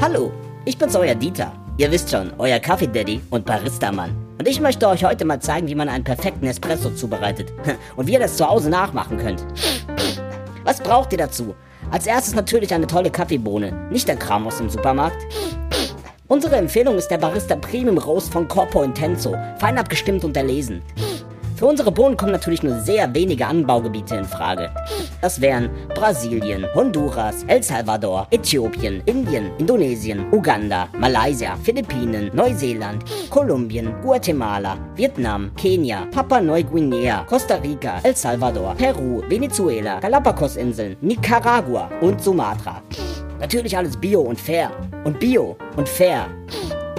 Hallo, ich bin's euer Dieter. Ihr wisst schon, euer Kaffee-Daddy und Barista-Mann. Und ich möchte euch heute mal zeigen, wie man einen perfekten Espresso zubereitet. Und wie ihr das zu Hause nachmachen könnt. Was braucht ihr dazu? Als erstes natürlich eine tolle Kaffeebohne, nicht der Kram aus dem Supermarkt. Unsere Empfehlung ist der Barista Premium Roast von Corpo Intenso, fein abgestimmt und erlesen. Für unsere Bohnen kommen natürlich nur sehr wenige Anbaugebiete in Frage. Das wären Brasilien, Honduras, El Salvador, Äthiopien, Indien, Indonesien, Uganda, Malaysia, Philippinen, Neuseeland, Kolumbien, Guatemala, Vietnam, Kenia, Papua-Neuguinea, Costa Rica, El Salvador, Peru, Venezuela, Galapagos-Inseln, Nicaragua und Sumatra. Natürlich alles Bio und fair. Und Bio und fair.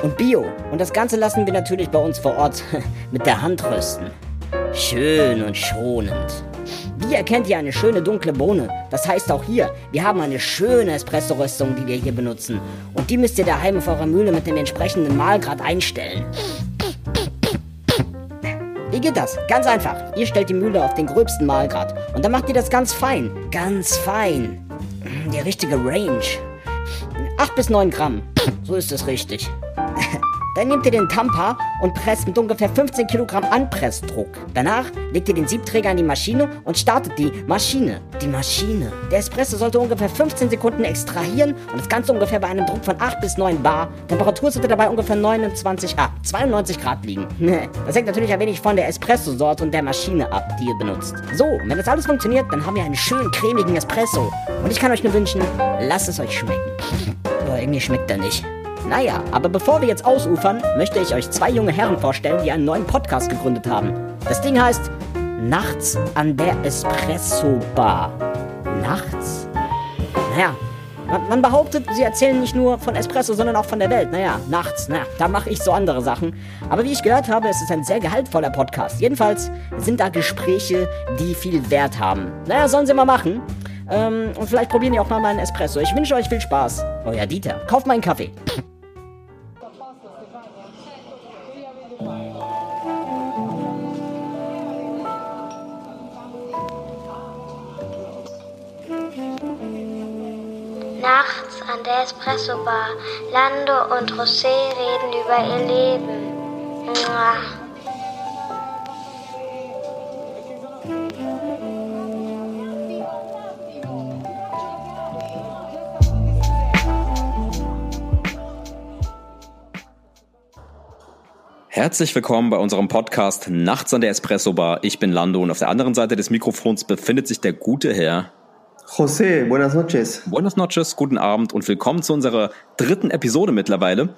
Und Bio. Und das Ganze lassen wir natürlich bei uns vor Ort mit der Hand rösten. Schön und schonend. Wie erkennt ihr eine schöne dunkle Bohne? Das heißt auch hier, wir haben eine schöne Espresso-Röstung, die wir hier benutzen. Und die müsst ihr daheim auf eurer Mühle mit dem entsprechenden Mahlgrad einstellen. Wie geht das? Ganz einfach. Ihr stellt die Mühle auf den gröbsten Mahlgrad. Und dann macht ihr das ganz fein. Ganz fein. Die richtige Range. 8 bis 9 Gramm. So ist es richtig. Dann nehmt ihr den Tamper und presst mit ungefähr 15 Kilogramm Anpressdruck. Danach legt ihr den Siebträger in die Maschine und startet die Maschine. Die Maschine. Der Espresso sollte ungefähr 15 Sekunden extrahieren und das Ganze ungefähr bei einem Druck von 8 bis 9 Bar. Temperatur sollte dabei ungefähr 29, ah, 92 Grad liegen. Das hängt natürlich ein wenig von der Espresso-Sorte und der Maschine ab, die ihr benutzt. So, wenn das alles funktioniert, dann haben wir einen schönen cremigen Espresso. Und ich kann euch nur wünschen, lasst es euch schmecken. Aber irgendwie schmeckt er nicht. Naja, aber bevor wir jetzt ausufern, möchte ich euch zwei junge Herren vorstellen, die einen neuen Podcast gegründet haben. Das Ding heißt Nachts an der Espresso Bar. Nachts? Naja, man, behauptet, sie erzählen nicht nur von Espresso, sondern auch von der Welt. Naja, nachts, naja, da mache ich so andere Sachen. Aber wie ich gehört habe, es ist ein sehr gehaltvoller Podcast. Jedenfalls sind da Gespräche, die viel Wert haben. Naja, sollen sie mal machen. Ähm, und vielleicht probieren die auch mal meinen Espresso. Ich wünsche euch viel Spaß. Euer Dieter. Kauft meinen Kaffee. Nachts an der Espresso-Bar. Lando und José reden über ihr Leben. Mua. Herzlich willkommen bei unserem Podcast Nachts an der Espresso Bar. Ich bin Lando und auf der anderen Seite des Mikrofons befindet sich der gute Herr José, buenas noches. Buenas noches, guten Abend und willkommen zu unserer dritten Episode mittlerweile.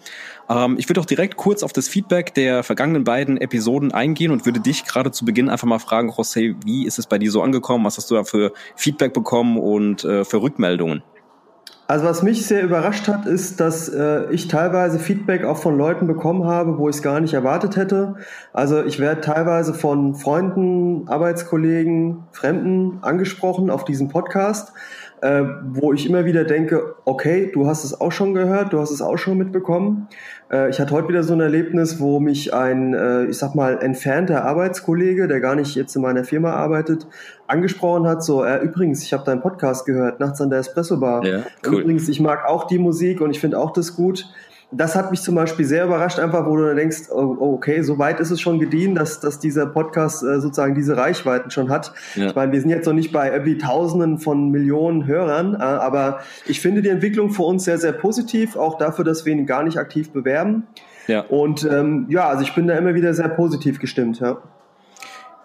Ähm, ich würde auch direkt kurz auf das Feedback der vergangenen beiden Episoden eingehen und würde dich gerade zu Beginn einfach mal fragen, José, wie ist es bei dir so angekommen? Was hast du da für Feedback bekommen und äh, für Rückmeldungen? Also was mich sehr überrascht hat, ist, dass äh, ich teilweise Feedback auch von Leuten bekommen habe, wo ich es gar nicht erwartet hätte. Also ich werde teilweise von Freunden, Arbeitskollegen, Fremden angesprochen auf diesen Podcast äh, wo ich immer wieder denke, okay, du hast es auch schon gehört, du hast es auch schon mitbekommen. Äh, ich hatte heute wieder so ein Erlebnis, wo mich ein, äh, ich sag mal, entfernter Arbeitskollege, der gar nicht jetzt in meiner Firma arbeitet, angesprochen hat, so, äh, übrigens, ich habe deinen Podcast gehört, nachts an der Espresso Bar. Ja, cool. Übrigens, ich mag auch die Musik und ich finde auch das gut das hat mich zum Beispiel sehr überrascht, einfach, wo du dann denkst, oh, oh, okay, so weit ist es schon gediehen, dass, dass dieser Podcast äh, sozusagen diese Reichweiten schon hat. Ja. Ich meine, wir sind jetzt noch nicht bei irgendwie Tausenden von Millionen Hörern, äh, aber ich finde die Entwicklung für uns sehr, sehr positiv, auch dafür, dass wir ihn gar nicht aktiv bewerben. Ja. Und ähm, ja, also ich bin da immer wieder sehr positiv gestimmt, ja.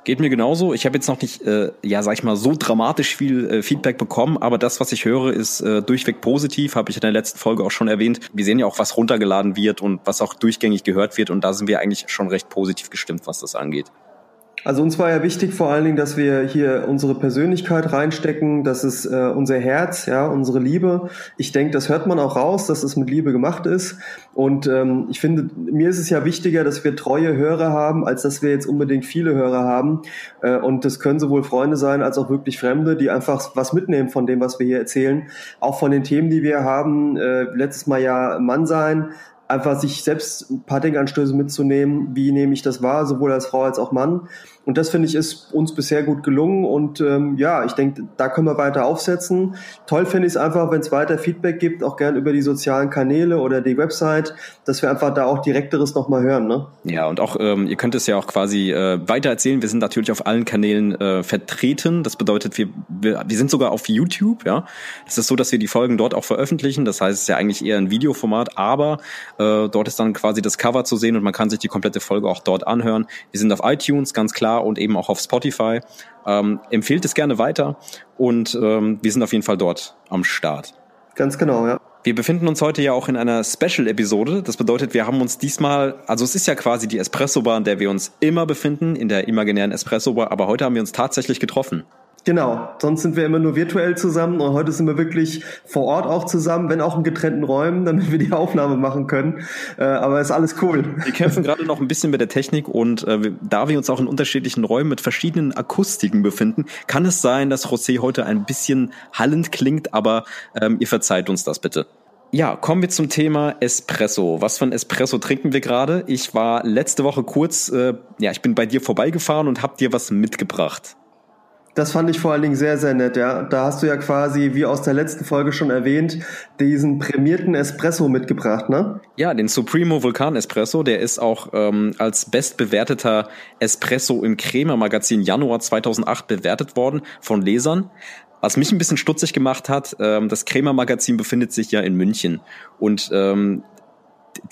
Geht mir genauso. Ich habe jetzt noch nicht, äh, ja, sag ich mal, so dramatisch viel äh, Feedback bekommen, aber das, was ich höre, ist äh, durchweg positiv. Habe ich in der letzten Folge auch schon erwähnt. Wir sehen ja auch, was runtergeladen wird und was auch durchgängig gehört wird. Und da sind wir eigentlich schon recht positiv gestimmt, was das angeht. Also uns war ja wichtig vor allen Dingen, dass wir hier unsere Persönlichkeit reinstecken, das ist äh, unser Herz, ja, unsere Liebe. Ich denke, das hört man auch raus, dass es mit Liebe gemacht ist. Und ähm, ich finde, mir ist es ja wichtiger, dass wir treue Hörer haben, als dass wir jetzt unbedingt viele Hörer haben. Äh, und das können sowohl Freunde sein als auch wirklich Fremde, die einfach was mitnehmen von dem, was wir hier erzählen. Auch von den Themen, die wir haben. Äh, letztes Mal ja Mann sein, einfach sich selbst ein paar Denkanstöße mitzunehmen, wie nehme ich das wahr, sowohl als Frau als auch Mann. Und das finde ich ist uns bisher gut gelungen. Und ähm, ja, ich denke, da können wir weiter aufsetzen. Toll finde ich es einfach, wenn es weiter Feedback gibt, auch gern über die sozialen Kanäle oder die Website, dass wir einfach da auch direkteres nochmal hören. Ne? Ja, und auch, ähm, ihr könnt es ja auch quasi äh, weiter erzählen. Wir sind natürlich auf allen Kanälen äh, vertreten. Das bedeutet, wir, wir, wir sind sogar auf YouTube, ja. Es ist so, dass wir die Folgen dort auch veröffentlichen. Das heißt, es ist ja eigentlich eher ein Videoformat, aber äh, dort ist dann quasi das Cover zu sehen und man kann sich die komplette Folge auch dort anhören. Wir sind auf iTunes, ganz klar, und eben auch auf Spotify. Ähm, empfehlt es gerne weiter und ähm, wir sind auf jeden Fall dort am Start. Ganz genau, ja. Wir befinden uns heute ja auch in einer Special-Episode. Das bedeutet, wir haben uns diesmal, also es ist ja quasi die Espresso-Bar, in der wir uns immer befinden, in der imaginären Espresso-Bar, aber heute haben wir uns tatsächlich getroffen. Genau, sonst sind wir immer nur virtuell zusammen und heute sind wir wirklich vor Ort auch zusammen, wenn auch in getrennten Räumen, damit wir die Aufnahme machen können. Äh, aber ist alles cool. Wir kämpfen gerade noch ein bisschen mit der Technik und äh, da wir uns auch in unterschiedlichen Räumen mit verschiedenen Akustiken befinden, kann es sein, dass José heute ein bisschen hallend klingt, aber ähm, ihr verzeiht uns das bitte. Ja, kommen wir zum Thema Espresso. Was für ein Espresso trinken wir gerade? Ich war letzte Woche kurz, äh, ja, ich bin bei dir vorbeigefahren und hab dir was mitgebracht. Das fand ich vor allen Dingen sehr, sehr nett, ja. Da hast du ja quasi, wie aus der letzten Folge schon erwähnt, diesen prämierten Espresso mitgebracht, ne? Ja, den Supremo Vulkan Espresso, der ist auch ähm, als bestbewerteter Espresso im Crema Magazin Januar 2008 bewertet worden von Lesern. Was mich ein bisschen stutzig gemacht hat, ähm, das Crema Magazin befindet sich ja in München und ähm,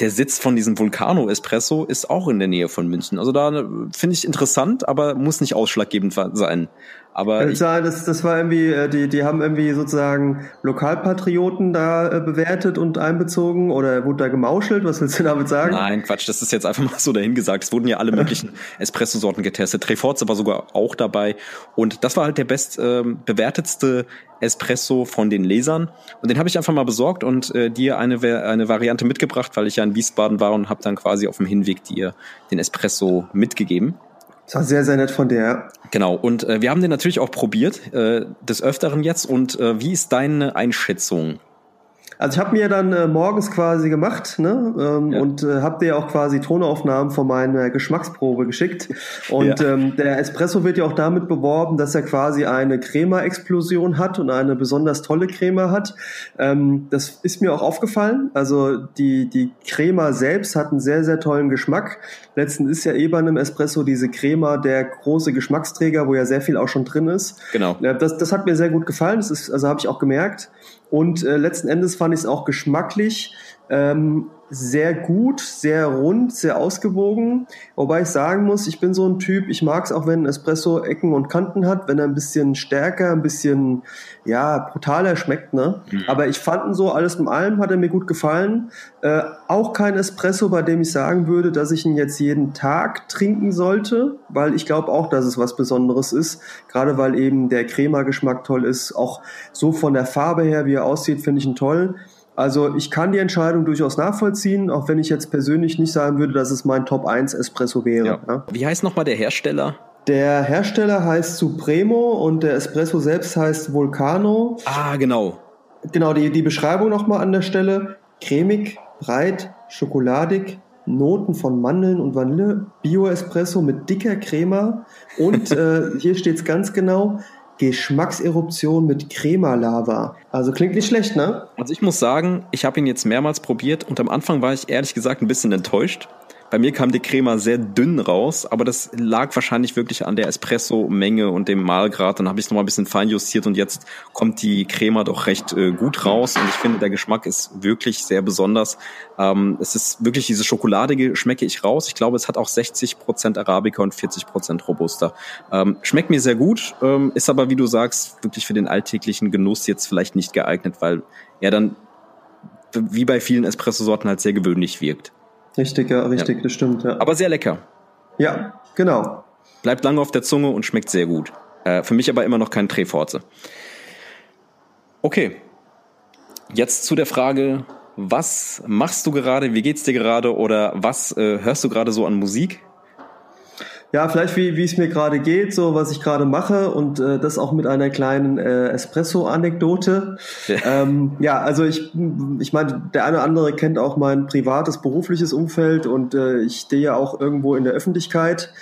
der Sitz von diesem Vulcano Espresso ist auch in der Nähe von München. Also da äh, finde ich interessant, aber muss nicht ausschlaggebend sein. Aber ja, das, das war irgendwie, äh, die, die haben irgendwie sozusagen Lokalpatrioten da äh, bewertet und einbezogen oder wurde da gemauschelt? Was willst du damit sagen? Nein, Quatsch, das ist jetzt einfach mal so dahingesagt. Es wurden ja alle möglichen Espresso-Sorten getestet. Treforze war sogar auch dabei. Und das war halt der best ähm, bewertetste Espresso von den Lesern. Und den habe ich einfach mal besorgt und äh, dir eine, eine Variante mitgebracht, weil ich ja in Wiesbaden war und habe dann quasi auf dem Hinweg dir den Espresso mitgegeben. Das war sehr, sehr nett von dir. Genau, und äh, wir haben den natürlich auch probiert, äh, des Öfteren jetzt. Und äh, wie ist deine Einschätzung? Also ich habe mir dann äh, morgens quasi gemacht ne? ähm, ja. und äh, habe dir auch quasi Tonaufnahmen von meiner Geschmacksprobe geschickt. Und ja. ähm, der Espresso wird ja auch damit beworben, dass er quasi eine Crema-Explosion hat und eine besonders tolle Crema hat. Ähm, das ist mir auch aufgefallen. Also die, die Crema selbst hat einen sehr, sehr tollen Geschmack. Letzten ist ja eh bei einem Espresso diese Crema der große Geschmacksträger, wo ja sehr viel auch schon drin ist. Genau. Das, das hat mir sehr gut gefallen. Das ist, also habe ich auch gemerkt. Und äh, letzten Endes fand ich es auch geschmacklich ähm, sehr gut, sehr rund, sehr ausgewogen. Wobei ich sagen muss, ich bin so ein Typ, ich mag es auch, wenn ein Espresso Ecken und Kanten hat, wenn er ein bisschen stärker, ein bisschen ja brutaler schmeckt. Ne? Mhm. Aber ich fand ihn so, alles in allem hat er mir gut gefallen. Äh, auch kein Espresso, bei dem ich sagen würde, dass ich ihn jetzt jeden Tag trinken sollte, weil ich glaube auch, dass es was Besonderes ist. Gerade weil eben der Crema-Geschmack toll ist. Auch so von der Farbe her, wie er aussieht, finde ich ihn toll. Also ich kann die Entscheidung durchaus nachvollziehen, auch wenn ich jetzt persönlich nicht sagen würde, dass es mein Top 1 Espresso wäre. Ja. Ja. Wie heißt nochmal der Hersteller? Der Hersteller heißt Supremo und der Espresso selbst heißt Vulcano. Ah, genau. Genau, die, die Beschreibung nochmal an der Stelle. Cremig, breit, schokoladig, Noten von Mandeln und Vanille, Bio-Espresso mit dicker Crema und äh, hier steht es ganz genau, Geschmackseruption mit Crema-Lava. Also klingt nicht schlecht, ne? Also ich muss sagen, ich habe ihn jetzt mehrmals probiert und am Anfang war ich ehrlich gesagt ein bisschen enttäuscht, bei mir kam die Crema sehr dünn raus, aber das lag wahrscheinlich wirklich an der Espresso-Menge und dem Mahlgrad. Dann habe ich es nochmal ein bisschen fein justiert und jetzt kommt die Crema doch recht äh, gut raus. Und ich finde, der Geschmack ist wirklich sehr besonders. Ähm, es ist wirklich diese Schokoladige schmecke ich raus. Ich glaube, es hat auch 60 Prozent Arabica und 40 Prozent Robusta. Ähm, schmeckt mir sehr gut, ähm, ist aber, wie du sagst, wirklich für den alltäglichen Genuss jetzt vielleicht nicht geeignet, weil er dann wie bei vielen Espresso-Sorten halt sehr gewöhnlich wirkt. Richtig, ja, richtig, ja. das stimmt. Ja. Aber sehr lecker. Ja, genau. Bleibt lange auf der Zunge und schmeckt sehr gut. Äh, für mich aber immer noch kein Treforze. Okay. Jetzt zu der Frage, was machst du gerade, wie geht's dir gerade oder was äh, hörst du gerade so an Musik? Ja, vielleicht wie, wie es mir gerade geht, so was ich gerade mache und äh, das auch mit einer kleinen äh, Espresso-Anekdote. Ja. Ähm, ja, also ich, ich meine, der eine oder andere kennt auch mein privates, berufliches Umfeld und äh, ich stehe ja auch irgendwo in der Öffentlichkeit.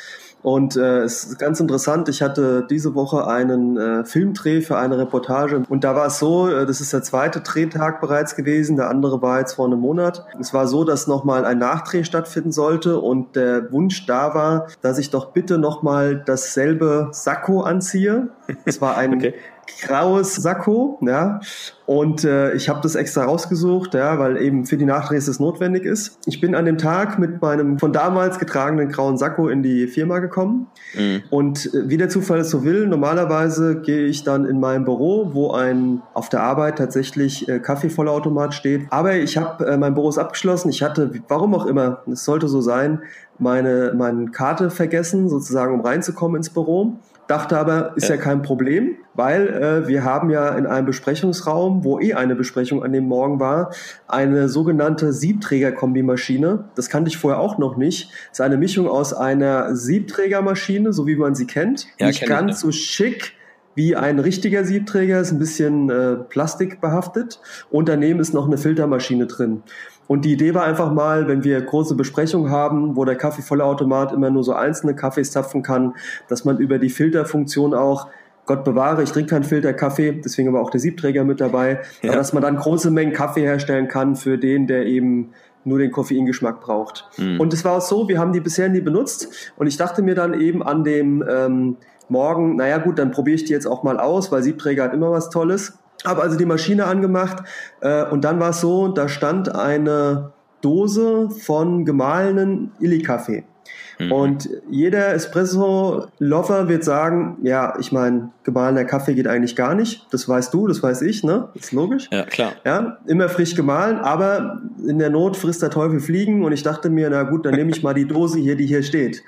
Und äh, es ist ganz interessant, ich hatte diese Woche einen äh, Filmdreh für eine Reportage und da war es so, äh, das ist der zweite Drehtag bereits gewesen, der andere war jetzt vor einem Monat. Es war so, dass nochmal ein Nachdreh stattfinden sollte und der Wunsch da war, dass ich doch bitte nochmal dasselbe Sakko anziehe. Es war ein okay graues Sakko, ja. Und äh, ich habe das extra rausgesucht, ja, weil eben für die Nachdrehs es notwendig ist. Ich bin an dem Tag mit meinem von damals getragenen grauen Sakko in die Firma gekommen. Mhm. Und äh, wie der Zufall es so will, normalerweise gehe ich dann in mein Büro, wo ein auf der Arbeit tatsächlich äh, Kaffeevollautomat steht. Aber ich habe äh, mein Büro ist abgeschlossen. Ich hatte, warum auch immer, es sollte so sein, meine meine Karte vergessen, sozusagen, um reinzukommen ins Büro. Dachte aber, ist ja, ja kein Problem, weil äh, wir haben ja in einem Besprechungsraum, wo eh eine Besprechung an dem Morgen war, eine sogenannte Siebträger-Kombimaschine. Das kannte ich vorher auch noch nicht. Das ist eine Mischung aus einer Siebträgermaschine, so wie man sie kennt. Ja, nicht ganz ich, so schick wie ein richtiger Siebträger, ist ein bisschen äh, plastikbehaftet. Und daneben ist noch eine Filtermaschine drin. Und die Idee war einfach mal, wenn wir große Besprechungen haben, wo der Kaffeevollautomat immer nur so einzelne Kaffees zapfen kann, dass man über die Filterfunktion auch Gott bewahre, ich trinke keinen Filterkaffee, deswegen aber auch der Siebträger mit dabei, ja. dass man dann große Mengen Kaffee herstellen kann für den, der eben nur den Koffeingeschmack braucht. Mhm. Und es war auch so, wir haben die bisher nie benutzt und ich dachte mir dann eben an dem ähm, Morgen, naja gut, dann probiere ich die jetzt auch mal aus, weil Siebträger hat immer was Tolles. Habe also die Maschine angemacht äh, und dann war es so, da stand eine Dose von gemahlenen Illy-Kaffee. Mhm. Und jeder Espresso-Lover wird sagen, ja, ich meine, gemahlener Kaffee geht eigentlich gar nicht. Das weißt du, das weiß ich, ne? Ist logisch. Ja, klar. Ja, immer frisch gemahlen, aber in der Not frisst der Teufel Fliegen und ich dachte mir, na gut, dann nehme ich mal die Dose hier, die hier steht.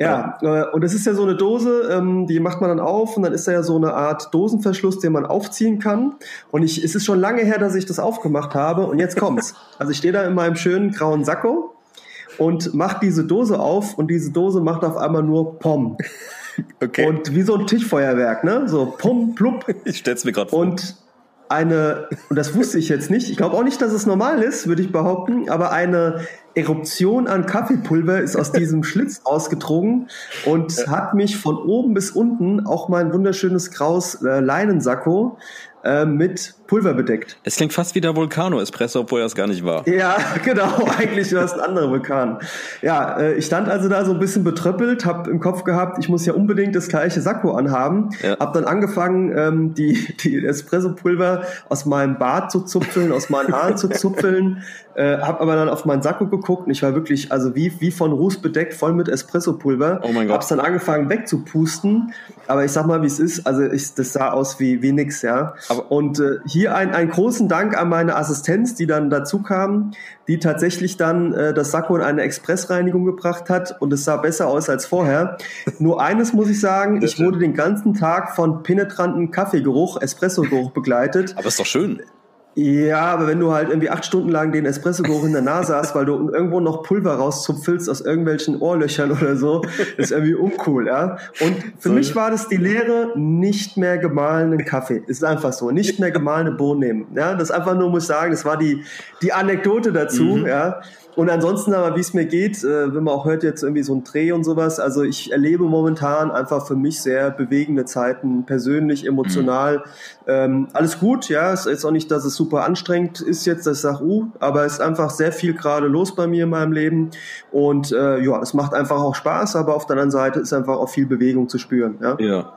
Ja. Äh, und das ist ja so eine Dose, ähm, die macht man dann auf und dann ist da ja so eine Art Dosenverschluss, den man aufziehen kann. Und ich, es ist schon lange her, dass ich das aufgemacht habe und jetzt kommt's. Also ich stehe da in meinem schönen grauen Sakko und mach diese Dose auf und diese Dose macht auf einmal nur Pom. Okay. Und wie so ein Tischfeuerwerk, ne? So Pom, plupp. Ich stell's mir gerade vor. Und eine, und das wusste ich jetzt nicht, ich glaube auch nicht, dass es normal ist, würde ich behaupten, aber eine Eruption an Kaffeepulver ist aus diesem Schlitz ausgedrungen und hat mich von oben bis unten auch mein wunderschönes graues äh, Leinensacko äh, mit Pulver bedeckt. Es klingt fast wie der Vulcano-Espresso, obwohl er es gar nicht war. Ja, genau. Eigentlich war es ein anderer Vulkan. Ja, äh, ich stand also da so ein bisschen betröppelt, habe im Kopf gehabt, ich muss ja unbedingt das gleiche Sakko anhaben. Ja. Habe dann angefangen, ähm, die, die Espresso-Pulver aus meinem Bart zu zupfeln, aus meinen Haaren zu zupfeln. Äh, habe aber dann auf meinen Sakko geguckt und ich war wirklich, also wie, wie von Ruß bedeckt, voll mit Espresso-Pulver. Oh mein Gott. Hab's dann angefangen wegzupusten. Aber ich sag mal, wie es ist. Also ich, das sah aus wie, wie nix, ja. Aber und äh, hier ein, einen großen Dank an meine Assistenz, die dann dazu kam, die tatsächlich dann äh, das Sakko in eine Expressreinigung gebracht hat und es sah besser aus als vorher. Nur eines muss ich sagen, ich wurde den ganzen Tag von penetranten Kaffeegeruch, Espresso-Geruch begleitet. Aber ist doch schön. Ja, aber wenn du halt irgendwie acht Stunden lang den Espresso-Geruch in der Nase hast, weil du irgendwo noch Pulver rauszupfelst aus irgendwelchen Ohrlöchern oder so, ist irgendwie uncool, ja. Und für so, mich war das die Lehre, nicht mehr gemahlenen Kaffee. Ist einfach so. Nicht mehr gemahlene Bohnen nehmen. Ja, das einfach nur, muss ich sagen, das war die, die Anekdote dazu, mhm. ja. Und ansonsten aber, wie es mir geht, äh, wenn man auch hört jetzt irgendwie so ein Dreh und sowas, also ich erlebe momentan einfach für mich sehr bewegende Zeiten, persönlich, emotional. Mhm. Ähm, alles gut, ja, ist jetzt auch nicht, dass es super anstrengend ist jetzt, dass ich uh, aber es ist einfach sehr viel gerade los bei mir in meinem Leben und äh, ja, es macht einfach auch Spaß, aber auf der anderen Seite ist einfach auch viel Bewegung zu spüren. Ja. ja.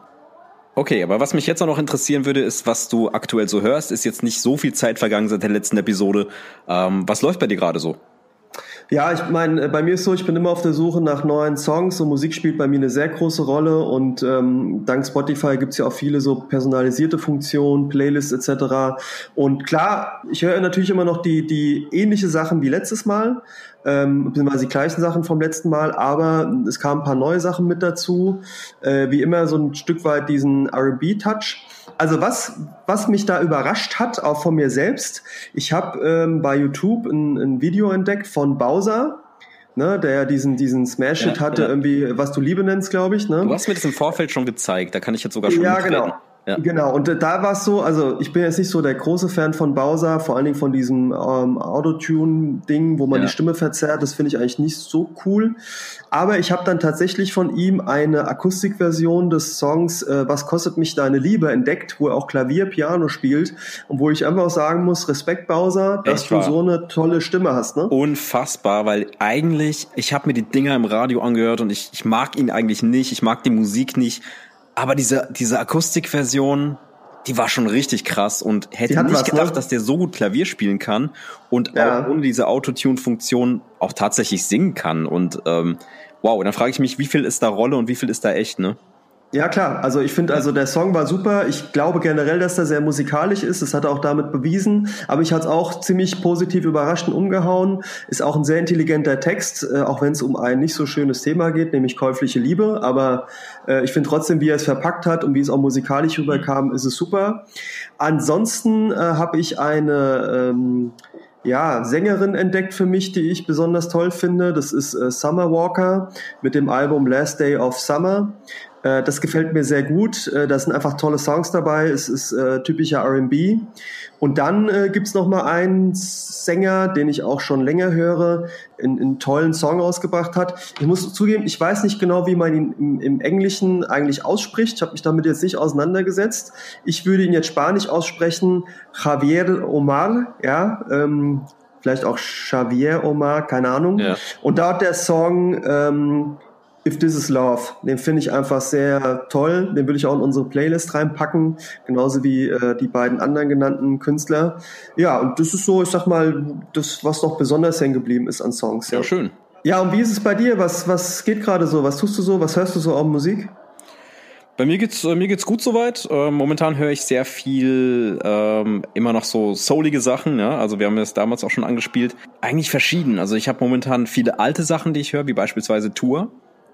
Okay, aber was mich jetzt auch noch interessieren würde, ist, was du aktuell so hörst. Ist jetzt nicht so viel Zeit vergangen seit der letzten Episode. Ähm, was läuft bei dir gerade so? Ja, ich meine, äh, bei mir ist so, ich bin immer auf der Suche nach neuen Songs und Musik spielt bei mir eine sehr große Rolle und ähm, dank Spotify gibt's ja auch viele so personalisierte Funktionen, Playlists etc. Und klar, ich höre natürlich immer noch die, die ähnliche Sachen wie letztes Mal, ähm, beziehungsweise die gleichen Sachen vom letzten Mal, aber es kamen ein paar neue Sachen mit dazu, äh, wie immer so ein Stück weit diesen R&B-Touch also was, was mich da überrascht hat, auch von mir selbst, ich habe ähm, bei YouTube ein, ein Video entdeckt von Bowser, ne, der diesen, diesen Smash-Hit ja, hatte, ja. irgendwie, was du Liebe nennst, glaube ich. Ne? Du hast mir das im Vorfeld schon gezeigt, da kann ich jetzt sogar schon Ja, genau. Ja. Genau, und da war es so, also ich bin jetzt nicht so der große Fan von Bowser, vor allen Dingen von diesem ähm, Autotune-Ding, wo man ja. die Stimme verzerrt, das finde ich eigentlich nicht so cool. Aber ich habe dann tatsächlich von ihm eine Akustikversion des Songs äh, Was kostet mich deine Liebe entdeckt, wo er auch Klavier, Piano spielt und wo ich einfach sagen muss, Respekt Bowser, dass Echt du wahr? so eine tolle Stimme hast. Ne? Unfassbar, weil eigentlich, ich habe mir die Dinger im Radio angehört und ich, ich mag ihn eigentlich nicht, ich mag die Musik nicht, aber diese, diese Akustikversion, die war schon richtig krass und hätte nicht was, gedacht, ne? dass der so gut Klavier spielen kann und ja. auch ohne diese Autotune-Funktion auch tatsächlich singen kann. Und ähm, wow, dann frage ich mich, wie viel ist da Rolle und wie viel ist da echt, ne? Ja, klar. Also ich finde, also der Song war super. Ich glaube generell, dass er sehr musikalisch ist. Das hat er auch damit bewiesen. Aber ich hat es auch ziemlich positiv überrascht und umgehauen. Ist auch ein sehr intelligenter Text, äh, auch wenn es um ein nicht so schönes Thema geht, nämlich käufliche Liebe. Aber äh, ich finde trotzdem, wie er es verpackt hat und wie es auch musikalisch rüberkam, ist es super. Ansonsten äh, habe ich eine... Ähm, ja, Sängerin entdeckt für mich, die ich besonders toll finde. Das ist äh, Summer Walker mit dem Album Last Day of Summer. Äh, das gefällt mir sehr gut. Äh, da sind einfach tolle Songs dabei. Es ist äh, typischer R&B. Und dann äh, gibt's noch mal einen Sänger, den ich auch schon länger höre, einen, einen tollen Song ausgebracht hat. Ich muss zugeben, ich weiß nicht genau, wie man ihn im, im Englischen eigentlich ausspricht. Ich habe mich damit jetzt nicht auseinandergesetzt. Ich würde ihn jetzt spanisch aussprechen. Javier Omar, ja. Ähm, vielleicht auch Xavier Omar, keine Ahnung. Ja. Und da hat der Song ähm, If This Is Love, den finde ich einfach sehr toll. Den würde ich auch in unsere Playlist reinpacken, genauso wie äh, die beiden anderen genannten Künstler. Ja, und das ist so, ich sag mal, das, was noch besonders hängen geblieben ist an Songs. Ja, ja schön. Ja, und wie ist es bei dir? Was, was geht gerade so? Was tust du so? Was hörst du so an Musik? Bei mir geht's äh, mir geht's gut soweit. Äh, momentan höre ich sehr viel ähm, immer noch so soulige Sachen. Ja? Also wir haben das damals auch schon angespielt. Eigentlich verschieden. Also ich habe momentan viele alte Sachen, die ich höre, wie beispielsweise Tour.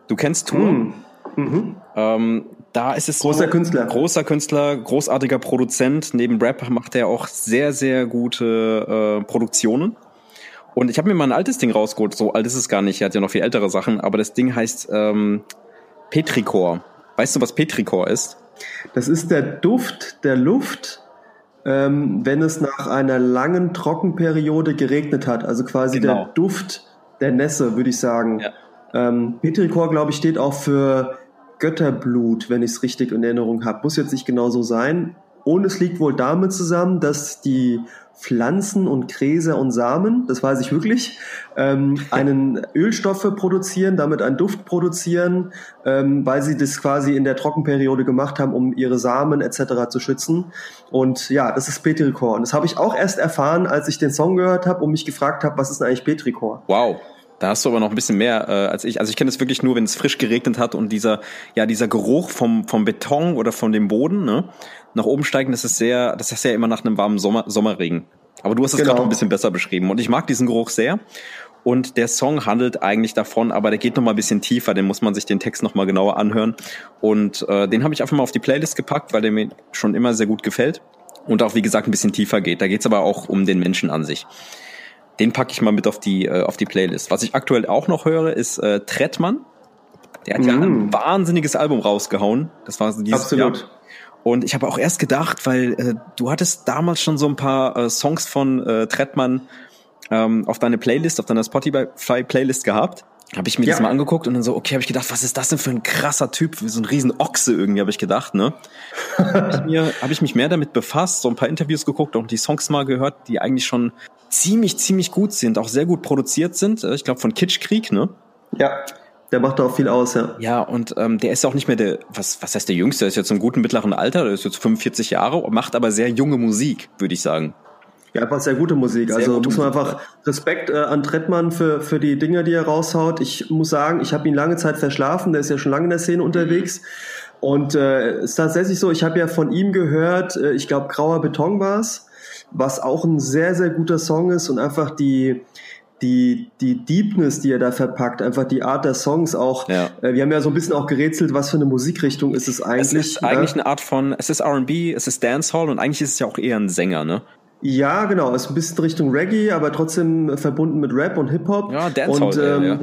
Du kennst Tour? Mm. Mhm. Ähm, da ist es großer so, Künstler, großer Künstler, großartiger Produzent. Neben Rap macht er auch sehr, sehr gute äh, Produktionen. Und ich habe mir mal ein altes Ding rausgeholt. So alt ist es gar nicht. Er hat ja noch viel ältere Sachen. Aber das Ding heißt ähm, Petrichor. Weißt du, was Petrichor ist? Das ist der Duft der Luft, ähm, wenn es nach einer langen Trockenperiode geregnet hat. Also quasi genau. der Duft der Nässe, würde ich sagen. Ja. Ähm, Petrichor, glaube ich, steht auch für Götterblut, wenn ich es richtig in Erinnerung habe. Muss jetzt nicht genau so sein. Und es liegt wohl damit zusammen, dass die Pflanzen und Gräser und Samen, das weiß ich wirklich, ähm, einen Ölstoffe produzieren, damit einen Duft produzieren, ähm, weil sie das quasi in der Trockenperiode gemacht haben, um ihre Samen etc. zu schützen. Und ja, das ist Petrichor. Und das habe ich auch erst erfahren, als ich den Song gehört habe und mich gefragt habe, was ist denn eigentlich Petrichor? Wow. Da hast du aber noch ein bisschen mehr äh, als ich. Also ich kenne es wirklich nur, wenn es frisch geregnet hat und dieser, ja, dieser Geruch vom, vom Beton oder von dem Boden, ne, nach oben steigen, das ist sehr, das ist ja immer nach einem warmen Sommer, Sommerregen. Aber du hast es genau. gerade ein bisschen besser beschrieben. Und ich mag diesen Geruch sehr. Und der Song handelt eigentlich davon, aber der geht noch mal ein bisschen tiefer, den muss man sich den Text noch mal genauer anhören. Und äh, den habe ich einfach mal auf die Playlist gepackt, weil der mir schon immer sehr gut gefällt. Und auch, wie gesagt, ein bisschen tiefer geht. Da geht's aber auch um den Menschen an sich. Den packe ich mal mit auf die, äh, auf die Playlist. Was ich aktuell auch noch höre, ist äh, Trettmann. Der hat mm. ja ein wahnsinniges Album rausgehauen. Das war dieses Absolut. Jahr. Und ich habe auch erst gedacht, weil äh, du hattest damals schon so ein paar äh, Songs von äh, Trettmann ähm, auf deine Playlist, auf deiner Spotify-Playlist gehabt. Habe ich mir ja. das mal angeguckt und dann so, okay, habe ich gedacht, was ist das denn für ein krasser Typ, so ein riesen Ochse irgendwie, habe ich gedacht, ne? habe ich, mir, hab ich mich mehr damit befasst, so ein paar Interviews geguckt und die Songs mal gehört, die eigentlich schon ziemlich, ziemlich gut sind, auch sehr gut produziert sind. Äh, ich glaube von Kitschkrieg, ne? Ja. Der macht auch viel aus, ja. Ja, und ähm, der ist auch nicht mehr der, was, was heißt der Jüngste? Der ist jetzt im guten mittleren Alter, der ist jetzt 45 Jahre, macht aber sehr junge Musik, würde ich sagen. Ja, einfach sehr gute Musik. Sehr also gute muss man Musik, einfach Respekt äh, an Trettmann für, für die Dinge, die er raushaut. Ich muss sagen, ich habe ihn lange Zeit verschlafen, der ist ja schon lange in der Szene unterwegs. Und äh, ist tatsächlich so, ich habe ja von ihm gehört, äh, ich glaube Grauer Beton war's was auch ein sehr, sehr guter Song ist und einfach die, die, die Deepness, die er da verpackt, einfach die Art der Songs auch. Ja. Äh, wir haben ja so ein bisschen auch gerätselt, was für eine Musikrichtung ist es eigentlich. Es ist eigentlich eine Art von, es ist R&B, es ist Dancehall und eigentlich ist es ja auch eher ein Sänger, ne? Ja, genau. Es ist ein bisschen Richtung Reggae, aber trotzdem verbunden mit Rap und Hip-Hop. Ja, Dancehall. Und, ähm, ja. Ja,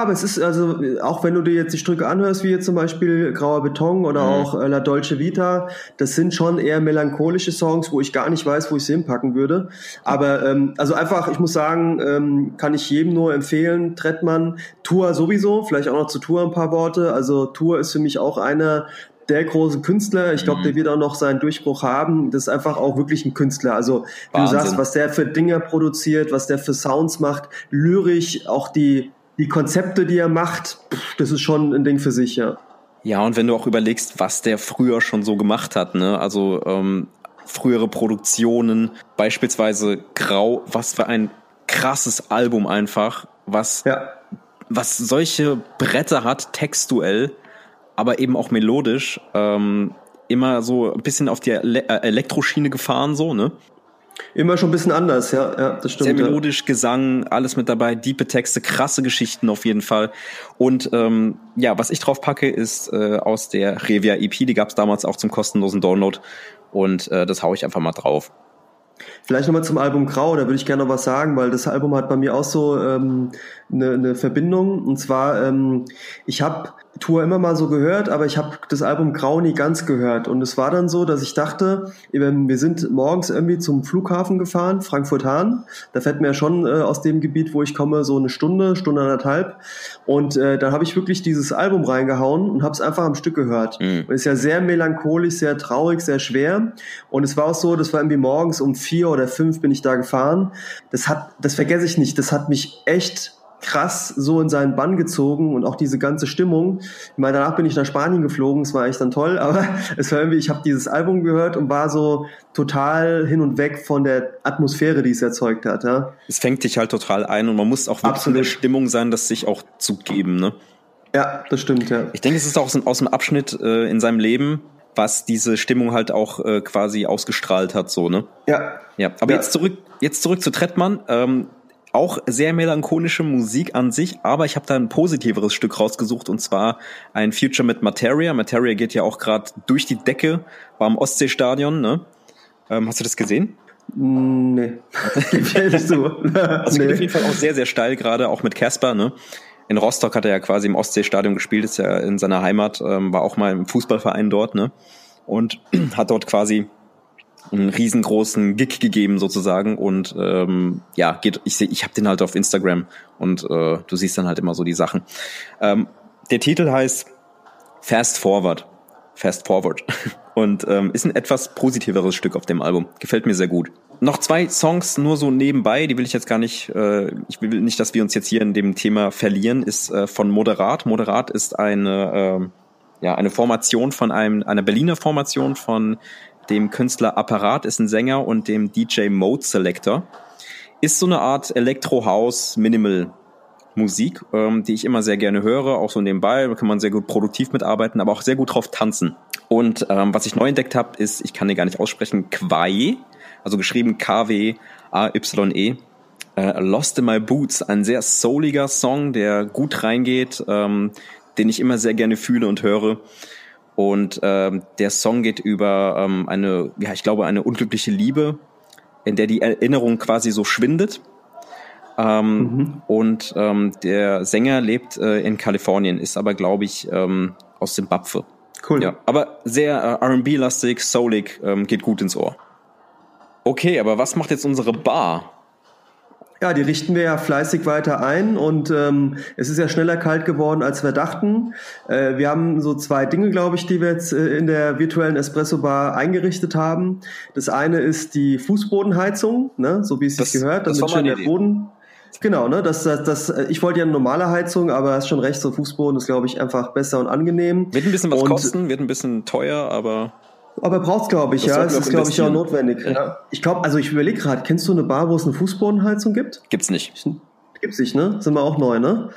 aber es ist also, auch wenn du dir jetzt die Stücke anhörst, wie jetzt zum Beispiel Grauer Beton oder mhm. auch äh, La Dolce Vita, das sind schon eher melancholische Songs, wo ich gar nicht weiß, wo ich sie hinpacken würde. Aber ähm, also einfach, ich muss sagen, ähm, kann ich jedem nur empfehlen, Trettmann, Tour sowieso, vielleicht auch noch zu Tour ein paar Worte. Also Tour ist für mich auch einer der große Künstler. Ich glaube, mhm. der wird auch noch seinen Durchbruch haben. Das ist einfach auch wirklich ein Künstler. Also wie du sagst, was der für Dinger produziert, was der für Sounds macht, lyrisch, auch die, die Konzepte, die er macht, pff, das ist schon ein Ding für sich, ja. Ja, und wenn du auch überlegst, was der früher schon so gemacht hat, ne? Also ähm, frühere Produktionen, beispielsweise Grau, was für ein krasses Album einfach, was, ja. was solche Bretter hat, textuell aber eben auch melodisch. Ähm, immer so ein bisschen auf die Ele äh, Elektroschiene gefahren, so, ne? Immer schon ein bisschen anders, ja, ja, das stimmt. Sehr melodisch, ja. Gesang, alles mit dabei, diepe Texte, krasse Geschichten auf jeden Fall. Und ähm, ja, was ich drauf packe, ist äh, aus der Revia EP, die gab es damals auch zum kostenlosen Download. Und äh, das hau ich einfach mal drauf. Vielleicht nochmal zum Album Grau, da würde ich gerne noch was sagen, weil das Album hat bei mir auch so ähm, eine, eine Verbindung. Und zwar, ähm, ich habe Tour immer mal so gehört, aber ich habe das Album Grau nie ganz gehört. Und es war dann so, dass ich dachte, wir sind morgens irgendwie zum Flughafen gefahren, Frankfurt-Hahn. Da fährt mir ja schon äh, aus dem Gebiet, wo ich komme, so eine Stunde, Stunde anderthalb. Und äh, dann habe ich wirklich dieses Album reingehauen und habe es einfach am Stück gehört. Mhm. Ist ja sehr melancholisch, sehr traurig, sehr schwer. Und es war auch so, das war irgendwie morgens um vier oder fünf bin ich da gefahren. Das hat, das vergesse ich nicht. Das hat mich echt krass so in seinen Bann gezogen und auch diese ganze Stimmung. Ich meine, danach bin ich nach Spanien geflogen, es war echt dann toll, aber es war irgendwie, ich habe dieses Album gehört und war so total hin und weg von der Atmosphäre, die es erzeugt hat. Ja. Es fängt dich halt total ein und man muss auch wirklich Absolut. in der Stimmung sein, das sich auch zu geben. Ne? Ja, das stimmt, ja. Ich denke, es ist auch so aus dem Abschnitt äh, in seinem Leben, was diese Stimmung halt auch äh, quasi ausgestrahlt hat, so, ne? Ja. Ja, aber ja. jetzt zurück, jetzt zurück zu Trettmann. Ähm, auch sehr melancholische Musik an sich, aber ich habe da ein positiveres Stück rausgesucht und zwar ein Future mit Materia. Materia geht ja auch gerade durch die Decke, war im Ostseestadion, ne? Ähm, hast du das gesehen? Nee. Gefällt so. also nee. geht auf jeden Fall auch sehr, sehr steil, gerade auch mit Casper, ne? In Rostock hat er ja quasi im Ostseestadion gespielt, ist ja in seiner Heimat, ähm, war auch mal im Fußballverein dort, ne? Und hat dort quasi einen riesengroßen Gig gegeben sozusagen und ähm, ja, geht, ich sehe, ich habe den halt auf Instagram und äh, du siehst dann halt immer so die Sachen. Ähm, der Titel heißt Fast Forward. Fast Forward. Und ähm, ist ein etwas positiveres Stück auf dem Album. Gefällt mir sehr gut. Noch zwei Songs nur so nebenbei, die will ich jetzt gar nicht, äh, ich will nicht, dass wir uns jetzt hier in dem Thema verlieren, ist äh, von Moderat. Moderat ist eine, äh, ja, eine Formation von einem, einer Berliner Formation von dem Künstler Apparat ist ein Sänger und dem DJ Mode Selector. Ist so eine Art Elektro-House Minimal Musik, ähm, die ich immer sehr gerne höre, auch so nebenbei, da kann man sehr gut produktiv mitarbeiten, aber auch sehr gut drauf tanzen. Und ähm, was ich neu entdeckt habe, ist, ich kann den gar nicht aussprechen, Kwae, also geschrieben K-W-A-Y-E. Äh, Lost in My Boots, ein sehr souliger Song, der gut reingeht, ähm, den ich immer sehr gerne fühle und höre. Und ähm, der Song geht über ähm, eine, ja, ich glaube, eine unglückliche Liebe, in der die Erinnerung quasi so schwindet. Ähm, mhm. Und ähm, der Sänger lebt äh, in Kalifornien, ist aber, glaube ich, ähm, aus Zimbabwe. Cool. Ja, aber sehr äh, RB-lastig, soulig, ähm, geht gut ins Ohr. Okay, aber was macht jetzt unsere Bar? Ja, die richten wir ja fleißig weiter ein und ähm, es ist ja schneller kalt geworden, als wir dachten. Äh, wir haben so zwei Dinge, glaube ich, die wir jetzt äh, in der virtuellen Espresso-Bar eingerichtet haben. Das eine ist die Fußbodenheizung, ne, so wie es sich gehört, damit schön der Boden... Genau, ne, das, das, das, ich wollte ja eine normale Heizung, aber hast schon recht, so Fußboden ist, glaube ich, einfach besser und angenehm. Wird ein bisschen was und, kosten, wird ein bisschen teuer, aber... Aber braucht's, glaube ich, das ja. Das ist, glaube ich, auch notwendig. Ja. Ich glaube, also ich überlege gerade, kennst du eine Bar, wo es eine Fußbodenheizung gibt? Gibt's nicht. Gibt's nicht, ne? Sind wir auch neu, ne?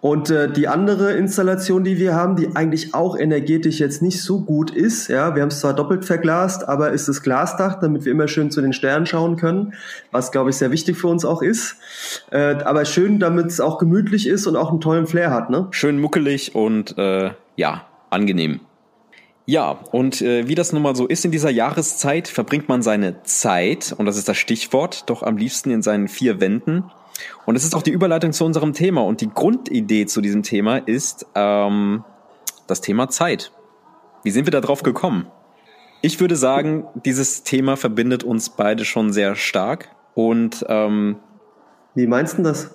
Und äh, die andere Installation, die wir haben, die eigentlich auch energetisch jetzt nicht so gut ist, ja, wir haben es zwar doppelt verglast, aber ist das Glasdach, damit wir immer schön zu den Sternen schauen können, was glaube ich sehr wichtig für uns auch ist. Äh, aber schön, damit es auch gemütlich ist und auch einen tollen Flair hat, ne? Schön muckelig und äh, ja, angenehm. Ja, und äh, wie das nun mal so ist in dieser Jahreszeit, verbringt man seine Zeit, und das ist das Stichwort, doch am liebsten in seinen vier Wänden. Und es ist auch die Überleitung zu unserem Thema. Und die Grundidee zu diesem Thema ist ähm, das Thema Zeit. Wie sind wir da drauf gekommen? Ich würde sagen, dieses Thema verbindet uns beide schon sehr stark. Und ähm, wie meinst du das?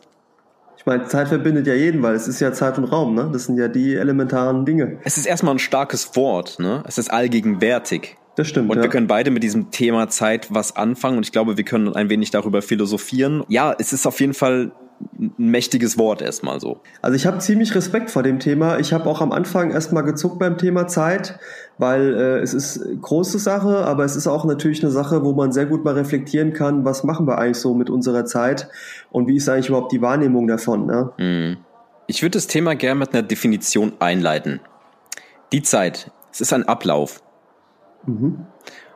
Ich meine, Zeit verbindet ja jeden, weil es ist ja Zeit und Raum, ne? Das sind ja die elementaren Dinge. Es ist erstmal ein starkes Wort, ne? Es ist allgegenwärtig. Das stimmt. Und ja. wir können beide mit diesem Thema Zeit was anfangen und ich glaube, wir können ein wenig darüber philosophieren. Ja, es ist auf jeden Fall ein mächtiges Wort erstmal so. Also ich habe ziemlich Respekt vor dem Thema. Ich habe auch am Anfang erstmal gezuckt beim Thema Zeit, weil äh, es ist große Sache, aber es ist auch natürlich eine Sache, wo man sehr gut mal reflektieren kann, was machen wir eigentlich so mit unserer Zeit und wie ist eigentlich überhaupt die Wahrnehmung davon. Ne? Mhm. Ich würde das Thema gerne mit einer Definition einleiten. Die Zeit, es ist ein Ablauf. Mhm.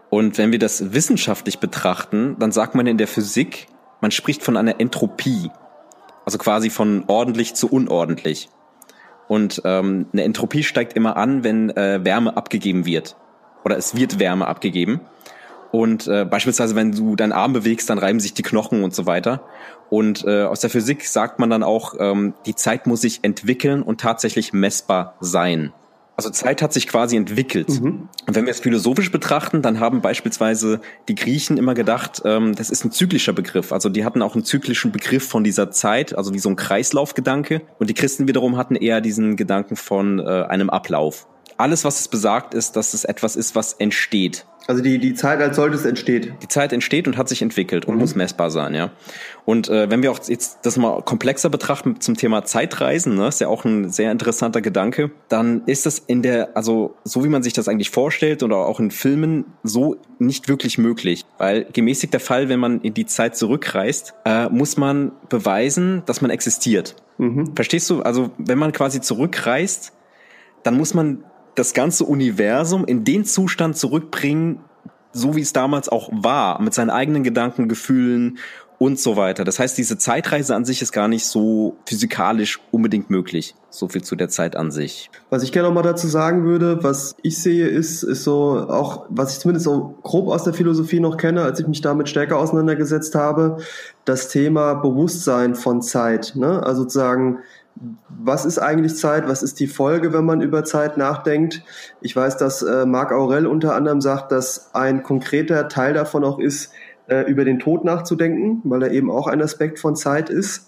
Und wenn wir das wissenschaftlich betrachten, dann sagt man in der Physik, man spricht von einer Entropie. Also quasi von ordentlich zu unordentlich. Und ähm, eine Entropie steigt immer an, wenn äh, Wärme abgegeben wird. Oder es wird Wärme abgegeben. Und äh, beispielsweise, wenn du deinen Arm bewegst, dann reiben sich die Knochen und so weiter. Und äh, aus der Physik sagt man dann auch, ähm, die Zeit muss sich entwickeln und tatsächlich messbar sein. Also Zeit hat sich quasi entwickelt. Mhm. Und wenn wir es philosophisch betrachten, dann haben beispielsweise die Griechen immer gedacht, ähm, das ist ein zyklischer Begriff. Also die hatten auch einen zyklischen Begriff von dieser Zeit, also wie so ein Kreislaufgedanke. Und die Christen wiederum hatten eher diesen Gedanken von äh, einem Ablauf. Alles, was es besagt, ist, dass es etwas ist, was entsteht. Also die, die Zeit als solches entsteht. Die Zeit entsteht und hat sich entwickelt und mhm. muss messbar sein, ja. Und äh, wenn wir auch jetzt das mal komplexer betrachten zum Thema Zeitreisen, ne, ist ja auch ein sehr interessanter Gedanke, dann ist das in der, also so wie man sich das eigentlich vorstellt oder auch in Filmen, so nicht wirklich möglich. Weil gemäßigter Fall, wenn man in die Zeit zurückreist, äh, muss man beweisen, dass man existiert. Mhm. Verstehst du? Also wenn man quasi zurückreist, dann muss man das ganze Universum in den Zustand zurückbringen, so wie es damals auch war, mit seinen eigenen Gedanken, Gefühlen und so weiter. Das heißt, diese Zeitreise an sich ist gar nicht so physikalisch unbedingt möglich. So viel zu der Zeit an sich. Was ich gerne noch mal dazu sagen würde, was ich sehe, ist, ist so auch, was ich zumindest so grob aus der Philosophie noch kenne, als ich mich damit stärker auseinandergesetzt habe, das Thema Bewusstsein von Zeit. Ne? Also sozusagen, was ist eigentlich Zeit? Was ist die Folge, wenn man über Zeit nachdenkt? Ich weiß, dass äh, Marc Aurel unter anderem sagt, dass ein konkreter Teil davon auch ist, äh, über den Tod nachzudenken, weil er eben auch ein Aspekt von Zeit ist.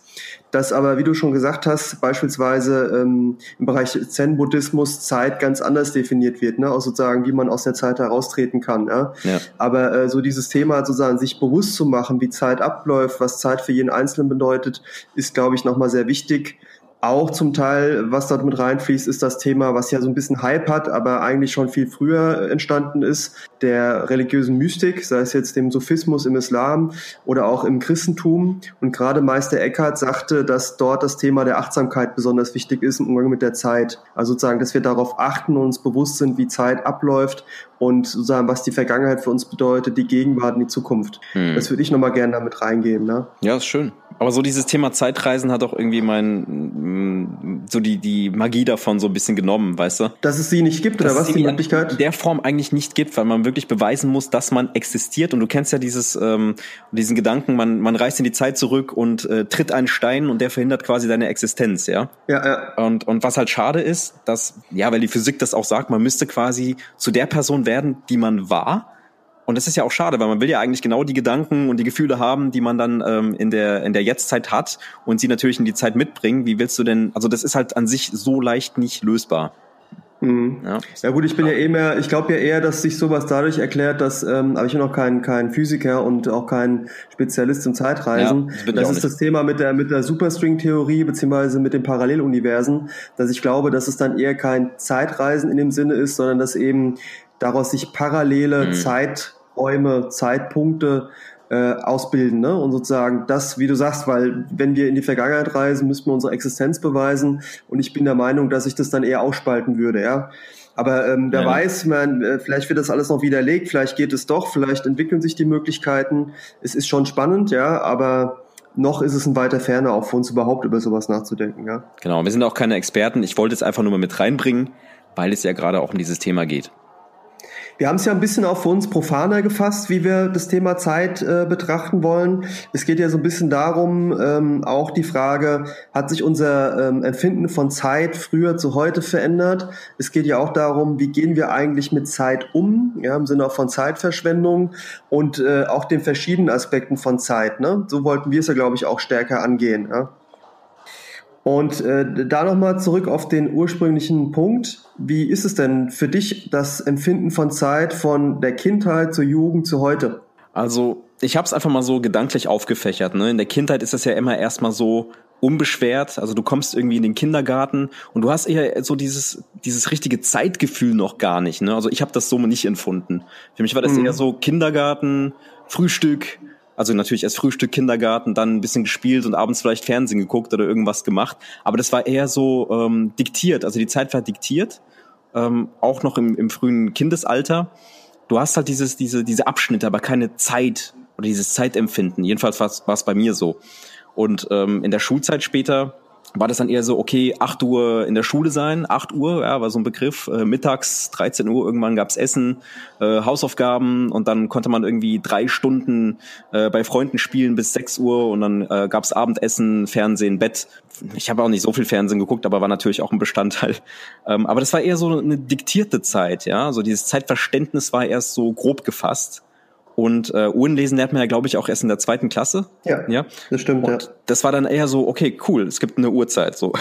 Dass aber, wie du schon gesagt hast, beispielsweise ähm, im Bereich Zen-Buddhismus Zeit ganz anders definiert wird, ne? auch sozusagen, wie man aus der Zeit heraustreten kann. Ja? ja. Aber äh, so dieses Thema sozusagen, sich bewusst zu machen, wie Zeit abläuft, was Zeit für jeden Einzelnen bedeutet, ist, glaube ich, nochmal sehr wichtig auch zum Teil, was dort mit reinfließt, ist das Thema, was ja so ein bisschen Hype hat, aber eigentlich schon viel früher entstanden ist, der religiösen Mystik, sei es jetzt dem Sophismus im Islam oder auch im Christentum. Und gerade Meister Eckhart sagte, dass dort das Thema der Achtsamkeit besonders wichtig ist im Umgang mit der Zeit. Also sozusagen, dass wir darauf achten und uns bewusst sind, wie Zeit abläuft und sozusagen, was die Vergangenheit für uns bedeutet, die Gegenwart und die Zukunft. Hm. Das würde ich nochmal gerne damit reingeben. Ne? Ja, ist schön. Aber so dieses Thema Zeitreisen hat auch irgendwie mein, so die, die Magie davon so ein bisschen genommen, weißt du? Dass es sie nicht gibt, oder was, die Möglichkeit? In der Form eigentlich nicht gibt, weil man wirklich beweisen muss, dass man existiert. Und du kennst ja dieses, ähm, diesen Gedanken, man, man reist in die Zeit zurück und äh, tritt einen Stein und der verhindert quasi deine Existenz, ja? Ja, ja. Und, und was halt schade ist, dass, ja, weil die Physik das auch sagt, man müsste quasi zu der Person werden, die man war und das ist ja auch schade, weil man will ja eigentlich genau die Gedanken und die Gefühle haben, die man dann ähm, in der in der Jetztzeit hat und sie natürlich in die Zeit mitbringen. Wie willst du denn? Also das ist halt an sich so leicht nicht lösbar. Mhm. Ja. ja gut, ich bin ja eh mehr, ich glaube ja eher, dass sich sowas dadurch erklärt, dass, ähm, aber ich bin auch kein, kein Physiker und auch kein Spezialist im Zeitreisen. Ja, das, das ist das Thema mit der, mit der Superstring-Theorie beziehungsweise mit den Paralleluniversen, dass ich glaube, dass es dann eher kein Zeitreisen in dem Sinne ist, sondern dass eben daraus sich parallele mhm. Zeit Räume, Zeitpunkte äh, ausbilden. Ne? Und sozusagen das, wie du sagst, weil wenn wir in die Vergangenheit reisen, müssen wir unsere Existenz beweisen. Und ich bin der Meinung, dass ich das dann eher ausspalten würde. Ja. Aber ähm, wer ja. weiß, man, äh, vielleicht wird das alles noch widerlegt, vielleicht geht es doch, vielleicht entwickeln sich die Möglichkeiten. Es ist schon spannend, ja, aber noch ist es ein weiter Ferne, auch für uns überhaupt über sowas nachzudenken. Ja? Genau, wir sind auch keine Experten. Ich wollte es einfach nur mal mit reinbringen, weil es ja gerade auch um dieses Thema geht. Wir haben es ja ein bisschen auch für uns profaner gefasst, wie wir das Thema Zeit äh, betrachten wollen. Es geht ja so ein bisschen darum, ähm, auch die Frage, hat sich unser ähm, Empfinden von Zeit früher zu heute verändert? Es geht ja auch darum, wie gehen wir eigentlich mit Zeit um, ja, im Sinne auch von Zeitverschwendung und äh, auch den verschiedenen Aspekten von Zeit. Ne? So wollten wir es ja, glaube ich, auch stärker angehen. Ja? Und äh, da nochmal zurück auf den ursprünglichen Punkt. Wie ist es denn für dich, das Empfinden von Zeit von der Kindheit zur Jugend zu heute? Also ich habe es einfach mal so gedanklich aufgefächert. Ne? In der Kindheit ist es ja immer erstmal so unbeschwert. Also du kommst irgendwie in den Kindergarten und du hast eher so dieses dieses richtige Zeitgefühl noch gar nicht. Ne? Also ich habe das so nicht empfunden. Für mich war das mhm. eher so Kindergarten, Frühstück, also natürlich erst Frühstück, Kindergarten, dann ein bisschen gespielt und abends vielleicht Fernsehen geguckt oder irgendwas gemacht. Aber das war eher so ähm, diktiert. Also die Zeit war diktiert, ähm, auch noch im, im frühen Kindesalter. Du hast halt dieses, diese, diese Abschnitte, aber keine Zeit oder dieses Zeitempfinden. Jedenfalls war es bei mir so. Und ähm, in der Schulzeit später war das dann eher so, okay, 8 Uhr in der Schule sein, 8 Uhr, ja, war so ein Begriff, äh, mittags, 13 Uhr, irgendwann gab's Essen, äh, Hausaufgaben und dann konnte man irgendwie drei Stunden äh, bei Freunden spielen bis 6 Uhr und dann äh, gab's Abendessen, Fernsehen, Bett. Ich habe auch nicht so viel Fernsehen geguckt, aber war natürlich auch ein Bestandteil. Ähm, aber das war eher so eine diktierte Zeit, ja, so dieses Zeitverständnis war erst so grob gefasst. Und äh, Uhrenlesen lernt man ja, glaube ich, auch erst in der zweiten Klasse. Ja, ja? das stimmt. Und ja. das war dann eher so, okay, cool, es gibt eine Uhrzeit. so.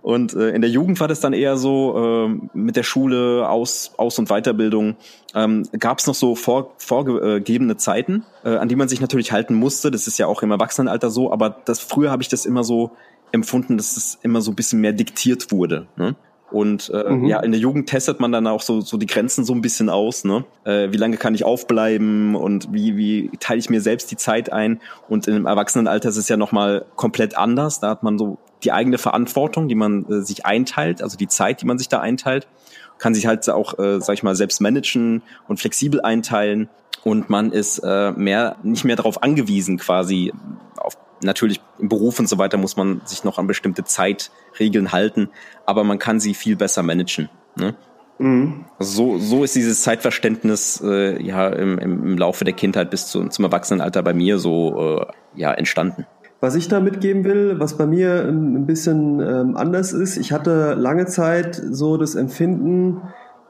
Und äh, in der Jugend war das dann eher so, äh, mit der Schule, Aus-, Aus und Weiterbildung, ähm, gab es noch so vor, vorgegebene Zeiten, äh, an die man sich natürlich halten musste. Das ist ja auch im Erwachsenenalter so, aber das früher habe ich das immer so empfunden, dass es immer so ein bisschen mehr diktiert wurde. Ne? Und äh, mhm. ja, in der Jugend testet man dann auch so, so die Grenzen so ein bisschen aus, ne? Äh, wie lange kann ich aufbleiben und wie, wie teile ich mir selbst die Zeit ein? Und im Erwachsenenalter ist es ja nochmal komplett anders. Da hat man so die eigene Verantwortung, die man äh, sich einteilt, also die Zeit, die man sich da einteilt, kann sich halt auch, äh, sag ich mal, selbst managen und flexibel einteilen. Und man ist äh, mehr, nicht mehr darauf angewiesen, quasi auf natürlich im Beruf und so weiter muss man sich noch an bestimmte Zeitregeln halten, aber man kann sie viel besser managen. Ne? Mhm. Also so, so ist dieses Zeitverständnis äh, ja im, im Laufe der Kindheit bis zu, zum Erwachsenenalter bei mir so äh, ja entstanden. Was ich da mitgeben will, was bei mir ein bisschen ähm, anders ist, ich hatte lange Zeit so das Empfinden,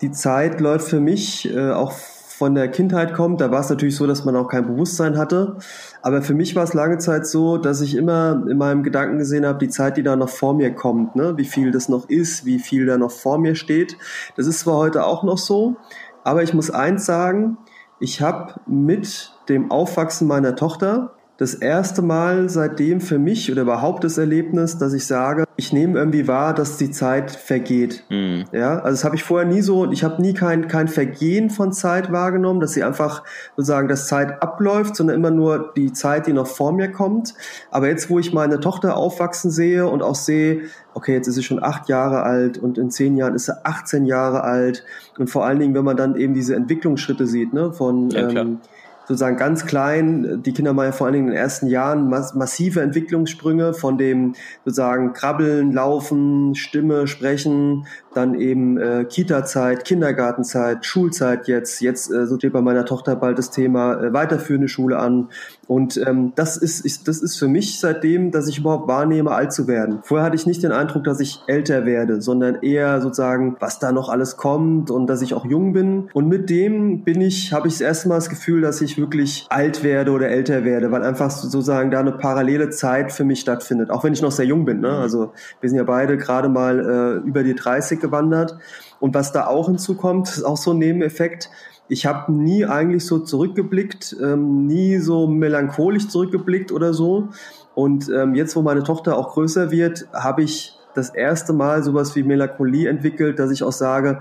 die Zeit läuft für mich äh, auch von der Kindheit kommt, da war es natürlich so, dass man auch kein Bewusstsein hatte. Aber für mich war es lange Zeit so, dass ich immer in meinem Gedanken gesehen habe, die Zeit, die da noch vor mir kommt, ne? wie viel das noch ist, wie viel da noch vor mir steht. Das ist zwar heute auch noch so, aber ich muss eins sagen, ich habe mit dem Aufwachsen meiner Tochter das erste Mal seitdem für mich oder überhaupt das Erlebnis, dass ich sage, ich nehme irgendwie wahr, dass die Zeit vergeht. Mhm. Ja, also das habe ich vorher nie so, ich habe nie kein, kein Vergehen von Zeit wahrgenommen, dass sie einfach sozusagen, dass Zeit abläuft, sondern immer nur die Zeit, die noch vor mir kommt. Aber jetzt, wo ich meine Tochter aufwachsen sehe und auch sehe, okay, jetzt ist sie schon acht Jahre alt und in zehn Jahren ist sie 18 Jahre alt und vor allen Dingen, wenn man dann eben diese Entwicklungsschritte sieht, ne, von, ja, ähm, sozusagen ganz klein. Die Kinder ja vor allen Dingen in den ersten Jahren massive Entwicklungssprünge von dem sozusagen Krabbeln, Laufen, Stimme, Sprechen, dann eben äh, Kita-Zeit, Kindergartenzeit, Schulzeit jetzt. Jetzt äh, so steht bei meiner Tochter bald das Thema äh, weiterführende Schule an. Und ähm, das ist, ist, das ist für mich seitdem, dass ich überhaupt wahrnehme, alt zu werden. Vorher hatte ich nicht den Eindruck, dass ich älter werde, sondern eher sozusagen, was da noch alles kommt und dass ich auch jung bin. Und mit dem bin ich, habe ich das erste Mal das Gefühl, dass ich wirklich alt werde oder älter werde, weil einfach sozusagen da eine parallele Zeit für mich stattfindet. Auch wenn ich noch sehr jung bin. Ne? Also wir sind ja beide gerade mal äh, über die 30 gewandert. Und was da auch hinzukommt, ist auch so ein Nebeneffekt. Ich habe nie eigentlich so zurückgeblickt, ähm, nie so melancholisch zurückgeblickt oder so. Und ähm, jetzt, wo meine Tochter auch größer wird, habe ich das erste Mal sowas wie Melancholie entwickelt, dass ich auch sage,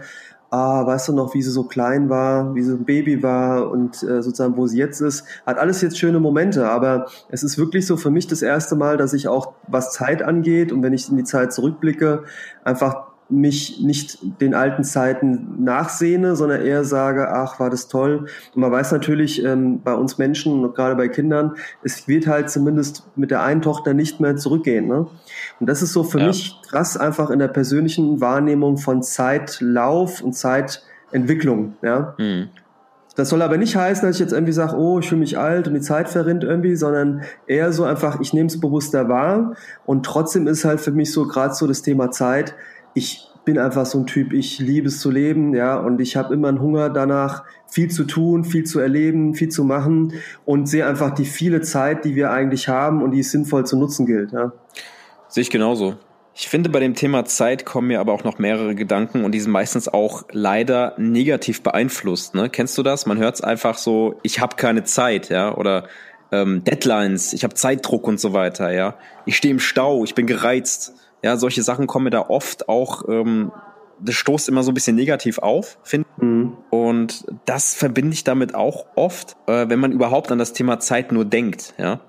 ah, weißt du noch, wie sie so klein war, wie sie ein Baby war und äh, sozusagen, wo sie jetzt ist, hat alles jetzt schöne Momente, aber es ist wirklich so für mich das erste Mal, dass ich auch, was Zeit angeht und wenn ich in die Zeit zurückblicke, einfach mich nicht den alten Zeiten nachsehne, sondern eher sage, ach, war das toll. Und man weiß natürlich ähm, bei uns Menschen und gerade bei Kindern, es wird halt zumindest mit der einen Tochter nicht mehr zurückgehen. Ne? Und das ist so für ja. mich krass einfach in der persönlichen Wahrnehmung von Zeitlauf und Zeit Entwicklung. Ja. Mhm. Das soll aber nicht heißen, dass ich jetzt irgendwie sage, oh, ich fühle mich alt und die Zeit verrinnt irgendwie, sondern eher so einfach, ich nehme es bewusster wahr und trotzdem ist halt für mich so gerade so das Thema Zeit. Ich bin einfach so ein Typ, ich liebe es zu leben, ja, und ich habe immer einen Hunger danach, viel zu tun, viel zu erleben, viel zu machen und sehe einfach die viele Zeit, die wir eigentlich haben und die es sinnvoll zu nutzen gilt, ja. Sehe ich genauso. Ich finde, bei dem Thema Zeit kommen mir aber auch noch mehrere Gedanken und die sind meistens auch leider negativ beeinflusst. Ne? Kennst du das? Man hört es einfach so, ich habe keine Zeit, ja, oder ähm, Deadlines, ich habe Zeitdruck und so weiter, ja. Ich stehe im Stau, ich bin gereizt. Ja, solche Sachen kommen mir da oft auch, ähm, das stoßt immer so ein bisschen negativ auf, finde mhm. Und das verbinde ich damit auch oft, äh, wenn man überhaupt an das Thema Zeit nur denkt, ja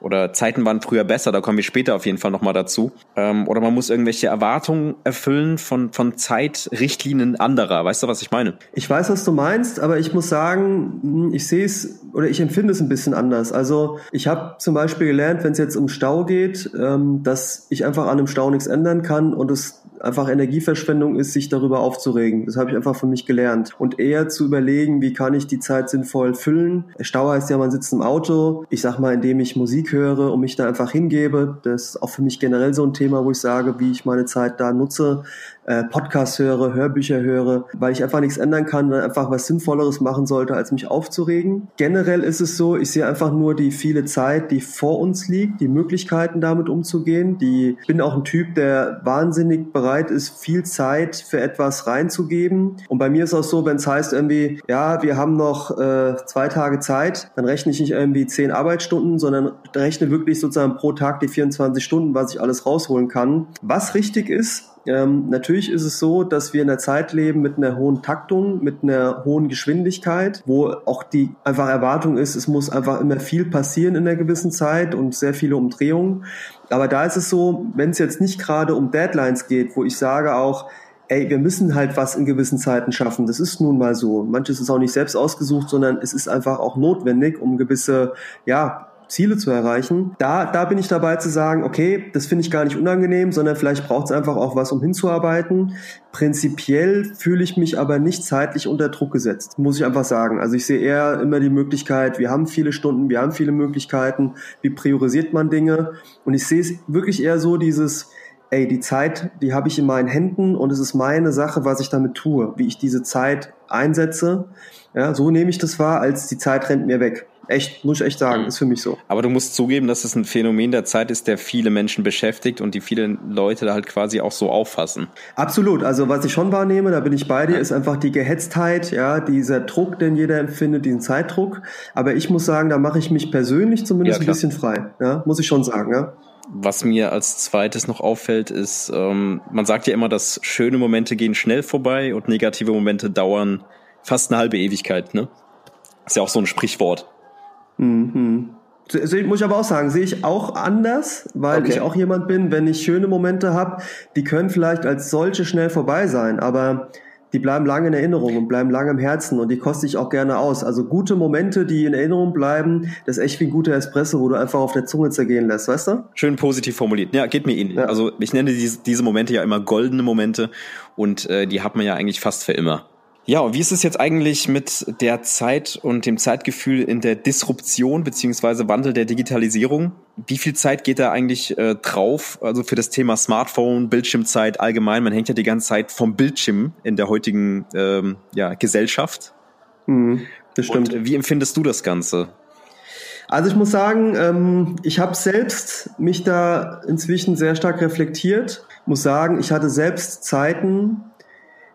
oder Zeiten waren früher besser, da kommen wir später auf jeden Fall nochmal dazu. Ähm, oder man muss irgendwelche Erwartungen erfüllen von, von Zeitrichtlinien anderer. Weißt du, was ich meine? Ich weiß, was du meinst, aber ich muss sagen, hm, ich sehe es oder ich empfinde es ein bisschen anders. Also ich habe zum Beispiel gelernt, wenn es jetzt um Stau geht, ähm, dass ich einfach an einem Stau nichts ändern kann und es einfach Energieverschwendung ist, sich darüber aufzuregen. Das habe ich einfach für mich gelernt. Und eher zu überlegen, wie kann ich die Zeit sinnvoll füllen. Stau heißt ja, man sitzt im Auto. Ich sag mal, indem ich Musik höre und mich da einfach hingebe. Das ist auch für mich generell so ein Thema, wo ich sage, wie ich meine Zeit da nutze äh, Podcasts höre, Hörbücher höre, weil ich einfach nichts ändern kann und einfach was Sinnvolleres machen sollte, als mich aufzuregen. Generell ist es so, ich sehe einfach nur die viele Zeit, die vor uns liegt, die Möglichkeiten damit umzugehen. Die, ich bin auch ein Typ, der wahnsinnig bereit ist, viel Zeit für etwas reinzugeben. Und bei mir ist auch so, wenn es heißt irgendwie, ja, wir haben noch äh, zwei Tage Zeit, dann rechne ich nicht irgendwie zehn Arbeitsstunden, sondern rechne wirklich sozusagen pro Tag die 24 Stunden, was ich alles rausholen kann. Was richtig ist, ähm, natürlich ist es so, dass wir in einer Zeit leben mit einer hohen Taktung, mit einer hohen Geschwindigkeit, wo auch die einfach Erwartung ist, es muss einfach immer viel passieren in einer gewissen Zeit und sehr viele Umdrehungen. Aber da ist es so, wenn es jetzt nicht gerade um Deadlines geht, wo ich sage auch, ey, wir müssen halt was in gewissen Zeiten schaffen. Das ist nun mal so. Manches ist auch nicht selbst ausgesucht, sondern es ist einfach auch notwendig, um gewisse, ja, Ziele zu erreichen. Da, da bin ich dabei zu sagen, okay, das finde ich gar nicht unangenehm, sondern vielleicht braucht es einfach auch was, um hinzuarbeiten. Prinzipiell fühle ich mich aber nicht zeitlich unter Druck gesetzt, muss ich einfach sagen. Also ich sehe eher immer die Möglichkeit, wir haben viele Stunden, wir haben viele Möglichkeiten, wie priorisiert man Dinge? Und ich sehe es wirklich eher so dieses, ey, die Zeit, die habe ich in meinen Händen und es ist meine Sache, was ich damit tue, wie ich diese Zeit einsetze. Ja, so nehme ich das wahr, als die Zeit rennt mir weg. Echt, muss ich echt sagen, ist für mich so. Aber du musst zugeben, dass es ein Phänomen der Zeit ist, der viele Menschen beschäftigt und die viele Leute da halt quasi auch so auffassen. Absolut. Also was ich schon wahrnehme, da bin ich bei dir, ist einfach die Gehetztheit, ja, dieser Druck, den jeder empfindet, diesen Zeitdruck. Aber ich muss sagen, da mache ich mich persönlich zumindest ja, ein bisschen frei. Ja, muss ich schon sagen, ja. Was mir als zweites noch auffällt, ist, ähm, man sagt ja immer, dass schöne Momente gehen schnell vorbei und negative Momente dauern fast eine halbe Ewigkeit, ne? Ist ja auch so ein Sprichwort. Mhm. Muss ich aber auch sagen, sehe ich auch anders, weil okay. ich auch jemand bin, wenn ich schöne Momente habe, die können vielleicht als solche schnell vorbei sein, aber die bleiben lange in Erinnerung und bleiben lange im Herzen und die koste ich auch gerne aus. Also gute Momente, die in Erinnerung bleiben, das ist echt wie ein guter Espresso, wo du einfach auf der Zunge zergehen lässt, weißt du? Schön positiv formuliert. Ja, geht mir ähnlich. Ja. Also ich nenne diese, diese Momente ja immer goldene Momente und äh, die hat man ja eigentlich fast für immer. Ja, und wie ist es jetzt eigentlich mit der Zeit und dem Zeitgefühl in der Disruption beziehungsweise Wandel der Digitalisierung? Wie viel Zeit geht da eigentlich äh, drauf? Also für das Thema Smartphone, Bildschirmzeit allgemein. Man hängt ja die ganze Zeit vom Bildschirm in der heutigen ähm, ja, Gesellschaft. Mhm, das stimmt. Und wie empfindest du das Ganze? Also ich muss sagen, ähm, ich habe selbst mich da inzwischen sehr stark reflektiert. Muss sagen, ich hatte selbst Zeiten,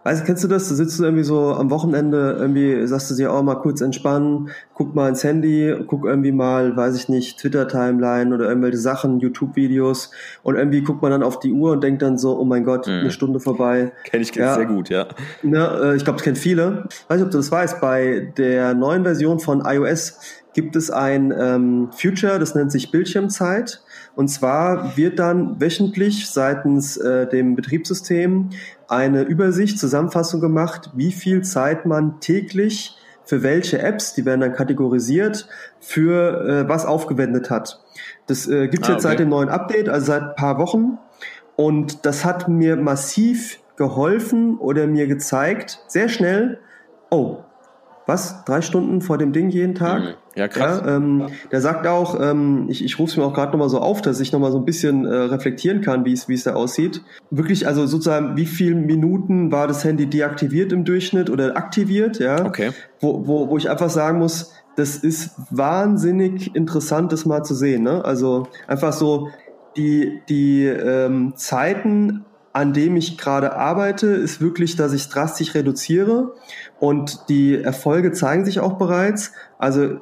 Weißt du, kennst du das? Du sitzt irgendwie so am Wochenende, irgendwie sagst du dir auch mal kurz entspannen, guck mal ins Handy, guck irgendwie mal, weiß ich nicht, Twitter-Timeline oder irgendwelche Sachen, YouTube-Videos und irgendwie guckt man dann auf die Uhr und denkt dann so, oh mein Gott, mhm. eine Stunde vorbei. Kenn ich ja. sehr gut, ja. Ne, äh, ich glaube, das kennen viele. Weiß nicht, ob du das weißt, bei der neuen Version von iOS gibt es ein ähm, Future, das nennt sich Bildschirmzeit. Und zwar wird dann wöchentlich seitens äh, dem Betriebssystem eine Übersicht, Zusammenfassung gemacht, wie viel Zeit man täglich für welche Apps, die werden dann kategorisiert, für äh, was aufgewendet hat. Das äh, gibt es ah, jetzt okay. seit dem neuen Update, also seit ein paar Wochen. Und das hat mir massiv geholfen oder mir gezeigt, sehr schnell, oh, was, drei Stunden vor dem Ding jeden Tag? Mhm. Ja, krass. Ja, ähm, der sagt auch, ähm, ich, ich rufe es mir auch gerade nochmal so auf, dass ich nochmal so ein bisschen äh, reflektieren kann, wie es wie es da aussieht. Wirklich, also sozusagen, wie viele Minuten war das Handy deaktiviert im Durchschnitt oder aktiviert, ja? Okay. Wo, wo, wo ich einfach sagen muss, das ist wahnsinnig interessant, das mal zu sehen. Ne? Also einfach so die, die ähm, Zeiten, an dem ich gerade arbeite, ist wirklich, dass ich drastisch reduziere und die Erfolge zeigen sich auch bereits. Also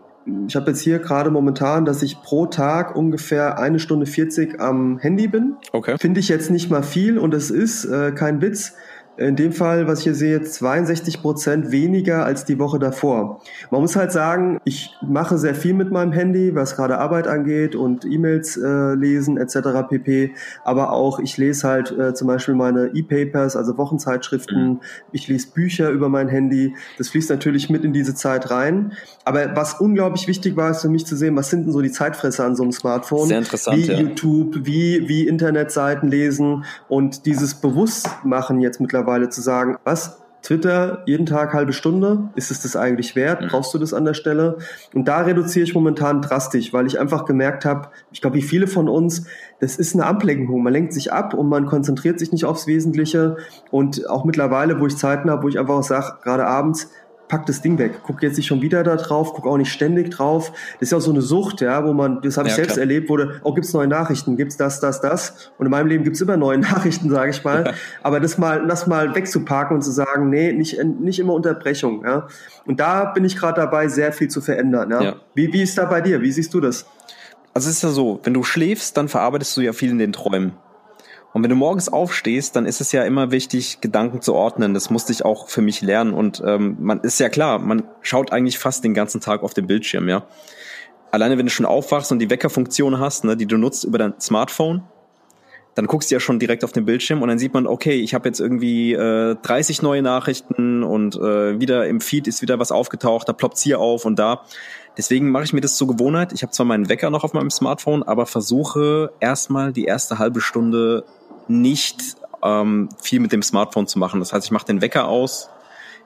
ich habe jetzt hier gerade momentan, dass ich pro Tag ungefähr eine Stunde 40 am Handy bin. Okay. Finde ich jetzt nicht mal viel und es ist äh, kein Witz. In dem Fall, was ich hier sehe, 62 Prozent weniger als die Woche davor. Man muss halt sagen, ich mache sehr viel mit meinem Handy, was gerade Arbeit angeht und E-Mails äh, lesen etc. pp. Aber auch ich lese halt äh, zum Beispiel meine E-Papers, also Wochenzeitschriften. Mhm. Ich lese Bücher über mein Handy. Das fließt natürlich mit in diese Zeit rein. Aber was unglaublich wichtig war, ist für mich zu sehen, was sind denn so die Zeitfresser an so einem Smartphone? Sehr interessant. Wie ja. YouTube, wie wie Internetseiten lesen und dieses Bewusstmachen jetzt mittlerweile mittlerweile zu sagen, was? Twitter jeden Tag halbe Stunde, ist es das eigentlich wert? Mhm. Brauchst du das an der Stelle? Und da reduziere ich momentan drastisch, weil ich einfach gemerkt habe, ich glaube, wie viele von uns, das ist eine Ablenkung. Man lenkt sich ab und man konzentriert sich nicht aufs Wesentliche. Und auch mittlerweile, wo ich Zeiten habe, wo ich einfach auch sage, gerade abends, pack das Ding weg, guck jetzt nicht schon wieder da drauf, guck auch nicht ständig drauf. Das ist ja auch so eine Sucht, ja, wo man, das habe ich ja, selbst klar. erlebt, wurde, oh, gibt's neue Nachrichten, gibt's das, das, das. Und in meinem Leben gibt's immer neue Nachrichten, sage ich mal. Aber das mal, das mal wegzupacken und zu sagen, nee, nicht, nicht immer Unterbrechung, ja. Und da bin ich gerade dabei, sehr viel zu verändern, ja. ja. Wie, wie ist da bei dir? Wie siehst du das? Also es ist ja so, wenn du schläfst, dann verarbeitest du ja viel in den Träumen. Und wenn du morgens aufstehst, dann ist es ja immer wichtig, Gedanken zu ordnen. Das musste ich auch für mich lernen. Und ähm, man ist ja klar, man schaut eigentlich fast den ganzen Tag auf den Bildschirm, ja. Alleine wenn du schon aufwachst und die Weckerfunktion hast, ne, die du nutzt über dein Smartphone, dann guckst du ja schon direkt auf den Bildschirm und dann sieht man, okay, ich habe jetzt irgendwie äh, 30 neue Nachrichten und äh, wieder im Feed ist wieder was aufgetaucht, da ploppt's hier auf und da. Deswegen mache ich mir das zur Gewohnheit. Ich habe zwar meinen Wecker noch auf meinem Smartphone, aber versuche erstmal die erste halbe Stunde nicht ähm, viel mit dem Smartphone zu machen. Das heißt, ich mache den Wecker aus,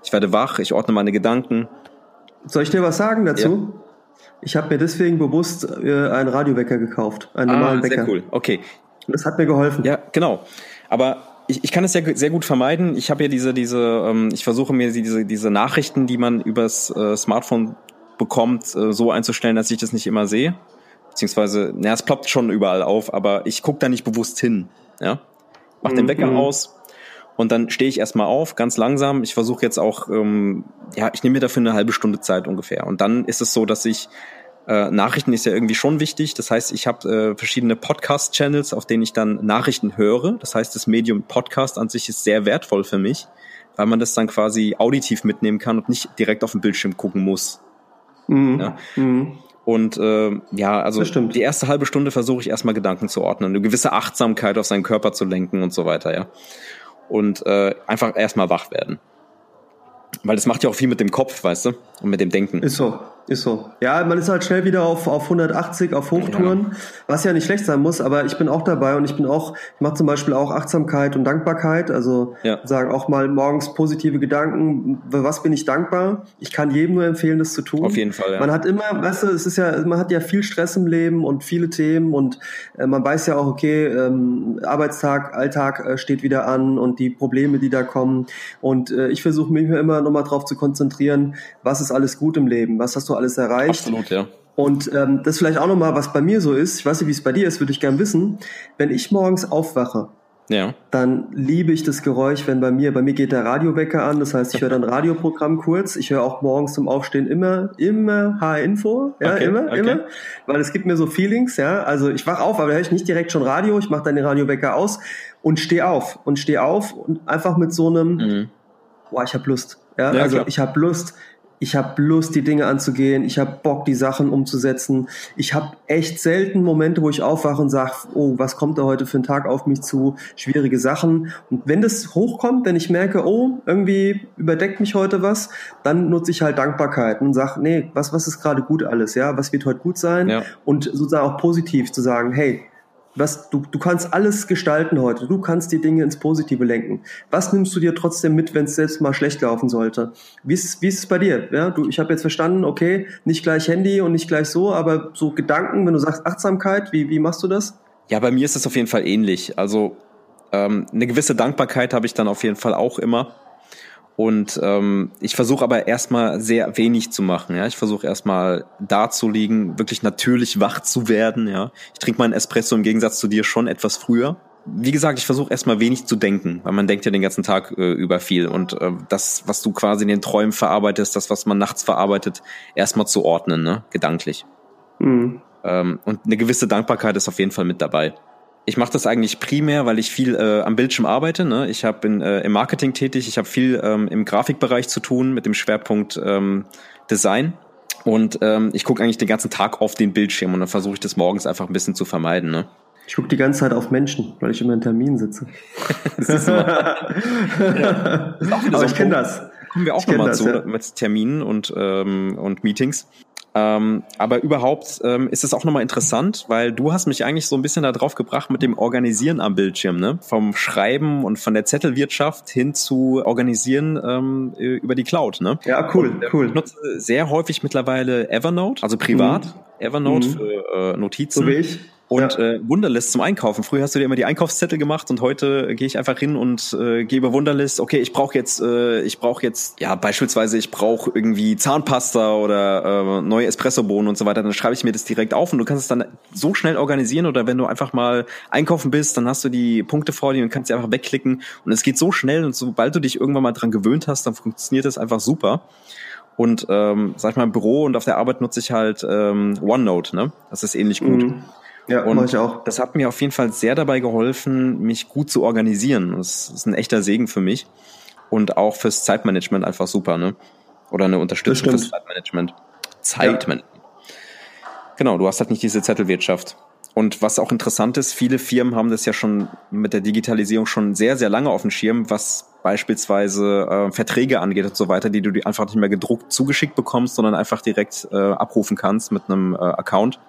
ich werde wach, ich ordne meine Gedanken. Soll ich dir was sagen dazu? Ja. Ich habe mir deswegen bewusst äh, einen Radiowecker gekauft, einen normalen ah, Wecker. Sehr cool. Okay. Das hat mir geholfen. Ja, genau. Aber ich, ich kann es ja sehr gut vermeiden. Ich habe ja diese, diese, ähm, ich versuche mir diese, diese Nachrichten, die man übers äh, Smartphone bekommt, äh, so einzustellen, dass ich das nicht immer sehe. Beziehungsweise, naja, es ploppt schon überall auf, aber ich gucke da nicht bewusst hin. Ja? Mach den Wecker mhm. aus und dann stehe ich erstmal auf, ganz langsam. Ich versuche jetzt auch, ähm, ja, ich nehme mir dafür eine halbe Stunde Zeit ungefähr. Und dann ist es so, dass ich äh, Nachrichten ist ja irgendwie schon wichtig. Das heißt, ich habe äh, verschiedene Podcast-Channels, auf denen ich dann Nachrichten höre. Das heißt, das Medium Podcast an sich ist sehr wertvoll für mich, weil man das dann quasi auditiv mitnehmen kann und nicht direkt auf dem Bildschirm gucken muss. Mhm. Ja. Mhm. Und äh, ja, also die erste halbe Stunde versuche ich erstmal Gedanken zu ordnen, eine gewisse Achtsamkeit auf seinen Körper zu lenken und so weiter, ja. Und äh, einfach erstmal wach werden. Weil das macht ja auch viel mit dem Kopf, weißt du, und mit dem Denken. Ist so. Ist so. Ja, man ist halt schnell wieder auf, auf 180, auf Hochtouren, ja. was ja nicht schlecht sein muss, aber ich bin auch dabei und ich bin auch, ich mache zum Beispiel auch Achtsamkeit und Dankbarkeit, also ja. sagen auch mal morgens positive Gedanken, was bin ich dankbar? Ich kann jedem nur empfehlen, das zu tun. Auf jeden Fall, ja. Man hat immer, weißt du, es ist ja, man hat ja viel Stress im Leben und viele Themen und äh, man weiß ja auch, okay, ähm, Arbeitstag, Alltag äh, steht wieder an und die Probleme, die da kommen und äh, ich versuche mich immer nochmal drauf zu konzentrieren, was ist alles gut im Leben, was hast du alles erreicht. Absolut, ja. Und ähm, das vielleicht auch nochmal, was bei mir so ist, ich weiß nicht, wie es bei dir ist, würde ich gern wissen. Wenn ich morgens aufwache, ja. dann liebe ich das Geräusch, wenn bei mir, bei mir geht der Radiowecker an, das heißt, ich höre dann Radioprogramm kurz, ich höre auch morgens zum Aufstehen immer, immer H-Info, ja, okay, immer, okay. immer, weil es gibt mir so Feelings, ja, also ich wach auf, aber höre ich nicht direkt schon Radio, ich mache dann den Radiowecker aus und stehe auf und stehe auf und einfach mit so einem, mhm. boah, ich habe Lust, ja, ja also klar. ich habe Lust, ich habe Lust, die Dinge anzugehen. Ich habe Bock, die Sachen umzusetzen. Ich habe echt selten Momente, wo ich aufwache und sage, oh, was kommt da heute für ein Tag auf mich zu? Schwierige Sachen. Und wenn das hochkommt, wenn ich merke, oh, irgendwie überdeckt mich heute was, dann nutze ich halt Dankbarkeit und sage, nee, was, was ist gerade gut alles? Ja, was wird heute gut sein? Ja. Und sozusagen auch positiv zu sagen, hey, was, du, du kannst alles gestalten heute. Du kannst die Dinge ins Positive lenken. Was nimmst du dir trotzdem mit, wenn es selbst mal schlecht laufen sollte? Wie ist, wie ist es bei dir? Ja, du, ich habe jetzt verstanden, okay, nicht gleich Handy und nicht gleich so, aber so Gedanken, wenn du sagst Achtsamkeit, wie, wie machst du das? Ja, bei mir ist es auf jeden Fall ähnlich. Also ähm, eine gewisse Dankbarkeit habe ich dann auf jeden Fall auch immer. Und ähm, ich versuche aber erstmal sehr wenig zu machen. Ja, ich versuche erstmal da zu liegen, wirklich natürlich wach zu werden. Ja, ich trinke meinen Espresso im Gegensatz zu dir schon etwas früher. Wie gesagt, ich versuche erstmal wenig zu denken, weil man denkt ja den ganzen Tag äh, über viel und äh, das, was du quasi in den Träumen verarbeitest, das, was man nachts verarbeitet, erstmal zu ordnen, ne, gedanklich. Mhm. Ähm, und eine gewisse Dankbarkeit ist auf jeden Fall mit dabei ich mache das eigentlich primär, weil ich viel äh, am Bildschirm arbeite. Ne? Ich habe äh, im Marketing tätig, ich habe viel ähm, im Grafikbereich zu tun mit dem Schwerpunkt ähm, Design. Und ähm, ich gucke eigentlich den ganzen Tag auf den Bildschirm und dann versuche ich das morgens einfach ein bisschen zu vermeiden. Ne? Ich gucke die ganze Zeit auf Menschen, weil ich immer in Termin sitze. das ist, ja. ist auch wieder Aber so ich kenne das. Kommen wir auch nochmal zu ja. mit Terminen und, ähm, und Meetings. Ähm, aber überhaupt ähm, ist es auch nochmal interessant, weil du hast mich eigentlich so ein bisschen darauf gebracht mit dem Organisieren am Bildschirm, ne? Vom Schreiben und von der Zettelwirtschaft hin zu Organisieren ähm, über die Cloud, ne? Ja, cool, und, äh, cool. Ich nutze sehr häufig mittlerweile Evernote, also privat. Mhm. Evernote mhm. für äh, Notizen. So wie ich und ja. äh, Wunderlist zum Einkaufen. Früher hast du dir immer die Einkaufszettel gemacht und heute gehe ich einfach hin und äh, gebe Wunderlist. Okay, ich brauche jetzt, äh, ich brauche jetzt, ja beispielsweise, ich brauche irgendwie Zahnpasta oder äh, neue Espressobohnen und so weiter. Dann schreibe ich mir das direkt auf und du kannst es dann so schnell organisieren. Oder wenn du einfach mal einkaufen bist, dann hast du die Punkte vor dir und kannst sie einfach wegklicken und es geht so schnell und sobald du dich irgendwann mal dran gewöhnt hast, dann funktioniert das einfach super. Und ähm, sag ich mal, im Büro und auf der Arbeit nutze ich halt ähm, OneNote, ne? Das ist ähnlich gut. Mhm. Ja, und ich auch. Das hat mir auf jeden Fall sehr dabei geholfen, mich gut zu organisieren. Das ist ein echter Segen für mich. Und auch fürs Zeitmanagement einfach super, ne? Oder eine Unterstützung fürs Zeitmanagement. Zeitmanagement. Ja. Genau, du hast halt nicht diese Zettelwirtschaft. Und was auch interessant ist, viele Firmen haben das ja schon mit der Digitalisierung schon sehr, sehr lange auf dem Schirm, was beispielsweise äh, Verträge angeht und so weiter, die du einfach nicht mehr gedruckt zugeschickt bekommst, sondern einfach direkt äh, abrufen kannst mit einem äh, Account.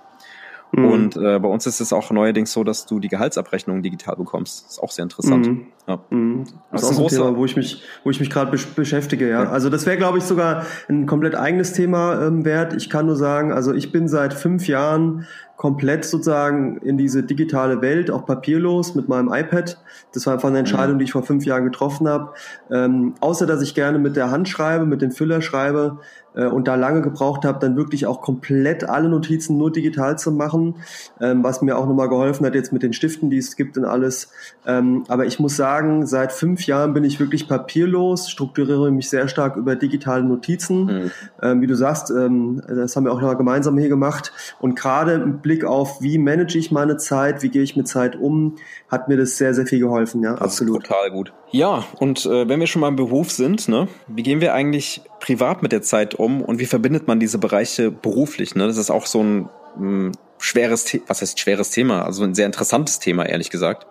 Mhm. Und äh, bei uns ist es auch neuerdings so, dass du die Gehaltsabrechnung digital bekommst. Das ist auch sehr interessant. Mhm. Ja. Mhm. Das, das ist auch ein Thema, wo ich mich, wo ich mich gerade besch beschäftige. Ja. ja. Also das wäre, glaube ich, sogar ein komplett eigenes Thema ähm, wert. Ich kann nur sagen, also ich bin seit fünf Jahren komplett sozusagen in diese digitale Welt, auch papierlos mit meinem iPad. Das war einfach eine Entscheidung, mhm. die ich vor fünf Jahren getroffen habe. Ähm, außer dass ich gerne mit der Hand schreibe, mit dem Füller schreibe, äh, und da lange gebraucht habe, dann wirklich auch komplett alle Notizen nur digital zu machen, ähm, was mir auch nochmal geholfen hat jetzt mit den Stiften, die es gibt und alles. Ähm, aber ich muss sagen, seit fünf Jahren bin ich wirklich papierlos, strukturiere mich sehr stark über digitale Notizen. Mhm. Ähm, wie du sagst, ähm, das haben wir auch noch gemeinsam hier gemacht. Und gerade im Blick auf, wie manage ich meine Zeit, wie gehe ich mit Zeit um, hat mir das sehr, sehr viel geholfen. Ja, das absolut. total gut. Ja, und äh, wenn wir schon mal im Beruf sind, ne, wie gehen wir eigentlich privat mit der Zeit um und wie verbindet man diese Bereiche beruflich? Ne? Das ist auch so ein mh, hm, schweres, The was heißt schweres Thema, also ein sehr interessantes Thema, ehrlich gesagt.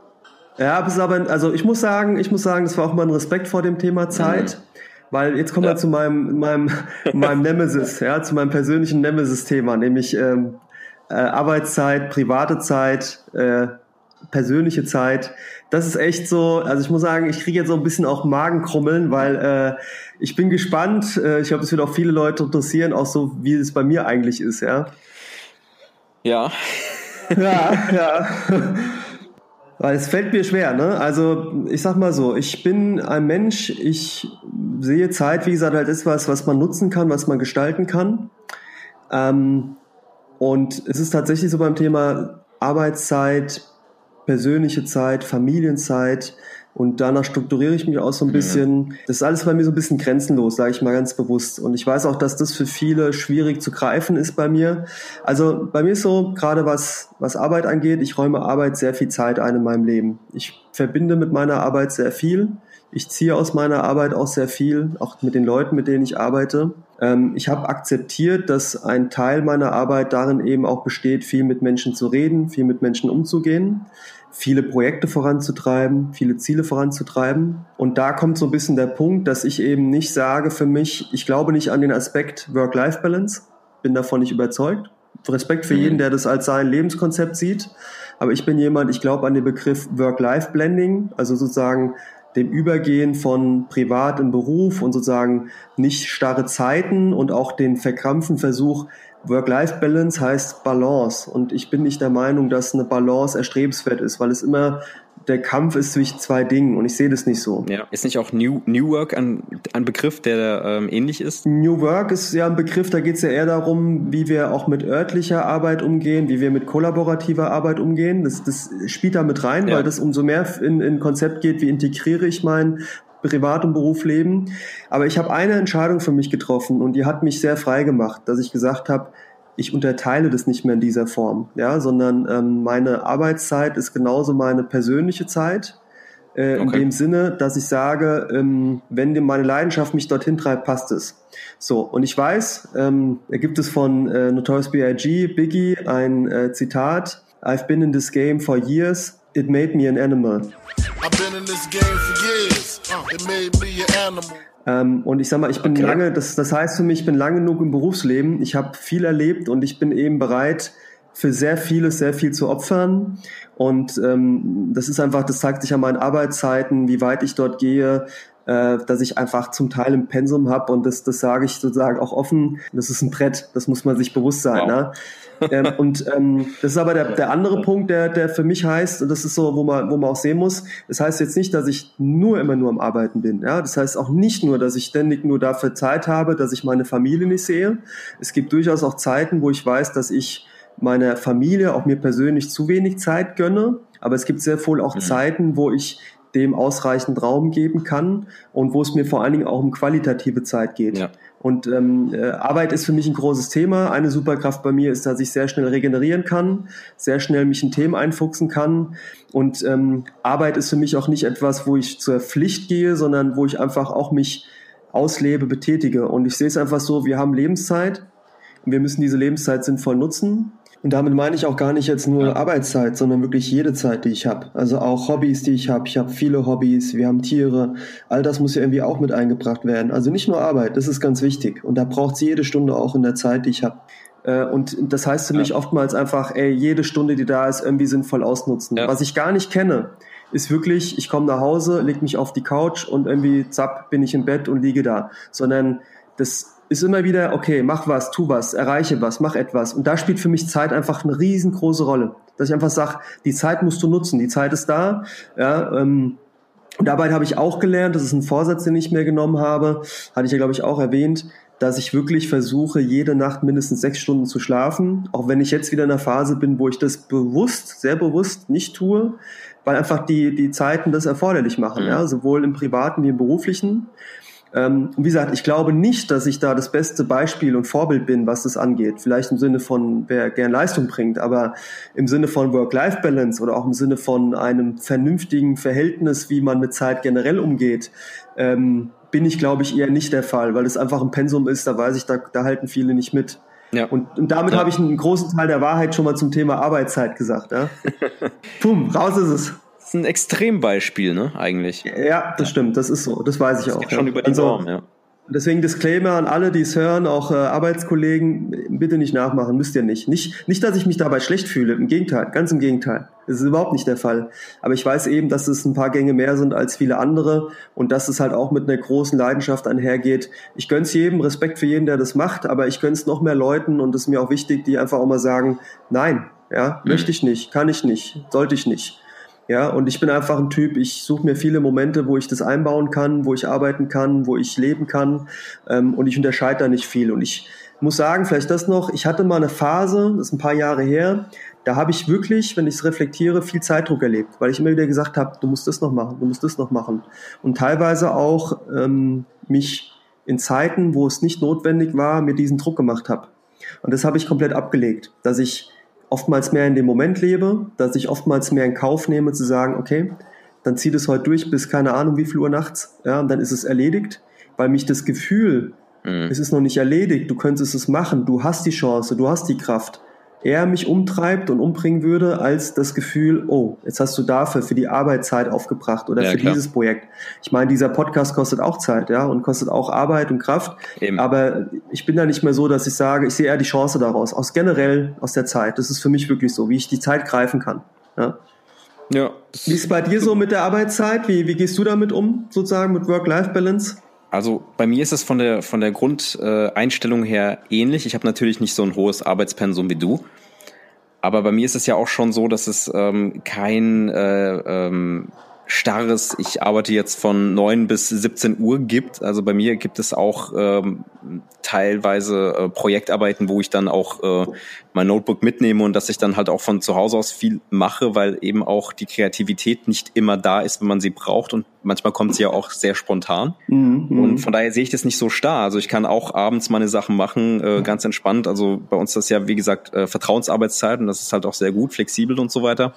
Ja, es ist aber, also ich muss sagen, ich muss sagen, das war auch mal ein Respekt vor dem Thema Zeit. Mhm. Weil jetzt kommen ja. wir zu meinem, meinem, meinem Nemesis, ja, zu meinem persönlichen Nemesis-Thema, nämlich ähm, äh, Arbeitszeit, private Zeit, äh, persönliche Zeit. Das ist echt so, also ich muss sagen, ich kriege jetzt so ein bisschen auch Magenkrummeln, weil äh, ich bin gespannt. Äh, ich glaube, es wird auch viele Leute interessieren, auch so, wie es bei mir eigentlich ist, ja. Ja. ja, ja. Weil es fällt mir schwer, ne? Also ich sag mal so, ich bin ein Mensch, ich sehe Zeit, wie gesagt, halt ist was, was man nutzen kann, was man gestalten kann. Ähm, und es ist tatsächlich so beim Thema Arbeitszeit, persönliche Zeit, Familienzeit und danach strukturiere ich mich auch so ein bisschen. Das ist alles bei mir so ein bisschen grenzenlos, sage ich mal ganz bewusst. Und ich weiß auch, dass das für viele schwierig zu greifen ist bei mir. Also bei mir ist so, gerade was, was Arbeit angeht, ich räume Arbeit sehr viel Zeit ein in meinem Leben. Ich verbinde mit meiner Arbeit sehr viel. Ich ziehe aus meiner Arbeit auch sehr viel, auch mit den Leuten, mit denen ich arbeite. Ähm, ich habe akzeptiert, dass ein Teil meiner Arbeit darin eben auch besteht, viel mit Menschen zu reden, viel mit Menschen umzugehen viele Projekte voranzutreiben, viele Ziele voranzutreiben. Und da kommt so ein bisschen der Punkt, dass ich eben nicht sage für mich, ich glaube nicht an den Aspekt Work-Life-Balance, bin davon nicht überzeugt. Respekt für mhm. jeden, der das als sein Lebenskonzept sieht. Aber ich bin jemand, ich glaube an den Begriff Work-Life-Blending, also sozusagen dem Übergehen von Privat in Beruf und sozusagen nicht starre Zeiten und auch den verkrampften Versuch, Work-Life-Balance heißt Balance. Und ich bin nicht der Meinung, dass eine Balance erstrebenswert ist, weil es immer der Kampf ist zwischen zwei Dingen und ich sehe das nicht so. Ja. Ist nicht auch New, New Work ein, ein Begriff, der ähm, ähnlich ist? New Work ist ja ein Begriff, da geht es ja eher darum, wie wir auch mit örtlicher Arbeit umgehen, wie wir mit kollaborativer Arbeit umgehen. Das, das spielt da mit rein, ja. weil das umso mehr in, in Konzept geht, wie integriere ich mein Privat- und Berufsleben. Aber ich habe eine Entscheidung für mich getroffen und die hat mich sehr frei gemacht, dass ich gesagt habe, ich unterteile das nicht mehr in dieser Form, ja, sondern ähm, meine Arbeitszeit ist genauso meine persönliche Zeit. Äh, okay. In dem Sinne, dass ich sage, ähm, wenn meine Leidenschaft mich dorthin treibt, passt es. So, und ich weiß, ähm, da gibt es von äh, Notorious B.I.G., Biggie, ein äh, Zitat, I've been in this game for years, it made me an animal. I've been in this game for years, uh, it made me an animal. Ähm, und ich sag mal, ich bin okay. lange, das, das heißt für mich, ich bin lange genug im Berufsleben, ich habe viel erlebt und ich bin eben bereit, für sehr vieles sehr viel zu opfern. Und ähm, das ist einfach, das zeigt sich an meinen Arbeitszeiten, wie weit ich dort gehe, äh, dass ich einfach zum Teil im Pensum habe und das, das sage ich sozusagen auch offen, das ist ein Brett, das muss man sich bewusst sein. Wow. Ne? ähm, und ähm, das ist aber der, der andere Punkt, der, der für mich heißt, und das ist so, wo man, wo man auch sehen muss, das heißt jetzt nicht, dass ich nur immer nur am Arbeiten bin. Ja? Das heißt auch nicht nur, dass ich ständig nur dafür Zeit habe, dass ich meine Familie nicht sehe. Es gibt durchaus auch Zeiten, wo ich weiß, dass ich meiner Familie, auch mir persönlich zu wenig Zeit gönne. Aber es gibt sehr wohl auch mhm. Zeiten, wo ich dem ausreichend Raum geben kann und wo es mir vor allen Dingen auch um qualitative Zeit geht. Ja. Und ähm, äh, Arbeit ist für mich ein großes Thema. Eine Superkraft bei mir ist, dass ich sehr schnell regenerieren kann, sehr schnell mich in Themen einfuchsen kann. Und ähm, Arbeit ist für mich auch nicht etwas, wo ich zur Pflicht gehe, sondern wo ich einfach auch mich auslebe, betätige. Und ich sehe es einfach so, wir haben Lebenszeit und wir müssen diese Lebenszeit sinnvoll nutzen. Und damit meine ich auch gar nicht jetzt nur Arbeitszeit, sondern wirklich jede Zeit, die ich habe. Also auch Hobbys, die ich habe. Ich habe viele Hobbys, wir haben Tiere. All das muss ja irgendwie auch mit eingebracht werden. Also nicht nur Arbeit, das ist ganz wichtig. Und da braucht es jede Stunde auch in der Zeit, die ich habe. Äh, und das heißt für mich oftmals einfach, ey, jede Stunde, die da ist, irgendwie sinnvoll ausnutzen. Ja. Was ich gar nicht kenne, ist wirklich, ich komme nach Hause, leg mich auf die Couch und irgendwie zapp, bin ich im Bett und liege da. Sondern das ist immer wieder, okay, mach was, tu was, erreiche was, mach etwas. Und da spielt für mich Zeit einfach eine riesengroße Rolle. Dass ich einfach sage, die Zeit musst du nutzen, die Zeit ist da. Ja, ähm, und dabei habe ich auch gelernt, das ist ein Vorsatz, den ich mir genommen habe, hatte ich ja, glaube ich, auch erwähnt, dass ich wirklich versuche, jede Nacht mindestens sechs Stunden zu schlafen, auch wenn ich jetzt wieder in einer Phase bin, wo ich das bewusst, sehr bewusst nicht tue, weil einfach die, die Zeiten das erforderlich machen, ja, sowohl im privaten wie im beruflichen. Ähm, wie gesagt, ich glaube nicht, dass ich da das beste Beispiel und Vorbild bin, was das angeht. Vielleicht im Sinne von, wer gern Leistung bringt, aber im Sinne von Work-Life-Balance oder auch im Sinne von einem vernünftigen Verhältnis, wie man mit Zeit generell umgeht, ähm, bin ich, glaube ich, eher nicht der Fall, weil es einfach ein Pensum ist, da weiß ich, da, da halten viele nicht mit. Ja. Und, und damit ja. habe ich einen großen Teil der Wahrheit schon mal zum Thema Arbeitszeit gesagt. Ja? Pum, raus ist es ein Extrembeispiel, ne, eigentlich. Ja, das stimmt, das ist so, das weiß ich das auch. Schon ja. über die also, Norm, ja. Deswegen Disclaimer an alle, die es hören, auch äh, Arbeitskollegen, bitte nicht nachmachen, müsst ihr nicht. nicht. Nicht, dass ich mich dabei schlecht fühle, im Gegenteil, ganz im Gegenteil. Das ist überhaupt nicht der Fall. Aber ich weiß eben, dass es ein paar Gänge mehr sind als viele andere und dass es halt auch mit einer großen Leidenschaft einhergeht. Ich gönn's jedem, Respekt für jeden, der das macht, aber ich gönn's noch mehr Leuten und es ist mir auch wichtig, die einfach auch mal sagen, nein, ja, mhm. möchte ich nicht, kann ich nicht, sollte ich nicht. Ja, und ich bin einfach ein Typ, ich suche mir viele Momente, wo ich das einbauen kann, wo ich arbeiten kann, wo ich leben kann ähm, und ich unterscheide da nicht viel. Und ich muss sagen, vielleicht das noch, ich hatte mal eine Phase, das ist ein paar Jahre her, da habe ich wirklich, wenn ich es reflektiere, viel Zeitdruck erlebt, weil ich immer wieder gesagt habe, du musst das noch machen, du musst das noch machen. Und teilweise auch ähm, mich in Zeiten, wo es nicht notwendig war, mir diesen Druck gemacht habe. Und das habe ich komplett abgelegt, dass ich oftmals mehr in dem Moment lebe, dass ich oftmals mehr in Kauf nehme, zu sagen, okay, dann zieht es heute durch bis keine Ahnung wie viel Uhr nachts, ja, und dann ist es erledigt, weil mich das Gefühl, mhm. es ist noch nicht erledigt, du könntest es machen, du hast die Chance, du hast die Kraft, eher mich umtreibt und umbringen würde, als das Gefühl, oh, jetzt hast du dafür für die Arbeit Zeit aufgebracht oder ja, für klar. dieses Projekt. Ich meine, dieser Podcast kostet auch Zeit, ja, und kostet auch Arbeit und Kraft. Eben. Aber ich bin da nicht mehr so, dass ich sage, ich sehe eher die Chance daraus, aus generell aus der Zeit. Das ist für mich wirklich so, wie ich die Zeit greifen kann. Ja. Ja. Wie ist es bei dir so mit der Arbeitszeit? Wie, wie gehst du damit um, sozusagen mit Work-Life-Balance? Also bei mir ist es von der von der Grundeinstellung her ähnlich. Ich habe natürlich nicht so ein hohes Arbeitspensum wie du, aber bei mir ist es ja auch schon so, dass es ähm, kein äh, ähm, starres, ich arbeite jetzt von neun bis 17 Uhr gibt. Also bei mir gibt es auch ähm, teilweise äh, Projektarbeiten, wo ich dann auch äh, mein Notebook mitnehme und dass ich dann halt auch von zu Hause aus viel mache, weil eben auch die Kreativität nicht immer da ist, wenn man sie braucht und manchmal kommt sie ja auch sehr spontan. Mhm. Und von daher sehe ich das nicht so starr. Also ich kann auch abends meine Sachen machen, äh, ganz entspannt. Also bei uns ist das ja, wie gesagt, äh, Vertrauensarbeitszeit und das ist halt auch sehr gut, flexibel und so weiter.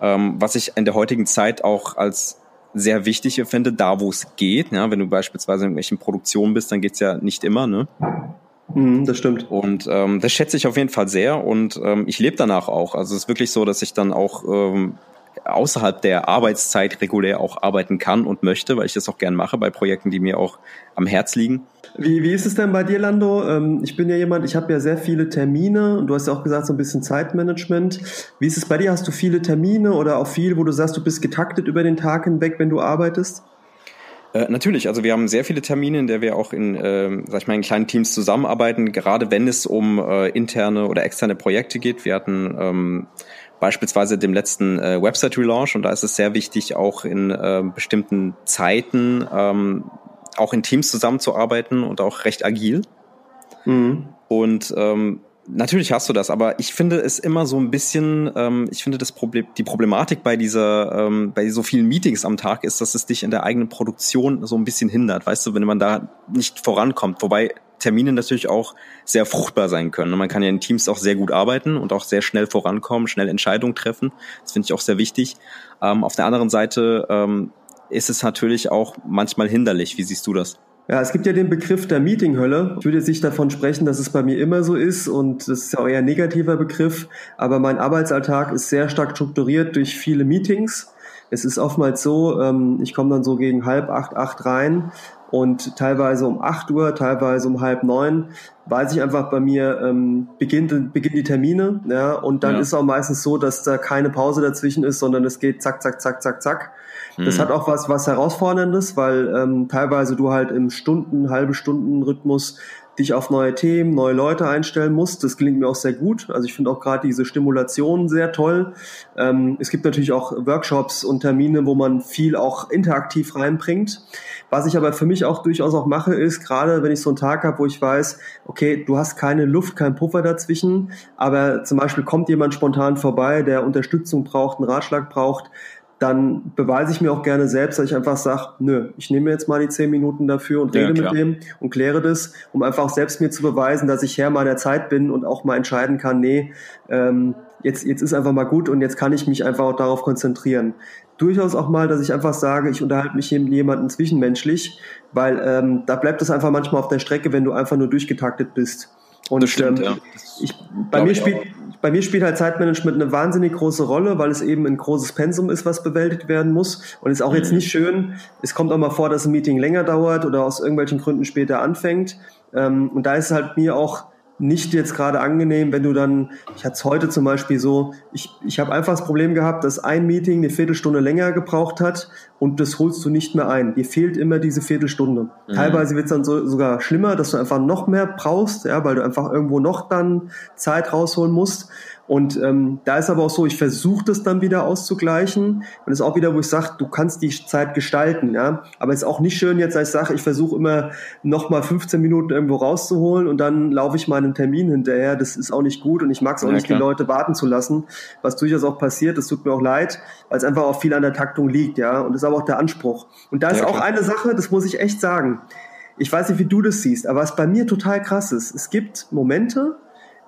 Ähm, was ich in der heutigen Zeit auch als sehr wichtig finde, da wo es geht. Ja, wenn du beispielsweise in irgendwelchen Produktionen bist, dann geht's ja nicht immer, ne? Mhm, das stimmt. Und ähm, das schätze ich auf jeden Fall sehr und ähm, ich lebe danach auch. Also es ist wirklich so, dass ich dann auch ähm, außerhalb der Arbeitszeit regulär auch arbeiten kann und möchte, weil ich das auch gern mache bei Projekten, die mir auch am Herz liegen. Wie, wie ist es denn bei dir, Lando? Ähm, ich bin ja jemand, ich habe ja sehr viele Termine und du hast ja auch gesagt, so ein bisschen Zeitmanagement. Wie ist es bei dir? Hast du viele Termine oder auch viel, wo du sagst, du bist getaktet über den Tag hinweg, wenn du arbeitest? Äh, natürlich, also wir haben sehr viele Termine, in der wir auch in, äh, sag ich mal, in kleinen Teams zusammenarbeiten, gerade wenn es um äh, interne oder externe Projekte geht. Wir hatten ähm, beispielsweise dem letzten äh, Website-Relaunch und da ist es sehr wichtig, auch in äh, bestimmten Zeiten ähm, auch in Teams zusammenzuarbeiten und auch recht agil. Mhm. Und ähm, natürlich hast du das, aber ich finde es immer so ein bisschen, ähm, ich finde das Problem, die Problematik bei dieser, ähm, bei so vielen Meetings am Tag ist, dass es dich in der eigenen Produktion so ein bisschen hindert, weißt du, wenn man da nicht vorankommt. Wobei Termine natürlich auch sehr fruchtbar sein können. Man kann ja in Teams auch sehr gut arbeiten und auch sehr schnell vorankommen, schnell Entscheidungen treffen. Das finde ich auch sehr wichtig. Ähm, auf der anderen Seite ähm, ist es natürlich auch manchmal hinderlich. Wie siehst du das? Ja, es gibt ja den Begriff der Meetinghölle. Ich würde jetzt nicht davon sprechen, dass es bei mir immer so ist und das ist ja auch eher ein negativer Begriff, aber mein Arbeitsalltag ist sehr stark strukturiert durch viele Meetings. Es ist oftmals so, ähm, ich komme dann so gegen halb acht, acht rein und teilweise um acht Uhr, teilweise um halb neun, weiß ich einfach bei mir, ähm, beginnt, beginnen die Termine, ja, und dann ja. ist auch meistens so, dass da keine Pause dazwischen ist, sondern es geht zack, zack, zack, zack, zack. Das mhm. hat auch was, was Herausforderndes, weil ähm, teilweise du halt im Stunden, halbe Stunden Rhythmus dich auf neue Themen, neue Leute einstellen musst. Das klingt mir auch sehr gut. Also ich finde auch gerade diese Stimulation sehr toll. Ähm, es gibt natürlich auch Workshops und Termine, wo man viel auch interaktiv reinbringt. Was ich aber für mich auch durchaus auch mache, ist gerade, wenn ich so einen Tag habe, wo ich weiß, okay, du hast keine Luft, keinen Puffer dazwischen, aber zum Beispiel kommt jemand spontan vorbei, der Unterstützung braucht, einen Ratschlag braucht, dann beweise ich mir auch gerne selbst, dass ich einfach sage, nö, ich nehme jetzt mal die zehn Minuten dafür und rede ja, mit dem und kläre das, um einfach selbst mir zu beweisen, dass ich Herr meiner Zeit bin und auch mal entscheiden kann, nee, ähm, jetzt, jetzt ist einfach mal gut und jetzt kann ich mich einfach auch darauf konzentrieren. Durchaus auch mal, dass ich einfach sage, ich unterhalte mich mit jemandem zwischenmenschlich, weil ähm, da bleibt es einfach manchmal auf der Strecke, wenn du einfach nur durchgetaktet bist. Und das stimmt, ähm, ja. ich, bei, mir spielt, bei mir spielt halt Zeitmanagement eine wahnsinnig große Rolle, weil es eben ein großes Pensum ist, was bewältigt werden muss. Und ist auch jetzt mhm. nicht schön. Es kommt auch mal vor, dass ein Meeting länger dauert oder aus irgendwelchen Gründen später anfängt. Ähm, und da ist halt mir auch nicht jetzt gerade angenehm, wenn du dann, ich hatte es heute zum Beispiel so, ich, ich habe einfach das Problem gehabt, dass ein Meeting eine Viertelstunde länger gebraucht hat und das holst du nicht mehr ein. Dir fehlt immer diese Viertelstunde. Mhm. Teilweise wird es dann so, sogar schlimmer, dass du einfach noch mehr brauchst, ja, weil du einfach irgendwo noch dann Zeit rausholen musst. Und ähm, da ist aber auch so, ich versuche das dann wieder auszugleichen. Und ist auch wieder, wo ich sage, du kannst die Zeit gestalten. Ja? Aber es ist auch nicht schön jetzt, als ich sage, ich versuche immer noch mal 15 Minuten irgendwo rauszuholen und dann laufe ich meinem Termin hinterher. Das ist auch nicht gut und ich mag es auch ja, nicht, klar. die Leute warten zu lassen, was durchaus auch passiert. Das tut mir auch leid, weil es einfach auch viel an der Taktung liegt. ja. Und das ist aber auch der Anspruch. Und da ist ja, auch eine Sache, das muss ich echt sagen. Ich weiß nicht, wie du das siehst, aber was bei mir total krass ist, es gibt Momente,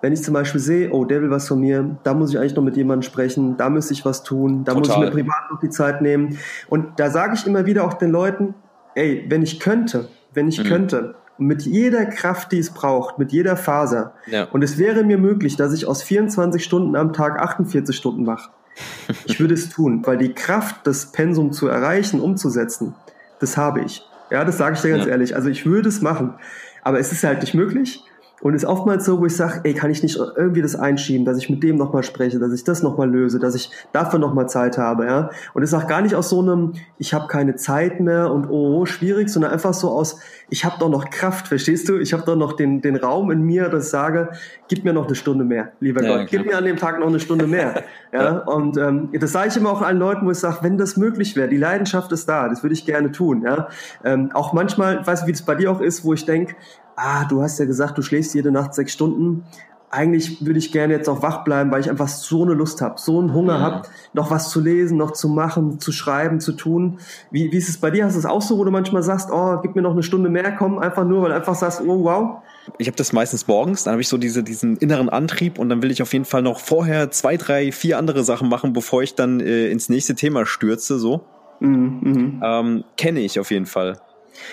wenn ich zum Beispiel sehe, oh, der will was von mir, da muss ich eigentlich noch mit jemandem sprechen, da müsste ich was tun, da Total. muss ich mir privat noch die Zeit nehmen. Und da sage ich immer wieder auch den Leuten, ey, wenn ich könnte, wenn ich mhm. könnte, mit jeder Kraft, die es braucht, mit jeder Faser. Ja. Und es wäre mir möglich, dass ich aus 24 Stunden am Tag 48 Stunden mache. Ich würde es tun, weil die Kraft, das Pensum zu erreichen, umzusetzen, das habe ich. Ja, das sage ich dir ganz Ja. ehrlich. Also ich würde es machen. Aber es ist halt nicht möglich. Und es ist oftmals so, wo ich sage, ey, kann ich nicht irgendwie das einschieben, dass ich mit dem nochmal spreche, dass ich das nochmal löse, dass ich dafür nochmal Zeit habe, ja. Und es ist auch gar nicht aus so einem, ich habe keine Zeit mehr und oh, schwierig, sondern einfach so aus, ich habe doch noch Kraft, verstehst du? Ich habe doch noch den, den Raum in mir, dass ich sage, gib mir noch eine Stunde mehr, lieber Ja, Gott, gib mir an dem Tag noch eine Stunde mehr. ja. Und ähm, das sage ich immer auch allen Leuten, wo ich sage, wenn das möglich wäre, die Leidenschaft ist da, das würde ich gerne tun, ja. Ähm, auch manchmal, ich weiß nicht, wie das bei dir auch ist, wo ich denke, ah, du hast ja gesagt, du schläfst jede Nacht sechs Stunden. Eigentlich würde ich gerne jetzt auch wach bleiben, weil ich einfach so eine Lust habe, so einen Hunger Mhm. habe, noch was zu lesen, noch zu machen, zu schreiben, zu tun. Wie, wie ist es bei dir? Hast du es auch so, wo du manchmal sagst, oh, gib mir noch eine Stunde mehr, komm, einfach nur, weil du einfach sagst, oh, wow. Ich habe das meistens morgens, dann habe ich so diese, diesen inneren Antrieb und dann will ich auf jeden Fall noch vorher zwei, drei, vier andere Sachen machen, bevor ich dann äh, ins nächste Thema stürze. So Mhm, mhm. ähm, kenne ich auf jeden Fall.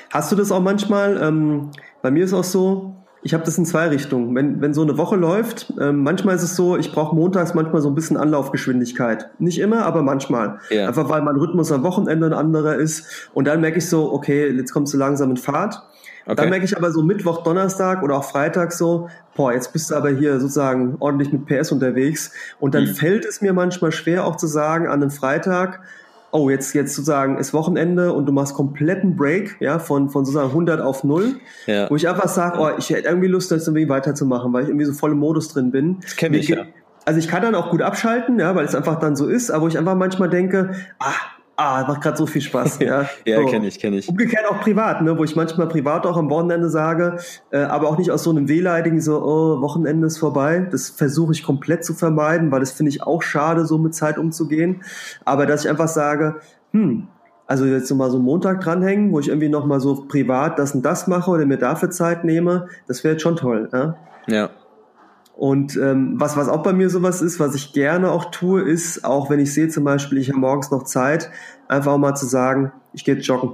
Hast du das auch manchmal? Ähm, bei mir ist auch so, ich habe das in zwei Richtungen. Wenn, wenn so eine Woche läuft, ähm, manchmal ist es so, ich brauche montags manchmal so ein bisschen Anlaufgeschwindigkeit. Nicht immer, aber manchmal. Ja. Einfach weil mein Rhythmus am Wochenende ein anderer ist. Und dann merke ich so, okay, jetzt kommst du langsam in Fahrt. Okay. Dann merke ich aber so Mittwoch, Donnerstag oder auch Freitag so, boah, jetzt bist du aber hier sozusagen ordentlich mit PS unterwegs. Und dann Mhm. fällt es mir manchmal schwer auch zu sagen an einem Freitag, oh, jetzt, jetzt sozusagen ist Wochenende und du machst kompletten Break, ja, von, von sozusagen 100 auf 0, Ja. wo ich einfach sage, oh, ich hätte irgendwie Lust, jetzt irgendwie weiterzumachen, weil ich irgendwie so voll im Modus drin bin. Das kenn Mir ich, ja. Also ich kann dann auch gut abschalten, ja, weil es einfach dann so ist, aber wo ich einfach manchmal denke, ah, ah, macht gerade so viel Spaß, ja. Ja, so. kenne ich, kenne ich. Umgekehrt auch privat, ne, wo ich manchmal privat auch am Wochenende sage, äh, aber auch nicht aus so einem wehleidigen, so, oh, Wochenende ist vorbei. Das versuche ich komplett zu vermeiden, weil das finde ich auch schade, so mit Zeit umzugehen. Aber dass ich einfach sage, hm, also jetzt so mal so einen Montag dranhängen, wo ich irgendwie noch mal so privat das und das mache oder mir dafür Zeit nehme, das wäre jetzt schon toll. Ja? Ja. Und ähm, was, was auch bei mir sowas ist, was ich gerne auch tue, ist, auch wenn ich sehe zum Beispiel, ich habe morgens noch Zeit, einfach auch mal zu sagen, ich gehe jetzt joggen.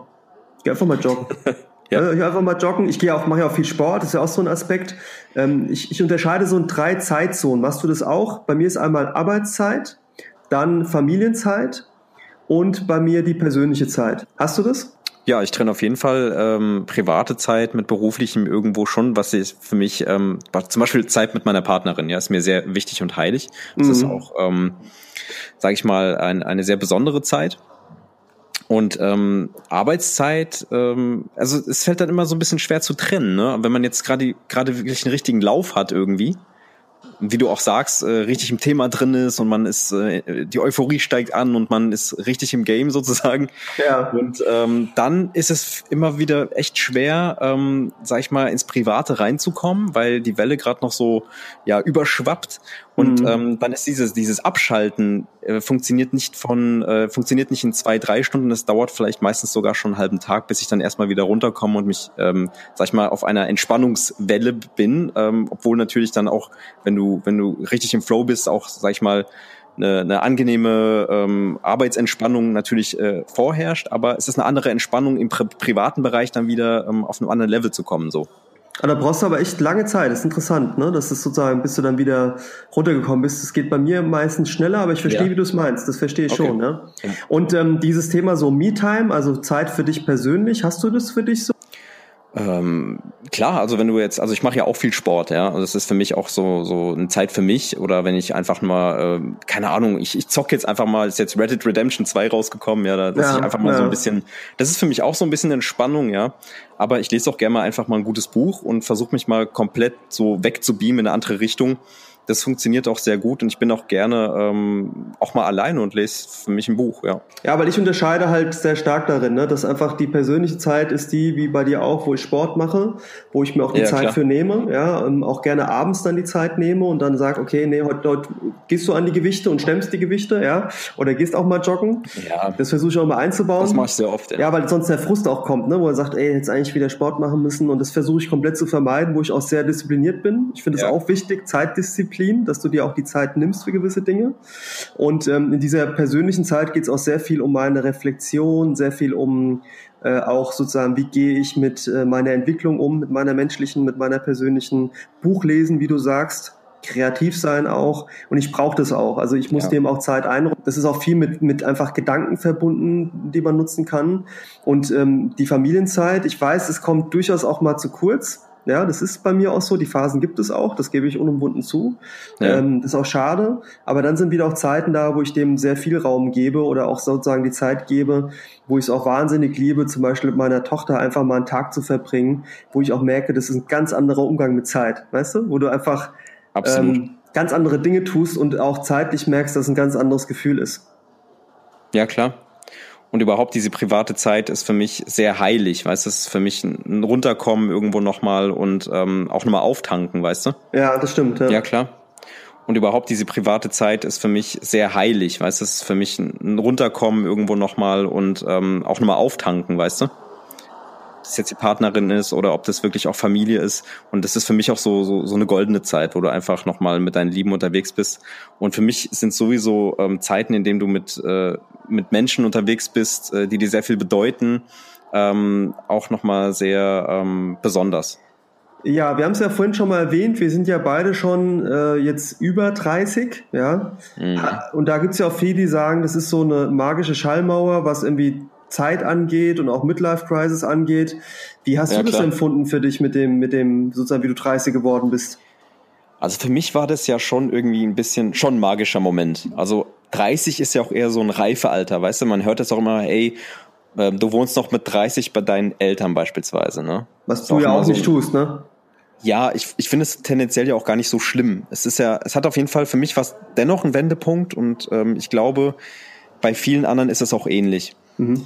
Ich gehe einfach mal joggen. Ja. ja. Ich gehe einfach mal joggen. Ich gehe auch, mache ja auch viel Sport, das ist ja auch so ein Aspekt. Ähm, ich, ich unterscheide so in drei Zeitzonen. Machst du das auch? Bei mir ist einmal Arbeitszeit, dann Familienzeit und bei mir die persönliche Zeit. Hast du das? Ja, ich trenne auf jeden Fall ähm, private Zeit mit beruflichem irgendwo schon, was ist für mich, ähm, zum Beispiel Zeit mit meiner Partnerin, ja, ist mir sehr wichtig und heilig. Das Mhm. ist auch, ähm, sage ich mal, ein, eine sehr besondere Zeit. Und ähm, Arbeitszeit, ähm, also es fällt dann immer so ein bisschen schwer zu trennen, ne? Wenn man jetzt gerade gerade wirklich einen richtigen Lauf hat irgendwie, wie du auch sagst, äh, richtig im Thema drin ist und man ist, äh, die Euphorie steigt an und man ist richtig im Game sozusagen. Ja. Und ähm, dann ist es immer wieder echt schwer, ähm, sag ich mal, ins Private reinzukommen, weil die Welle gerade noch so ja überschwappt. Und Mhm. ähm, dann ist dieses dieses Abschalten äh, funktioniert nicht von äh, funktioniert nicht in zwei drei Stunden. Das dauert vielleicht meistens sogar schon einen halben Tag, bis ich dann erstmal wieder runterkomme und mich, ähm, sag ich mal, auf einer Entspannungswelle bin. Ähm, obwohl natürlich dann auch, wenn du wenn du richtig im Flow bist, auch sag ich mal eine, eine angenehme ähm, Arbeitsentspannung natürlich äh, vorherrscht, aber es ist eine andere Entspannung im pri privaten Bereich dann wieder ähm, auf einem anderen Level zu kommen. So. Ah, Da brauchst du aber echt lange Zeit. Das ist interessant, ne? Das ist sozusagen, bis du dann wieder runtergekommen bist. Das geht bei mir meistens schneller, aber ich verstehe, Ja. wie du es meinst. Das verstehe ich Okay. schon, ne? Und ähm, dieses Thema so Me-Time, also Zeit für dich persönlich, hast du das für dich so? Ähm, klar, also wenn du jetzt, also ich mache ja auch viel Sport, ja, also das ist für mich auch so so eine Zeit für mich oder wenn ich einfach mal, ähm, keine Ahnung, ich, ich zock jetzt einfach mal, ist jetzt Reddit Redemption 2 rausgekommen, ja, da- dass Ja, ich einfach mal so ja. ein bisschen, das ist für mich auch so ein bisschen Entspannung, ja, aber ich lese auch gerne mal einfach mal ein gutes Buch und versuche mich mal komplett so wegzubeamen in eine andere Richtung. Das funktioniert auch sehr gut und ich bin auch gerne ähm, auch mal alleine und lese für mich ein Buch, ja. Ja, weil ich unterscheide halt sehr stark darin, ne? dass einfach die persönliche Zeit ist die, wie bei dir auch, wo ich Sport mache, wo ich mir auch die Ja, Zeit klar. für nehme, ja, ähm, auch gerne abends dann die Zeit nehme und dann sage, okay, nee, heute, heute gehst du an die Gewichte und stemmst die Gewichte, ja, oder gehst auch mal joggen. Ja, Das versuche ich auch mal einzubauen. das mache ich sehr oft, ja. Ja, weil sonst der Frust auch kommt, ne? wo er sagt, ey, jetzt eigentlich wieder Sport machen müssen und das versuche ich komplett zu vermeiden, wo ich auch sehr diszipliniert bin. Ich finde es Ja. auch wichtig, Zeitdisziplin. Disziplin, dass du dir auch die Zeit nimmst für gewisse Dinge. Und ähm, in dieser persönlichen Zeit geht es auch sehr viel um meine Reflexion, sehr viel um äh, auch sozusagen, wie gehe ich mit äh, meiner Entwicklung um, mit meiner menschlichen, mit meiner persönlichen Buchlesen, wie du sagst kreativ sein auch und ich brauche das auch. Also ich muss ja. dem auch Zeit einräumen. Das ist auch viel mit, mit einfach Gedanken verbunden, die man nutzen kann. Und ähm, die Familienzeit, ich weiß, es kommt durchaus auch mal zu kurz. Ja, das ist bei mir auch so. Die Phasen gibt es auch, das gebe ich unumwunden zu. Ja. Ähm, das ist auch schade. Aber dann sind wieder auch Zeiten da, wo ich dem sehr viel Raum gebe oder auch sozusagen die Zeit gebe, wo ich es auch wahnsinnig liebe, zum Beispiel mit meiner Tochter einfach mal einen Tag zu verbringen, wo ich auch merke, das ist ein ganz anderer Umgang mit Zeit. Weißt du? Wo du einfach ähm, ganz andere Dinge tust und auch zeitlich merkst, dass es ein ganz anderes Gefühl ist. Ja, klar. Und überhaupt diese private Zeit ist für mich sehr heilig, weißt du, es ist für mich ein Runterkommen irgendwo nochmal und ähm, auch nochmal auftanken, weißt du? Ja, das stimmt. Ja. ja, klar. Und überhaupt diese private Zeit ist für mich sehr heilig, weißt du, es ist für mich ein Runterkommen irgendwo nochmal und ähm, auch nochmal auftanken, weißt du? das jetzt die Partnerin ist oder ob das wirklich auch Familie ist. Und das ist für mich auch so, so, so eine goldene Zeit, wo du einfach nochmal mit deinen Lieben unterwegs bist. Und für mich sind sowieso ähm, Zeiten, in denen du mit, äh, mit Menschen unterwegs bist, äh, die dir sehr viel bedeuten, ähm, auch nochmal sehr ähm, besonders. Ja, wir haben es ja vorhin schon mal erwähnt, wir sind ja beide schon äh, jetzt über 30, ja. Mhm. Und da gibt's ja auch viele, die sagen, das ist so eine magische Schallmauer, was irgendwie Zeit angeht und auch Midlife Crisis angeht. Wie hast ja, du das klar. empfunden für dich mit dem, mit dem, sozusagen, wie du 30 geworden bist? Also für mich war das ja schon irgendwie ein bisschen, schon ein magischer Moment. Also 30 ist ja auch eher so ein Reifealter, weißt du, man hört das auch immer, ey, ähm, du wohnst noch mit 30 bei deinen Eltern beispielsweise, ne? Was du ja auch nicht so, tust, ne? Ja, ich, ich finde es tendenziell ja auch gar nicht so schlimm. Es ist ja, es hat auf jeden Fall für mich was dennoch einen Wendepunkt und ähm, ich glaube, bei vielen anderen ist es auch ähnlich. Mhm.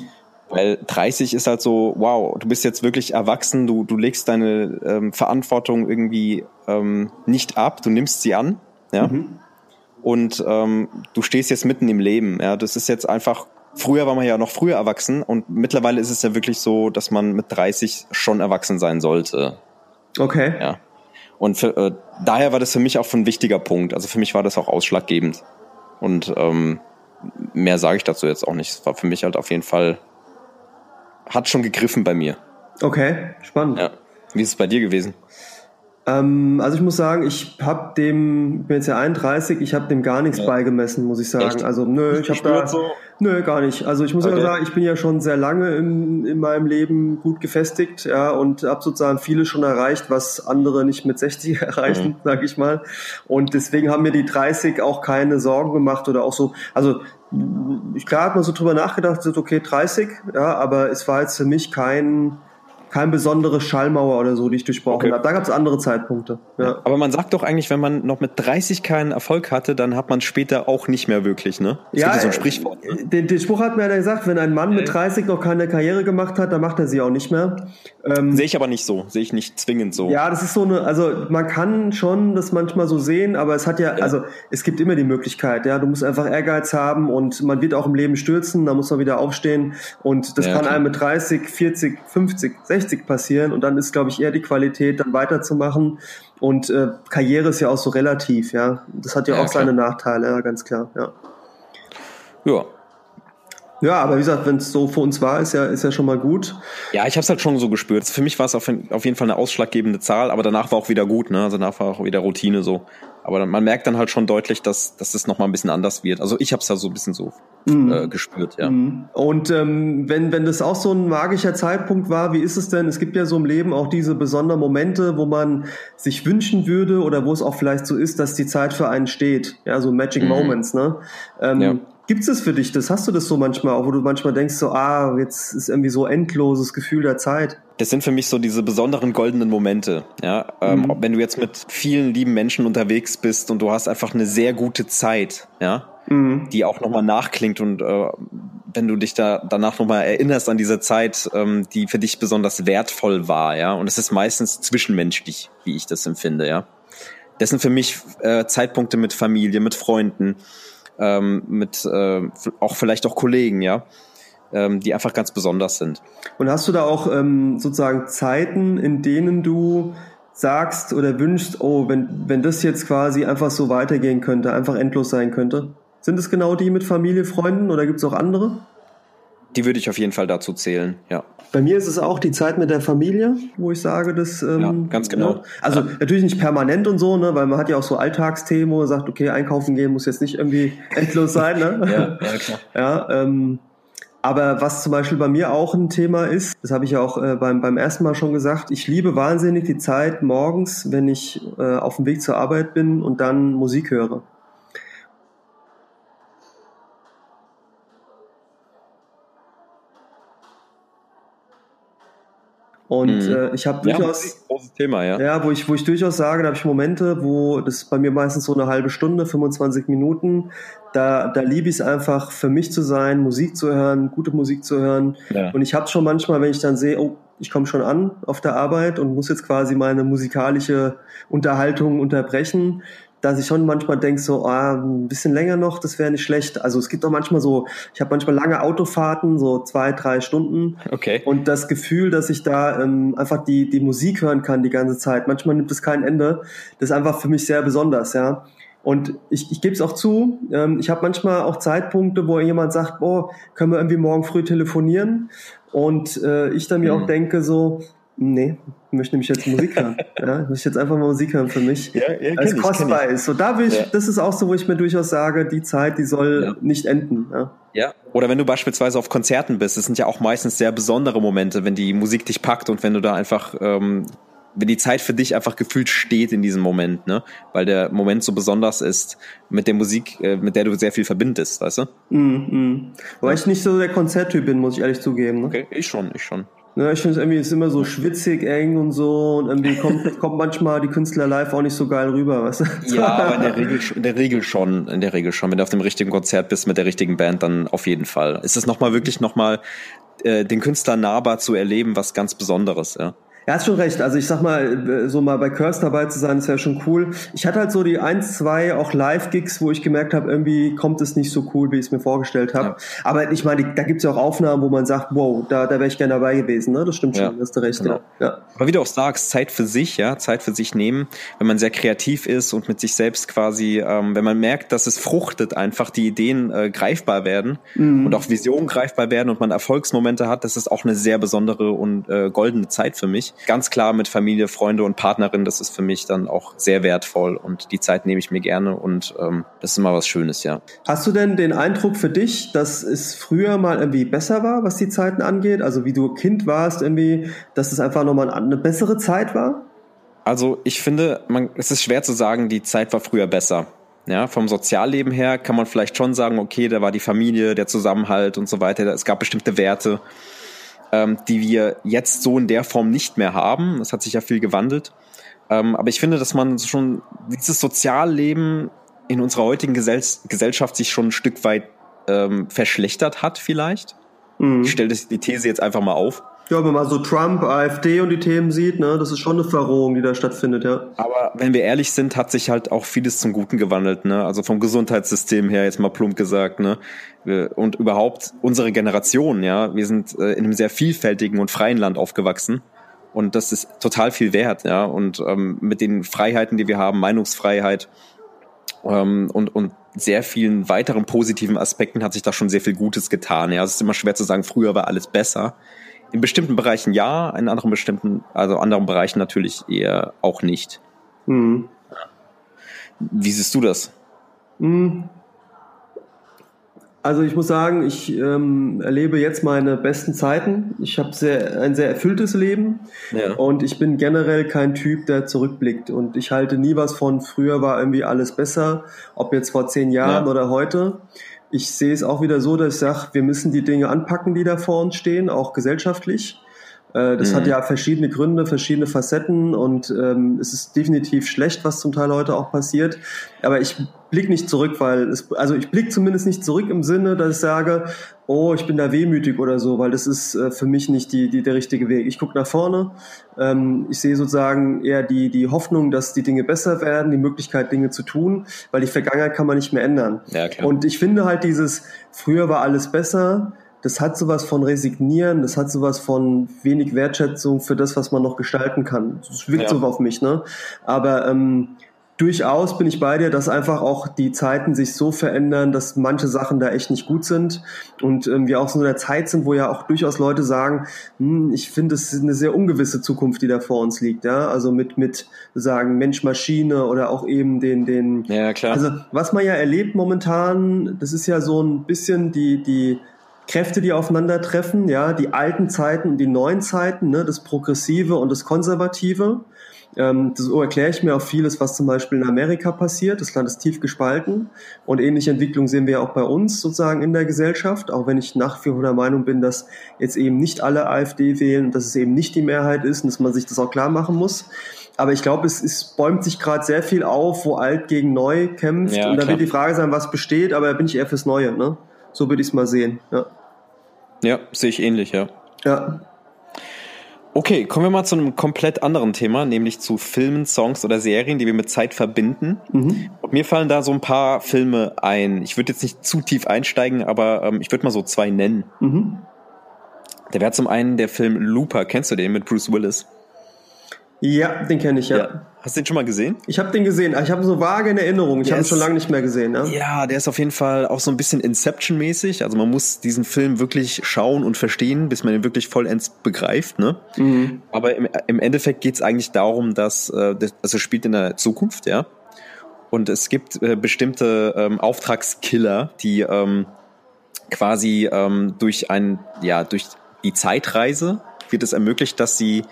Weil 30 ist halt so, wow, du bist jetzt wirklich erwachsen, du, du legst deine ähm, Verantwortung irgendwie ähm, nicht ab, du nimmst sie an, ja. Mhm. Und ähm, du stehst jetzt mitten im Leben. Ja, das ist jetzt einfach. Früher war man ja noch früher erwachsen und mittlerweile ist es ja wirklich so, dass man mit 30 schon erwachsen sein sollte. Okay. Ja. Und für, äh, daher war das für mich auch ein wichtiger Punkt. Also für mich war das auch ausschlaggebend. Und ähm, mehr sage ich dazu jetzt auch nicht. Es war für mich halt auf jeden Fall hat schon gegriffen bei mir. Okay, spannend. Ja. Wie ist es bei dir gewesen? Ähm, also ich muss sagen, ich habe dem, ich bin jetzt ja 31, ich habe dem gar nichts ja. beigemessen, muss ich sagen. Echt? Also nö, ich habe da, so? nö, gar nicht. Also ich muss okay. sagen, ich bin ja schon sehr lange in, in meinem Leben gut gefestigt, ja, und habe sozusagen vieles schon erreicht, was andere nicht mit 60 erreichen, mhm. sag ich mal. Und deswegen haben mir die 30 auch keine Sorgen gemacht oder auch so, also ich klar hat man so drüber nachgedacht, okay 30, ja, aber es war jetzt für mich kein kein besondere Schallmauer oder so, die ich durchbrochen okay. habe. Da gab es andere Zeitpunkte. Ja. Aber man sagt doch eigentlich, wenn man noch mit 30 keinen Erfolg hatte, dann hat man später auch nicht mehr wirklich, ne? Das ja, so ein Sprichwort. Ne? Den, den, Spruch hat mir ja gesagt, wenn ein Mann mit 30 noch keine Karriere gemacht hat, dann macht er sie auch nicht mehr. Ähm, sehe ich aber nicht so, sehe ich nicht zwingend so. Ja, das ist so eine, also man kann schon das manchmal so sehen, aber es hat ja, ja. also es gibt immer die Möglichkeit, ja, du musst einfach Ehrgeiz haben und man wird auch im Leben stürzen, da muss man wieder aufstehen und das ja, kann klar. einem mit 30, 40, 50, 60 60 passieren und dann ist, glaube ich, eher die Qualität, dann weiterzumachen. Und äh, Karriere ist ja auch so relativ, ja. Das hat ja, ja auch klar. seine Nachteile, ja, ganz klar, ja. Ja. Ja, aber wie gesagt, wenn es so für uns war, ist ja, ist ja schon mal gut. Ja, ich habe es halt schon so gespürt. Für mich war es auf, auf jeden Fall eine ausschlaggebende Zahl, aber danach war auch wieder gut, ne? Also danach war auch wieder Routine so. Aber man merkt dann halt schon deutlich, dass, dass es nochmal ein bisschen anders wird. Also ich habe es da so ein bisschen so mhm. äh, gespürt, ja. Mhm. Und ähm, wenn, wenn das auch so ein magischer Zeitpunkt war, wie ist es denn? Es gibt ja so im Leben auch diese besonderen Momente, wo man sich wünschen würde oder wo es auch vielleicht so ist, dass die Zeit für einen steht. Ja, so Magic mhm. Moments, ne? Ähm, ja. Gibt es das für dich? Das hast du das so manchmal, auch wo du manchmal denkst, so, ah, jetzt ist irgendwie so endloses Gefühl der Zeit. Das sind für mich so diese besonderen goldenen Momente. Ja, ähm, mhm. wenn du jetzt mit vielen lieben Menschen unterwegs bist und du hast einfach eine sehr gute Zeit, ja, mhm. die auch nochmal nachklingt und äh, wenn du dich da danach nochmal erinnerst an diese Zeit, ähm, die für dich besonders wertvoll war, ja, und es ist meistens zwischenmenschlich, wie ich das empfinde, ja. Das sind für mich äh, Zeitpunkte mit Familie, mit Freunden ähm, mit äh, auch vielleicht auch Kollegen, ja, ähm, die einfach ganz besonders sind. Und hast du da auch ähm, sozusagen Zeiten, in denen du sagst oder wünschst, oh, wenn, wenn das jetzt quasi einfach so weitergehen könnte, einfach endlos sein könnte? Sind es genau die mit Familie, Freunden oder gibt es auch andere? Die würde ich auf jeden Fall dazu zählen, ja. Bei mir ist es auch die Zeit mit der Familie, wo ich sage, dass ähm, ja, ganz genau. Ja, also ja. natürlich nicht permanent und so, ne, weil man hat ja auch so Alltagsthemen, wo man sagt, okay, einkaufen gehen muss jetzt nicht irgendwie endlos sein, ne? ja, ja, klar. Ja, ähm, aber was zum Beispiel bei mir auch ein Thema ist, das habe ich ja auch äh, beim, beim ersten Mal schon gesagt, ich liebe wahnsinnig die Zeit morgens, wenn ich äh, auf dem Weg zur Arbeit bin und dann Musik höre. Und mhm. äh, ich habe durchaus ja, großes Thema, ja. Ja, wo ich wo ich durchaus sage, da habe ich Momente, wo das bei mir meistens so eine halbe Stunde, 25 Minuten, da da liebe ich es einfach für mich zu sein, Musik zu hören, gute Musik zu hören. Ja. Und ich habe schon manchmal, wenn ich dann sehe, oh, ich komme schon an auf der Arbeit und muss jetzt quasi meine musikalische Unterhaltung unterbrechen, dass ich schon manchmal denke, so ah, ein bisschen länger noch, das wäre nicht schlecht. Also es gibt auch manchmal so, ich habe manchmal lange Autofahrten, so zwei, drei Stunden. Okay. Und das Gefühl, dass ich da ähm, einfach die, die Musik hören kann die ganze Zeit, manchmal nimmt es kein Ende. Das ist einfach für mich sehr besonders, ja. Und ich, ich gebe es auch zu, ähm, ich habe manchmal auch Zeitpunkte, wo jemand sagt, boah, können wir irgendwie morgen früh telefonieren? Und äh, ich dann mir mhm. auch denke so, Nee, ich möchte nämlich jetzt Musik hören. ja, ich möchte jetzt einfach mal Musik hören für mich, ja, ja, als kostbar ist. So, da will ich, ja. das ist auch so, wo ich mir durchaus sage, die Zeit, die soll ja. nicht enden. Ja. ja, oder wenn du beispielsweise auf Konzerten bist, es sind ja auch meistens sehr besondere Momente, wenn die Musik dich packt und wenn du da einfach, ähm, wenn die Zeit für dich einfach gefühlt steht in diesem Moment, ne? Weil der Moment so besonders ist mit der Musik, äh, mit der du sehr viel verbindest, weißt du? Mm, mm. Weil ich nicht so der Konzerttyp bin, muss ich ehrlich zugeben. Ne? Okay, ich schon, ich schon. Ja, ich finde es irgendwie ist immer so schwitzig, eng und so und irgendwie kommt, kommt manchmal die Künstler live auch nicht so geil rüber, weißt du? Ja, aber in der Regel, in der Regel schon, in der Regel schon. Wenn du auf dem richtigen Konzert bist mit der richtigen Band, dann auf jeden Fall. Ist es nochmal wirklich nochmal äh, den Künstler nahbar zu erleben, was ganz Besonderes, ja. Er hat schon recht. Also ich sag mal, so mal bei Curse dabei zu sein, ist ja schon cool. Ich hatte halt so die eins, zwei auch Live-Gigs, wo ich gemerkt habe, irgendwie kommt es nicht so cool, wie ich es mir vorgestellt habe. Ja. Aber ich meine, da gibt's ja auch Aufnahmen, wo man sagt, wow, da, da wäre ich gerne dabei gewesen. Ne? Das stimmt ja. schon, hast du recht. Genau. Ja. Aber wie du auch sagst, Zeit für sich, ja, Zeit für sich nehmen, wenn man sehr kreativ ist und mit sich selbst quasi, ähm, wenn man merkt, dass es fruchtet, einfach die Ideen äh, greifbar werden mhm. und auch Visionen greifbar werden und man Erfolgsmomente hat, das ist auch eine sehr besondere und äh, goldene Zeit für mich ganz klar mit Familie, Freunde und Partnerin. Das ist für mich dann auch sehr wertvoll und die Zeit nehme ich mir gerne und ähm, das ist immer was Schönes, ja. Hast du denn den Eindruck für dich, dass es früher mal irgendwie besser war, was die Zeiten angeht? Also wie du Kind warst irgendwie, dass es einfach nochmal eine bessere Zeit war? Also ich finde, man, es ist schwer zu sagen, die Zeit war früher besser. Ja, vom Sozialleben her kann man vielleicht schon sagen, okay, da war die Familie, der Zusammenhalt und so weiter. Es gab bestimmte Werte ähm, die wir jetzt so in der Form nicht mehr haben. Es hat sich ja viel gewandelt. Ähm, aber ich finde, dass man schon dieses Sozialleben in unserer heutigen Gesell Gesellschaft sich schon ein Stück weit ähm, verschlechtert hat, vielleicht. Mhm. Ich stelle die These jetzt einfach mal auf. Ja, wenn man so Trump, AfD und die Themen sieht, ne, das ist schon eine Verrohung, die da stattfindet, ja. Aber wenn wir ehrlich sind, hat sich halt auch vieles zum Guten gewandelt, ne? Also vom Gesundheitssystem her, jetzt mal plump gesagt, ne? Und überhaupt unsere Generation, ja, wir sind äh, in einem sehr vielfältigen und freien Land aufgewachsen. Und das ist total viel wert, ja. Und ähm, mit den Freiheiten, die wir haben, Meinungsfreiheit ähm, und, und sehr vielen weiteren positiven Aspekten hat sich da schon sehr viel Gutes getan. Ja, es ist immer schwer zu sagen, früher war alles besser in bestimmten Bereichen ja, in anderen bestimmten, also anderen Bereichen natürlich eher auch nicht. Mhm. Wie siehst du das? Mhm. Also ich muss sagen, ich ähm, erlebe jetzt meine besten Zeiten. Ich habe sehr, ein sehr erfülltes Leben ja. und ich bin generell kein Typ, der zurückblickt. Und ich halte nie was von, früher war irgendwie alles besser, ob jetzt vor zehn Jahren ja. oder heute ich sehe es auch wieder so, dass ich sage, wir müssen die Dinge anpacken, die da vor uns stehen, auch gesellschaftlich. Äh, das mhm. hat ja verschiedene Gründe, verschiedene Facetten und ähm, es ist definitiv schlecht, was zum Teil heute auch passiert. Aber ich blicke nicht zurück, weil es, also ich blicke zumindest nicht zurück im Sinne, dass ich sage, oh, ich bin da wehmütig oder so, weil das ist äh, für mich nicht die, die, der richtige Weg. Ich gucke nach vorne, ähm, ich sehe sozusagen eher die, die Hoffnung, dass die Dinge besser werden, die Möglichkeit, Dinge zu tun, weil die Vergangenheit kann man nicht mehr ändern. Ja, klar. Und ich finde halt dieses, früher war alles besser, das hat sowas von Resignieren, das hat sowas von wenig Wertschätzung für das, was man noch gestalten kann. Das wirkt ja. so auf mich, ne? Aber ähm, durchaus bin ich bei dir, dass einfach auch die Zeiten sich so verändern, dass manche Sachen da echt nicht gut sind und ähm, wir auch so in der Zeit sind, wo ja auch durchaus Leute sagen, hm, ich finde, es ist eine sehr ungewisse Zukunft, die da vor uns liegt, ja, also mit mit sagen Mensch-Maschine oder auch eben den den ja klar. Also was man ja erlebt momentan, das ist ja so ein bisschen die die Kräfte, die aufeinandertreffen, ja, die alten Zeiten und die neuen Zeiten, ne, das Progressive und das Konservative. Ähm, so erkläre ich mir auch vieles, was zum Beispiel in Amerika passiert. Das Land ist tief gespalten und ähnliche Entwicklungen sehen wir auch bei uns sozusagen in der Gesellschaft, auch wenn ich nach wie vor der Meinung bin, dass jetzt eben nicht alle AfD wählen, dass es eben nicht die Mehrheit ist und dass man sich das auch klar machen muss. Aber ich glaube, es, es bäumt sich gerade sehr viel auf, wo alt gegen neu kämpft. Ja, und da wird die Frage sein, was besteht, aber da bin ich eher fürs Neue. Ne? So würde ich es mal sehen. Ja. ja, sehe ich ähnlich, ja. Ja. Okay, kommen wir mal zu einem komplett anderen Thema, nämlich zu Filmen, Songs oder Serien, die wir mit Zeit verbinden. Mhm. Und mir fallen da so ein paar Filme ein. Ich würde jetzt nicht zu tief einsteigen, aber ähm, ich würde mal so zwei nennen. Mhm. Der wäre zum einen der Film Looper. Kennst du den mit Bruce Willis? Ja, den kenne ich, ja. ja. Hast du den schon mal gesehen? Ich habe den gesehen. Ich habe so vage in Erinnerung. Ich habe ihn schon lange nicht mehr gesehen. Ja? ja, der ist auf jeden Fall auch so ein bisschen Inception-mäßig. Also man muss diesen Film wirklich schauen und verstehen, bis man ihn wirklich vollends begreift. Ne? Mhm. Aber im, im Endeffekt geht es eigentlich darum, dass äh, das, also spielt in der Zukunft, ja. Und es gibt äh, bestimmte ähm, Auftragskiller, die ähm, quasi ähm, durch ein, ja, durch die Zeitreise wird es ermöglicht, dass sie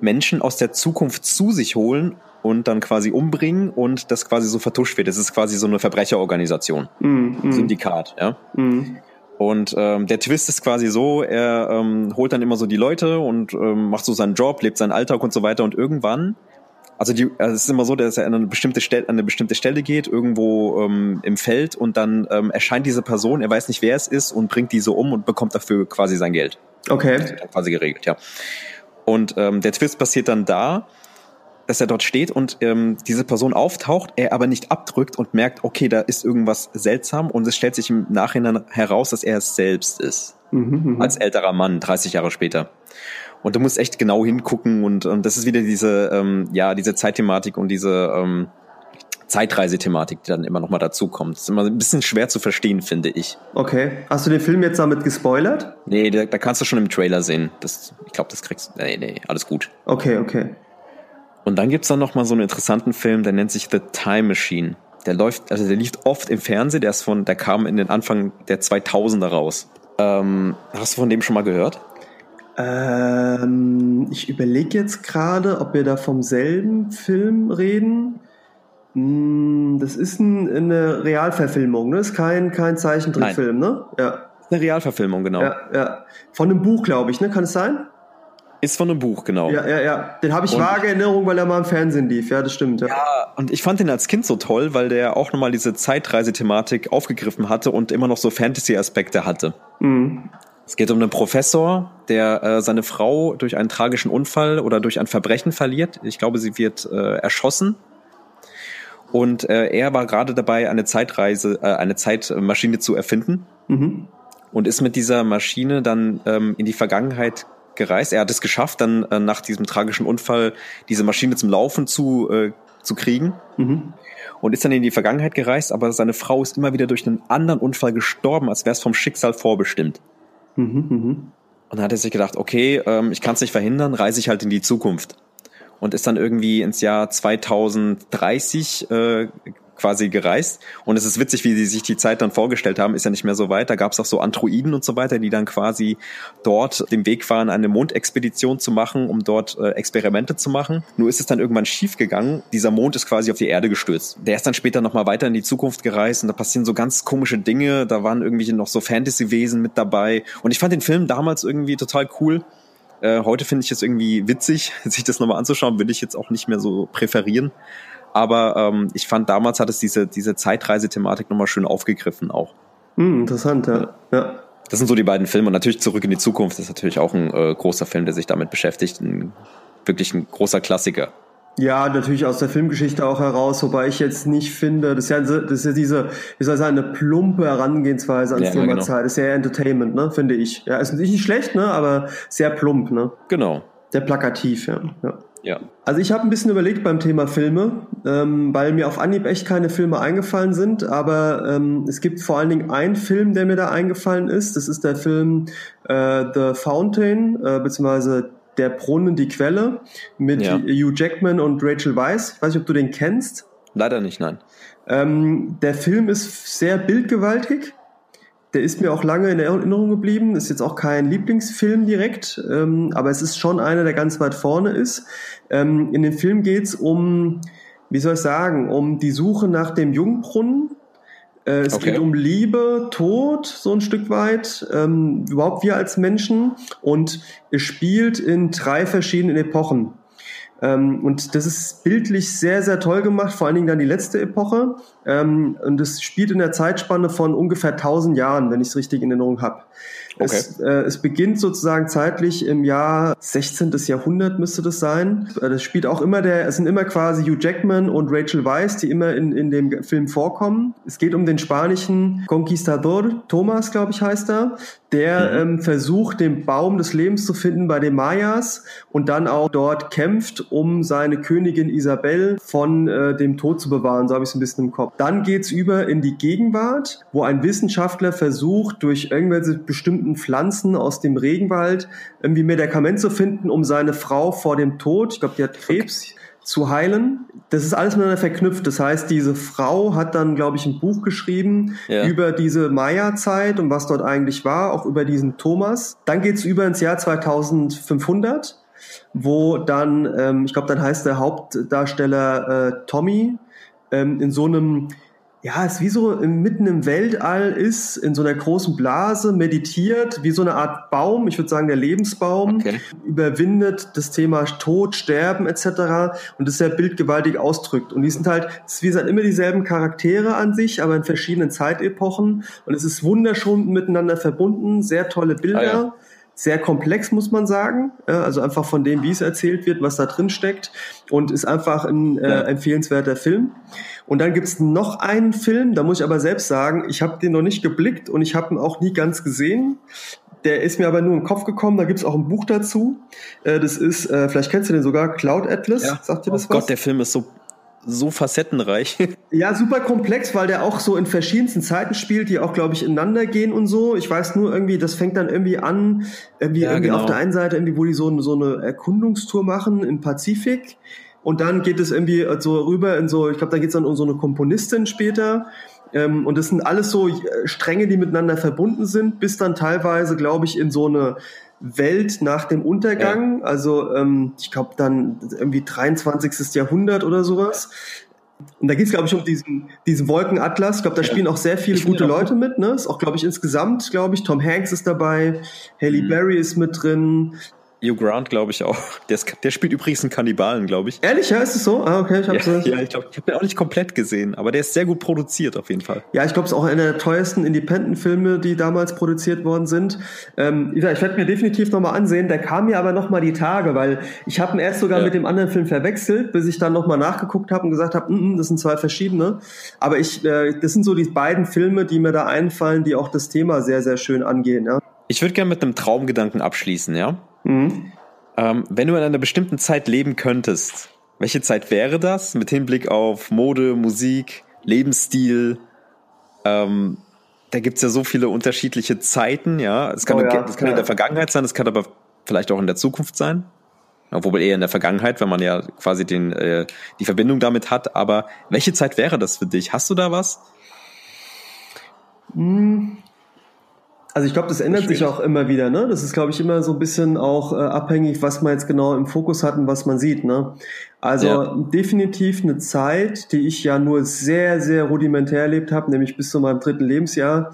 Menschen aus der Zukunft zu sich holen und dann quasi umbringen und das quasi so vertuscht wird. Das ist quasi so eine Verbrecherorganisation, mm, Syndikat, ja. Mm. Und ähm, der Twist ist quasi so, er ähm, holt dann immer so die Leute und ähm, macht so seinen Job, lebt seinen Alltag und so weiter und irgendwann, also, die, also es ist immer so, dass er an eine bestimmte Stelle, an eine bestimmte Stelle geht, irgendwo ähm, im Feld und dann ähm, erscheint diese Person, er weiß nicht, wer es ist und bringt diese um und bekommt dafür quasi sein Geld. Okay. Das wird dann quasi geregelt, ja. Und ähm, der Twist passiert dann da, dass er dort steht und ähm, diese Person auftaucht, er aber nicht abdrückt und merkt, okay, da ist irgendwas seltsam und es stellt sich im Nachhinein heraus, dass er es selbst ist. Mhm, mhm. als älterer Mann, 30 Jahre später. Und du musst echt genau hingucken und, und das ist wieder diese, ähm, ja, diese Zeitthematik und diese ähm, Zeitreisethematik, die dann immer noch mal dazu kommt. Das ist immer ein bisschen schwer zu verstehen, finde ich. Okay. Hast du den Film jetzt damit gespoilert? Nee, da, da kannst du schon im Trailer sehen. Das, ich glaube, das kriegst du. Nee, nee, alles gut. Okay, okay. Und dann gibt's dann noch mal so einen interessanten Film, der nennt sich The Time Machine. Der läuft, also der lief oft im Fernsehen, der ist von, der kam in den Anfang der 2000er raus. Ähm, hast du von dem schon mal gehört? Ähm, ich überlege jetzt gerade, ob wir da vom selben Film reden. Hm, das ist ein, eine Realverfilmung, ne? Das ist kein, kein Zeichentrickfilm, ne? Ja. Eine Realverfilmung, genau. Ja, ja. Von einem Buch, glaube ich, ne? Kann es sein? Ist von einem Buch, genau. Ja, ja, ja. Den habe ich und vage Erinnerung, weil er mal im Fernsehen lief. Ja, das stimmt. Ja. ja, und ich fand den als Kind so toll, weil der auch nochmal diese Zeitreisethematik aufgegriffen hatte und immer noch so Fantasy-Aspekte hatte. Mhm. Es geht um einen Professor, der äh, seine Frau durch einen tragischen Unfall oder durch ein Verbrechen verliert. Ich glaube, sie wird äh, erschossen und äh, er war gerade dabei, eine Zeitreise, äh, eine Zeitmaschine zu erfinden. Mhm. Und ist mit dieser Maschine dann ähm, in die Vergangenheit gereist. Er hat es geschafft, dann äh, nach diesem tragischen Unfall diese Maschine zum Laufen zu, äh, zu kriegen. Mhm. Und ist dann in die Vergangenheit gereist, aber seine Frau ist immer wieder durch einen anderen Unfall gestorben, als wäre es vom Schicksal vorbestimmt. Mhm, mh. Und dann hat er sich gedacht, okay, ähm, ich kann es nicht verhindern, reise ich halt in die Zukunft und ist dann irgendwie ins Jahr 2030 äh, quasi gereist. Und es ist witzig, wie sie sich die Zeit dann vorgestellt haben, ist ja nicht mehr so weit. Da gab es auch so Androiden und so weiter, die dann quasi dort den Weg waren, eine Mondexpedition zu machen, um dort äh, Experimente zu machen. Nur ist es dann irgendwann schief gegangen. Dieser Mond ist quasi auf die Erde gestürzt. Der ist dann später nochmal weiter in die Zukunft gereist und da passieren so ganz komische Dinge. Da waren irgendwie noch so Fantasy-Wesen mit dabei. Und ich fand den Film damals irgendwie total cool äh, heute finde ich es irgendwie witzig, sich das nochmal anzuschauen, will ich jetzt auch nicht mehr so präferieren. Aber ähm, ich fand, damals hat es diese, diese Zeitreisethematik nochmal schön aufgegriffen auch. Hm, interessant, ja. ja. Das sind so die beiden Filme. Und natürlich Zurück in die Zukunft ist natürlich auch ein äh, großer Film, der sich damit beschäftigt. Ein, wirklich ein großer Klassiker. Ja, natürlich aus der Filmgeschichte auch heraus, wobei ich jetzt nicht finde, das ist ja, das ist ja diese, wie soll ich sagen, eine plumpe Herangehensweise ans Ja, Thema genau. Zeit. Das ist ja Entertainment, ne, finde ich. Ja, ist nicht schlecht, ne, aber sehr plump, ne. Genau. Sehr plakativ, ja. ja. Ja. Also ich habe ein bisschen überlegt beim Thema Filme, ähm, weil mir auf Anhieb echt keine Filme eingefallen sind, aber ähm, es gibt vor allen Dingen einen Film, der mir da eingefallen ist. Das ist der Film äh, The Fountain, äh, beziehungsweise Der Brunnen, die Quelle mit Ja. Hugh Jackman und Rachel Weisz. Ich weiß nicht, ob du den kennst. Leider nicht, nein. Ähm, der Film ist sehr bildgewaltig. Der ist mir auch lange in Erinnerung geblieben. Ist jetzt auch kein Lieblingsfilm direkt, ähm, aber es ist schon einer, der ganz weit vorne ist. Ähm, in dem Film geht's um, wie soll ich sagen, um die Suche nach dem Jungbrunnen. Äh, es Okay. geht um Liebe, Tod, so ein Stück weit, ähm, überhaupt wir als Menschen. Und es spielt in drei verschiedenen Epochen. Ähm, und das ist bildlich sehr, sehr toll gemacht, vor allen Dingen dann die letzte Epoche. Ähm, und es spielt in der Zeitspanne von ungefähr 1000 Jahren, wenn ich es richtig in Erinnerung habe. Es, äh, es beginnt sozusagen zeitlich im Jahr 16. Jahrhundert müsste das sein. Äh, Das spielt auch immer der, es sind immer quasi Hugh Jackman und Rachel Weisz, die immer in, in dem Film vorkommen. Es geht um den spanischen Conquistador, Thomas, glaube ich, heißt er, der ähm, versucht, den Baum des Lebens zu finden bei den Mayas und dann auch dort kämpft, um seine Königin Isabel von äh, dem Tod zu bewahren. So habe ich es ein bisschen im Kopf. Dann geht's über in die Gegenwart, wo ein Wissenschaftler versucht, durch irgendwelche bestimmten Pflanzen aus dem Regenwald irgendwie Medikament zu finden, um seine Frau vor dem Tod, ich glaube, die hat Krebs, zu heilen. Das ist alles miteinander verknüpft. Das heißt, diese Frau hat dann, glaube ich, ein Buch geschrieben Ja. über diese Maya-Zeit und was dort eigentlich war, auch über diesen Thomas. Dann geht's über ins Jahr 2500, wo dann, ähm, ich glaube, dann heißt der Hauptdarsteller äh, Tommy ähm, in so einem ja, es wie so im- mitten im Weltall ist, in so einer großen Blase, meditiert, wie so eine Art Baum, ich würde sagen der Lebensbaum, Okay. überwindet das Thema Tod, Sterben etc. und das sehr bildgewaltig ausdrückt. Und die sind halt, es ist wie gesagt immer dieselben Charaktere an sich, aber in verschiedenen Zeitepochen und es ist wunderschön miteinander verbunden, sehr tolle Bilder. Ah, ja. Sehr komplex, muss man sagen. Ja, Also einfach von dem, wie es erzählt wird, was da drin steckt. Und ist einfach ein äh, Ja. empfehlenswerter Film. Und dann gibt's noch einen Film, da muss ich aber selbst sagen, ich habe den noch nicht geblickt und ich habe ihn auch nie ganz gesehen. Der ist mir aber nur im Kopf gekommen, da gibt's auch ein Buch dazu. Äh, das ist, äh, vielleicht kennst du den sogar, Cloud Atlas. Sagt dir das oh was? Gott, der Film ist so, so facettenreich. Ja, super komplex, weil der auch so in verschiedensten Zeiten spielt, die auch, glaube ich, ineinander gehen und so. Ich weiß nur irgendwie, das fängt dann irgendwie an, irgendwie, Ja, irgendwie genau. auf der einen Seite irgendwie, wo die so, so eine Erkundungstour machen im Pazifik. Und dann geht es irgendwie so rüber in so, ich glaube, da geht es dann um so eine Komponistin später. Ähm, und das sind alles so äh, Stränge, die miteinander verbunden sind, bis dann teilweise, glaube ich, in so eine Welt nach dem Untergang. Also ähm, ich glaube dann irgendwie 23. Jahrhundert oder sowas. Und da geht es, glaube ich, um diesen, diesen Wolkenatlas. Ich glaube, da spielen auch sehr viele gute Leute mit. Ne? Ist auch, glaube ich, insgesamt, glaube ich, Tom Hanks ist dabei, Haley Mhm. Berry ist mit drin. Hugh Grant, glaube ich auch. Der, ist, der spielt übrigens einen Kannibalen, glaube ich. Ehrlich, ja, ist es so? Ah, okay, ich Ja, hab's ja, ja, ich glaube, ich habe den auch nicht komplett gesehen, aber der ist sehr gut produziert auf jeden Fall. Ja, ich glaube, es ist auch einer der teuersten Independent-Filme, die damals produziert worden sind. Ähm, ich werde mir definitiv nochmal ansehen. Der kam mir aber nochmal die Tage, weil ich habe ihn erst sogar Ja. mit dem anderen Film verwechselt, bis ich dann nochmal nachgeguckt habe und gesagt habe, mm, das sind zwei verschiedene. Aber ich, äh, das sind so die beiden Filme, die mir da einfallen, die auch das Thema sehr, sehr schön angehen. Ja. Ich würde gerne mit einem Traumgedanken abschließen, ja? Mhm. Ähm, wenn du in einer bestimmten Zeit leben könntest, welche Zeit wäre das? Mit Hinblick auf Mode, Musik, Lebensstil. Ähm, da gibt's ja so viele unterschiedliche Zeiten, ja. Es kann, Oh ja, das kann in ja. der Vergangenheit sein, es kann aber vielleicht auch in der Zukunft sein. Obwohl eher in der Vergangenheit, wenn man ja quasi den, äh, die Verbindung damit hat. Aber welche Zeit wäre das für dich? Hast du da was? Also ich glaube, das ändert sich Schwierig. auch immer wieder. Ne? Das ist, glaube ich, immer so ein bisschen auch äh, abhängig, was man jetzt genau im Fokus hat und was man sieht. Ne? Also Ja. definitiv eine Zeit, die ich ja nur sehr, sehr rudimentär erlebt habe, nämlich bis zu meinem dritten Lebensjahr,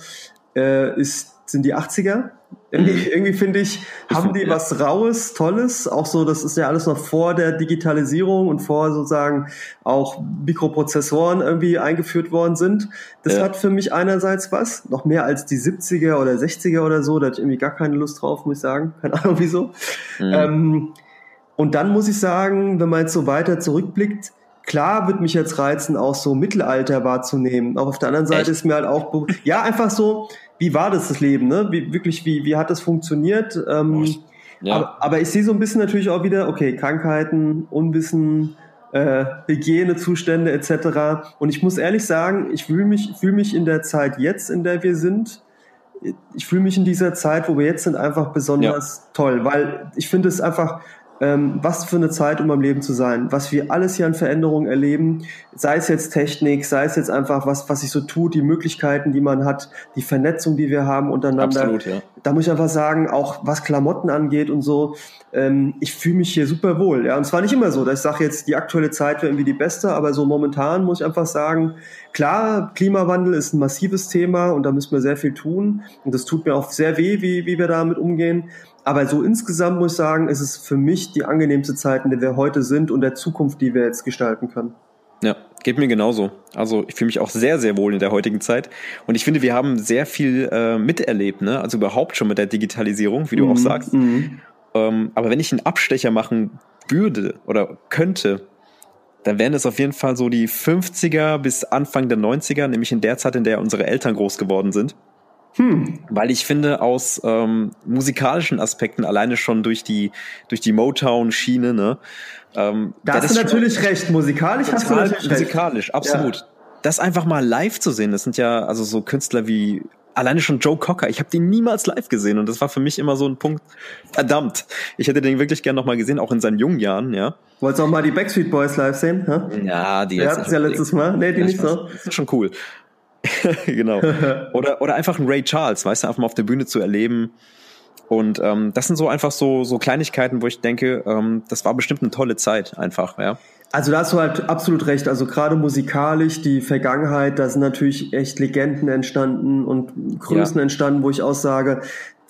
äh, ist, sind die 80er. Irgendwie, irgendwie finde ich, haben die was Raues, Tolles. Auch so, das ist ja alles noch vor der Digitalisierung und vor sozusagen auch Mikroprozessoren irgendwie eingeführt worden sind. Das Ja. hat für mich einerseits was, noch mehr als die 70er oder 60er oder so, da hatte ich irgendwie gar keine Lust drauf, muss ich sagen. Keine Ahnung wieso. Mhm. Ähm, Und dann muss ich sagen, wenn man jetzt so weiter zurückblickt, klar wird mich jetzt reizen, auch so Mittelalter wahrzunehmen. Aber auf der anderen Seite Echt? ist mir halt auch, ja, einfach so, wie war das das Leben, ne? Wie, wirklich, wie, wie hat das funktioniert? Ähm, ja. aber, aber ich sehe so ein bisschen natürlich auch wieder, okay, Krankheiten, Unwissen, äh, Hygienezustände etc. Und ich muss ehrlich sagen, ich fühle mich, fühl mich in der Zeit jetzt, in der wir sind, ich fühle mich in dieser Zeit, wo wir jetzt sind, einfach besonders ja. toll, weil ich finde es einfach ähm, was für eine Zeit, um am Leben zu sein, was wir alles hier an Veränderungen erleben, sei es jetzt Technik, sei es jetzt einfach was, was sich so tut, die Möglichkeiten, die man hat, die Vernetzung, die wir haben untereinander. Absolut, ja. Da muss ich einfach sagen, auch was Klamotten angeht und so, ähm, ich fühle mich hier super wohl. Ja, und zwar nicht immer so, dass ich sage jetzt, die aktuelle Zeit wäre irgendwie die beste, aber so momentan muss ich einfach sagen, klar, Klimawandel ist ein massives Thema und da müssen wir sehr viel tun und das tut mir auch sehr weh, wie, wie wir damit umgehen. Aber so insgesamt muss ich sagen, ist es für mich die angenehmste Zeit, in der wir heute sind und der Zukunft, die wir jetzt gestalten können. Ja, geht mir genauso. Also ich fühle mich auch sehr, sehr wohl in der heutigen Zeit. Und ich finde, wir haben sehr viel äh, miterlebt, ne? Also überhaupt schon mit der Digitalisierung, wie du mhm, auch sagst. Mhm. Ähm, aber wenn ich einen Abstecher machen würde oder könnte, dann wären es auf jeden Fall so die 50er bis Anfang der 90er, nämlich in der Zeit, in der unsere Eltern groß geworden sind. Hm. Weil ich finde, aus ähm, musikalischen Aspekten, alleine schon durch die, durch die Motown-Schiene, ne? Ähm, da hast du natürlich recht, musikalisch hast du natürlich Musikalisch, recht. absolut. Ja. Das einfach mal live zu sehen, das sind ja also so Künstler wie alleine schon Joe Cocker, ich habe den niemals live gesehen und das war für mich immer so ein Punkt, verdammt, ich hätte den wirklich gern nochmal gesehen, auch in seinen jungen Jahren, ja. Wolltest du auch mal die Backstreet Boys live sehen? Hä? Ja, die jetzt. Ja, ja letztes Mal. Nee, die ja, nicht so. Das ist schon cool. genau. Oder, oder einfach ein Ray Charles, weißt du, einfach mal auf der Bühne zu erleben. Und ähm, das sind so einfach so, so Kleinigkeiten, wo ich denke, ähm, das war bestimmt eine tolle Zeit einfach, ja. Also da hast du halt absolut recht. Also gerade musikalisch, die Vergangenheit, da sind natürlich echt Legenden entstanden und Größen ja. entstanden, wo ich auch sage,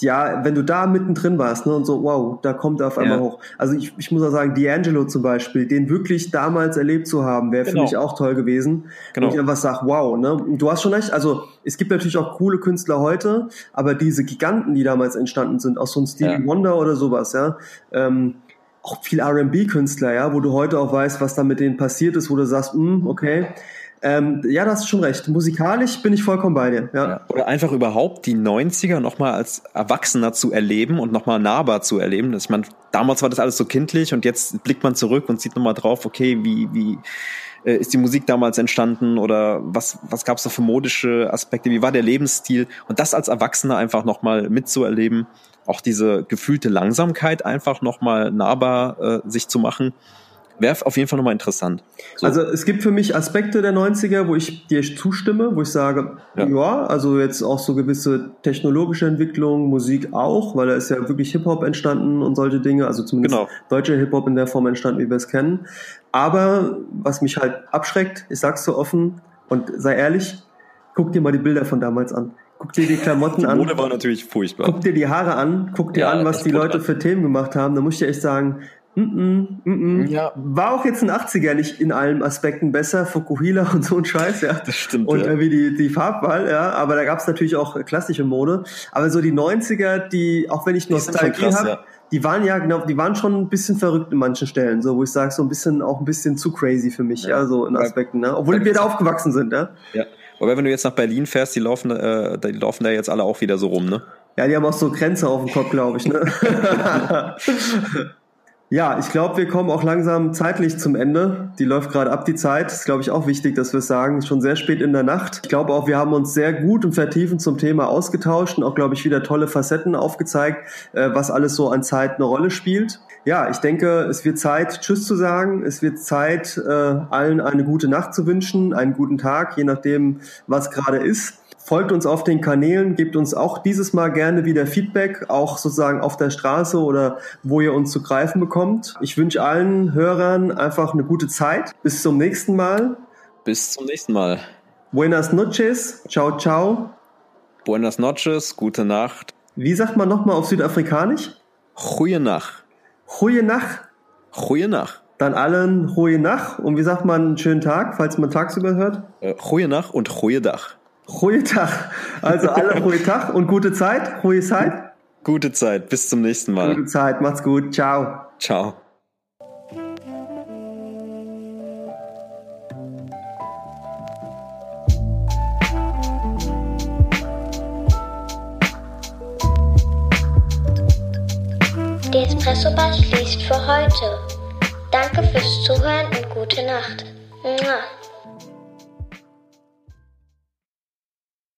ja, wenn du da mittendrin warst, ne, und so, wow, da kommt er auf einmal ja. hoch. Also ich, ich muss auch sagen, D'Angelo zum Beispiel, den wirklich damals erlebt zu haben, wäre genau. für mich auch toll gewesen. Genau. Und ich einfach sage, wow, ne, du hast schon recht, also es gibt natürlich auch coole Künstler heute, aber diese Giganten, die damals entstanden sind, auch so ein Stevie ja. Wonder oder sowas, ja, ähm, auch viel R&B-Künstler, ja, wo du heute auch weißt, was da mit denen passiert ist, wo du sagst, mm, okay, ähm, ja, da hast du schon recht. Musikalisch bin ich vollkommen bei dir. Ja. Oder einfach überhaupt die 90er nochmal als Erwachsener zu erleben und nochmal nahbar zu erleben. Ich meine, damals war das alles so kindlich und jetzt blickt man zurück und sieht nochmal drauf, okay, wie, wie äh, ist die Musik damals entstanden oder was, was gab es da für modische Aspekte, wie war der Lebensstil und das als Erwachsener einfach nochmal mitzuerleben, auch diese gefühlte Langsamkeit einfach nochmal nahbar äh, sich zu machen Wäre auf jeden Fall nochmal interessant. So. Also es gibt für mich Aspekte der 90er, wo ich dir zustimme, wo ich sage, ja. ja, also jetzt auch so gewisse technologische Entwicklung, Musik auch, weil da ist ja wirklich Hip-Hop entstanden und solche Dinge, also zumindest genau. deutscher Hip-Hop in der Form entstanden, wie wir es kennen. Aber was mich halt abschreckt, ich sag's so offen und sei ehrlich, guck dir mal die Bilder von damals an. Guck dir die Klamotten die an. Die Mode war natürlich furchtbar. Guck dir die Haare an, guck dir ja, an, was die Leute für Themen gemacht haben. Da muss ich dir echt sagen, Mm -mm, mm ja. War auch jetzt ein 80er nicht in allen Aspekten besser, Fukuhila und so ein Scheiß, ja. Das stimmt. Und ja. irgendwie die, die Farbwahl, ja. Aber da gab es natürlich auch klassische Mode. Aber so die 90er, die, auch wenn ich Nostalgie habe, ja. die waren ja, genau, die waren schon ein bisschen verrückt in manchen Stellen, so wo ich sage, so ein bisschen, auch ein bisschen zu crazy für mich, ja, ja so in Aspekten, ne? Obwohl wir da aufgewachsen sind, ja. Ja. Aber wenn du jetzt nach Berlin fährst, die laufen, äh, die laufen da jetzt alle auch wieder so rum, ne? Ja, die haben auch so Grenze auf dem Kopf, glaube ich, ne? Ja, ich glaube, wir kommen auch langsam zeitlich zum Ende. Die läuft gerade ab, die Zeit. Ist, glaube ich, auch wichtig, dass wir es sagen. Ist schon sehr spät in der Nacht. Ich glaube auch, wir haben uns sehr gut und vertiefend zum Thema ausgetauscht und auch, glaube ich, wieder tolle Facetten aufgezeigt, äh, was alles so an Zeit eine Rolle spielt. Ja, ich denke, es wird Zeit, Tschüss zu sagen. Es wird Zeit, äh, allen eine gute Nacht zu wünschen, einen guten Tag, je nachdem, was gerade ist. Folgt uns auf den Kanälen, gebt uns auch dieses Mal gerne wieder Feedback, auch sozusagen auf der Straße oder wo ihr uns zu greifen bekommt. Ich wünsche allen Hörern einfach eine gute Zeit. Bis zum nächsten Mal. Bis zum nächsten Mal. Buenas noches. Ciao, ciao. Buenas noches. Gute Nacht. Wie sagt man nochmal auf Südafrikanisch? Goeie Nacht. Goeie Nacht. Goeie Nacht. Dann allen Goeie Nacht. Und wie sagt man einen schönen Tag, falls man tagsüber hört? Äh, Goeie Nacht und Goeie Dach. Ruhetag. Also alle Ruhetag und gute Zeit. Ruhe Zeit. Gute Zeit. Bis zum nächsten Mal. Gute Zeit. Macht's gut. Ciao. Ciao. Die Espresso Bar schließt für heute. Danke fürs Zuhören und gute Nacht. Mua.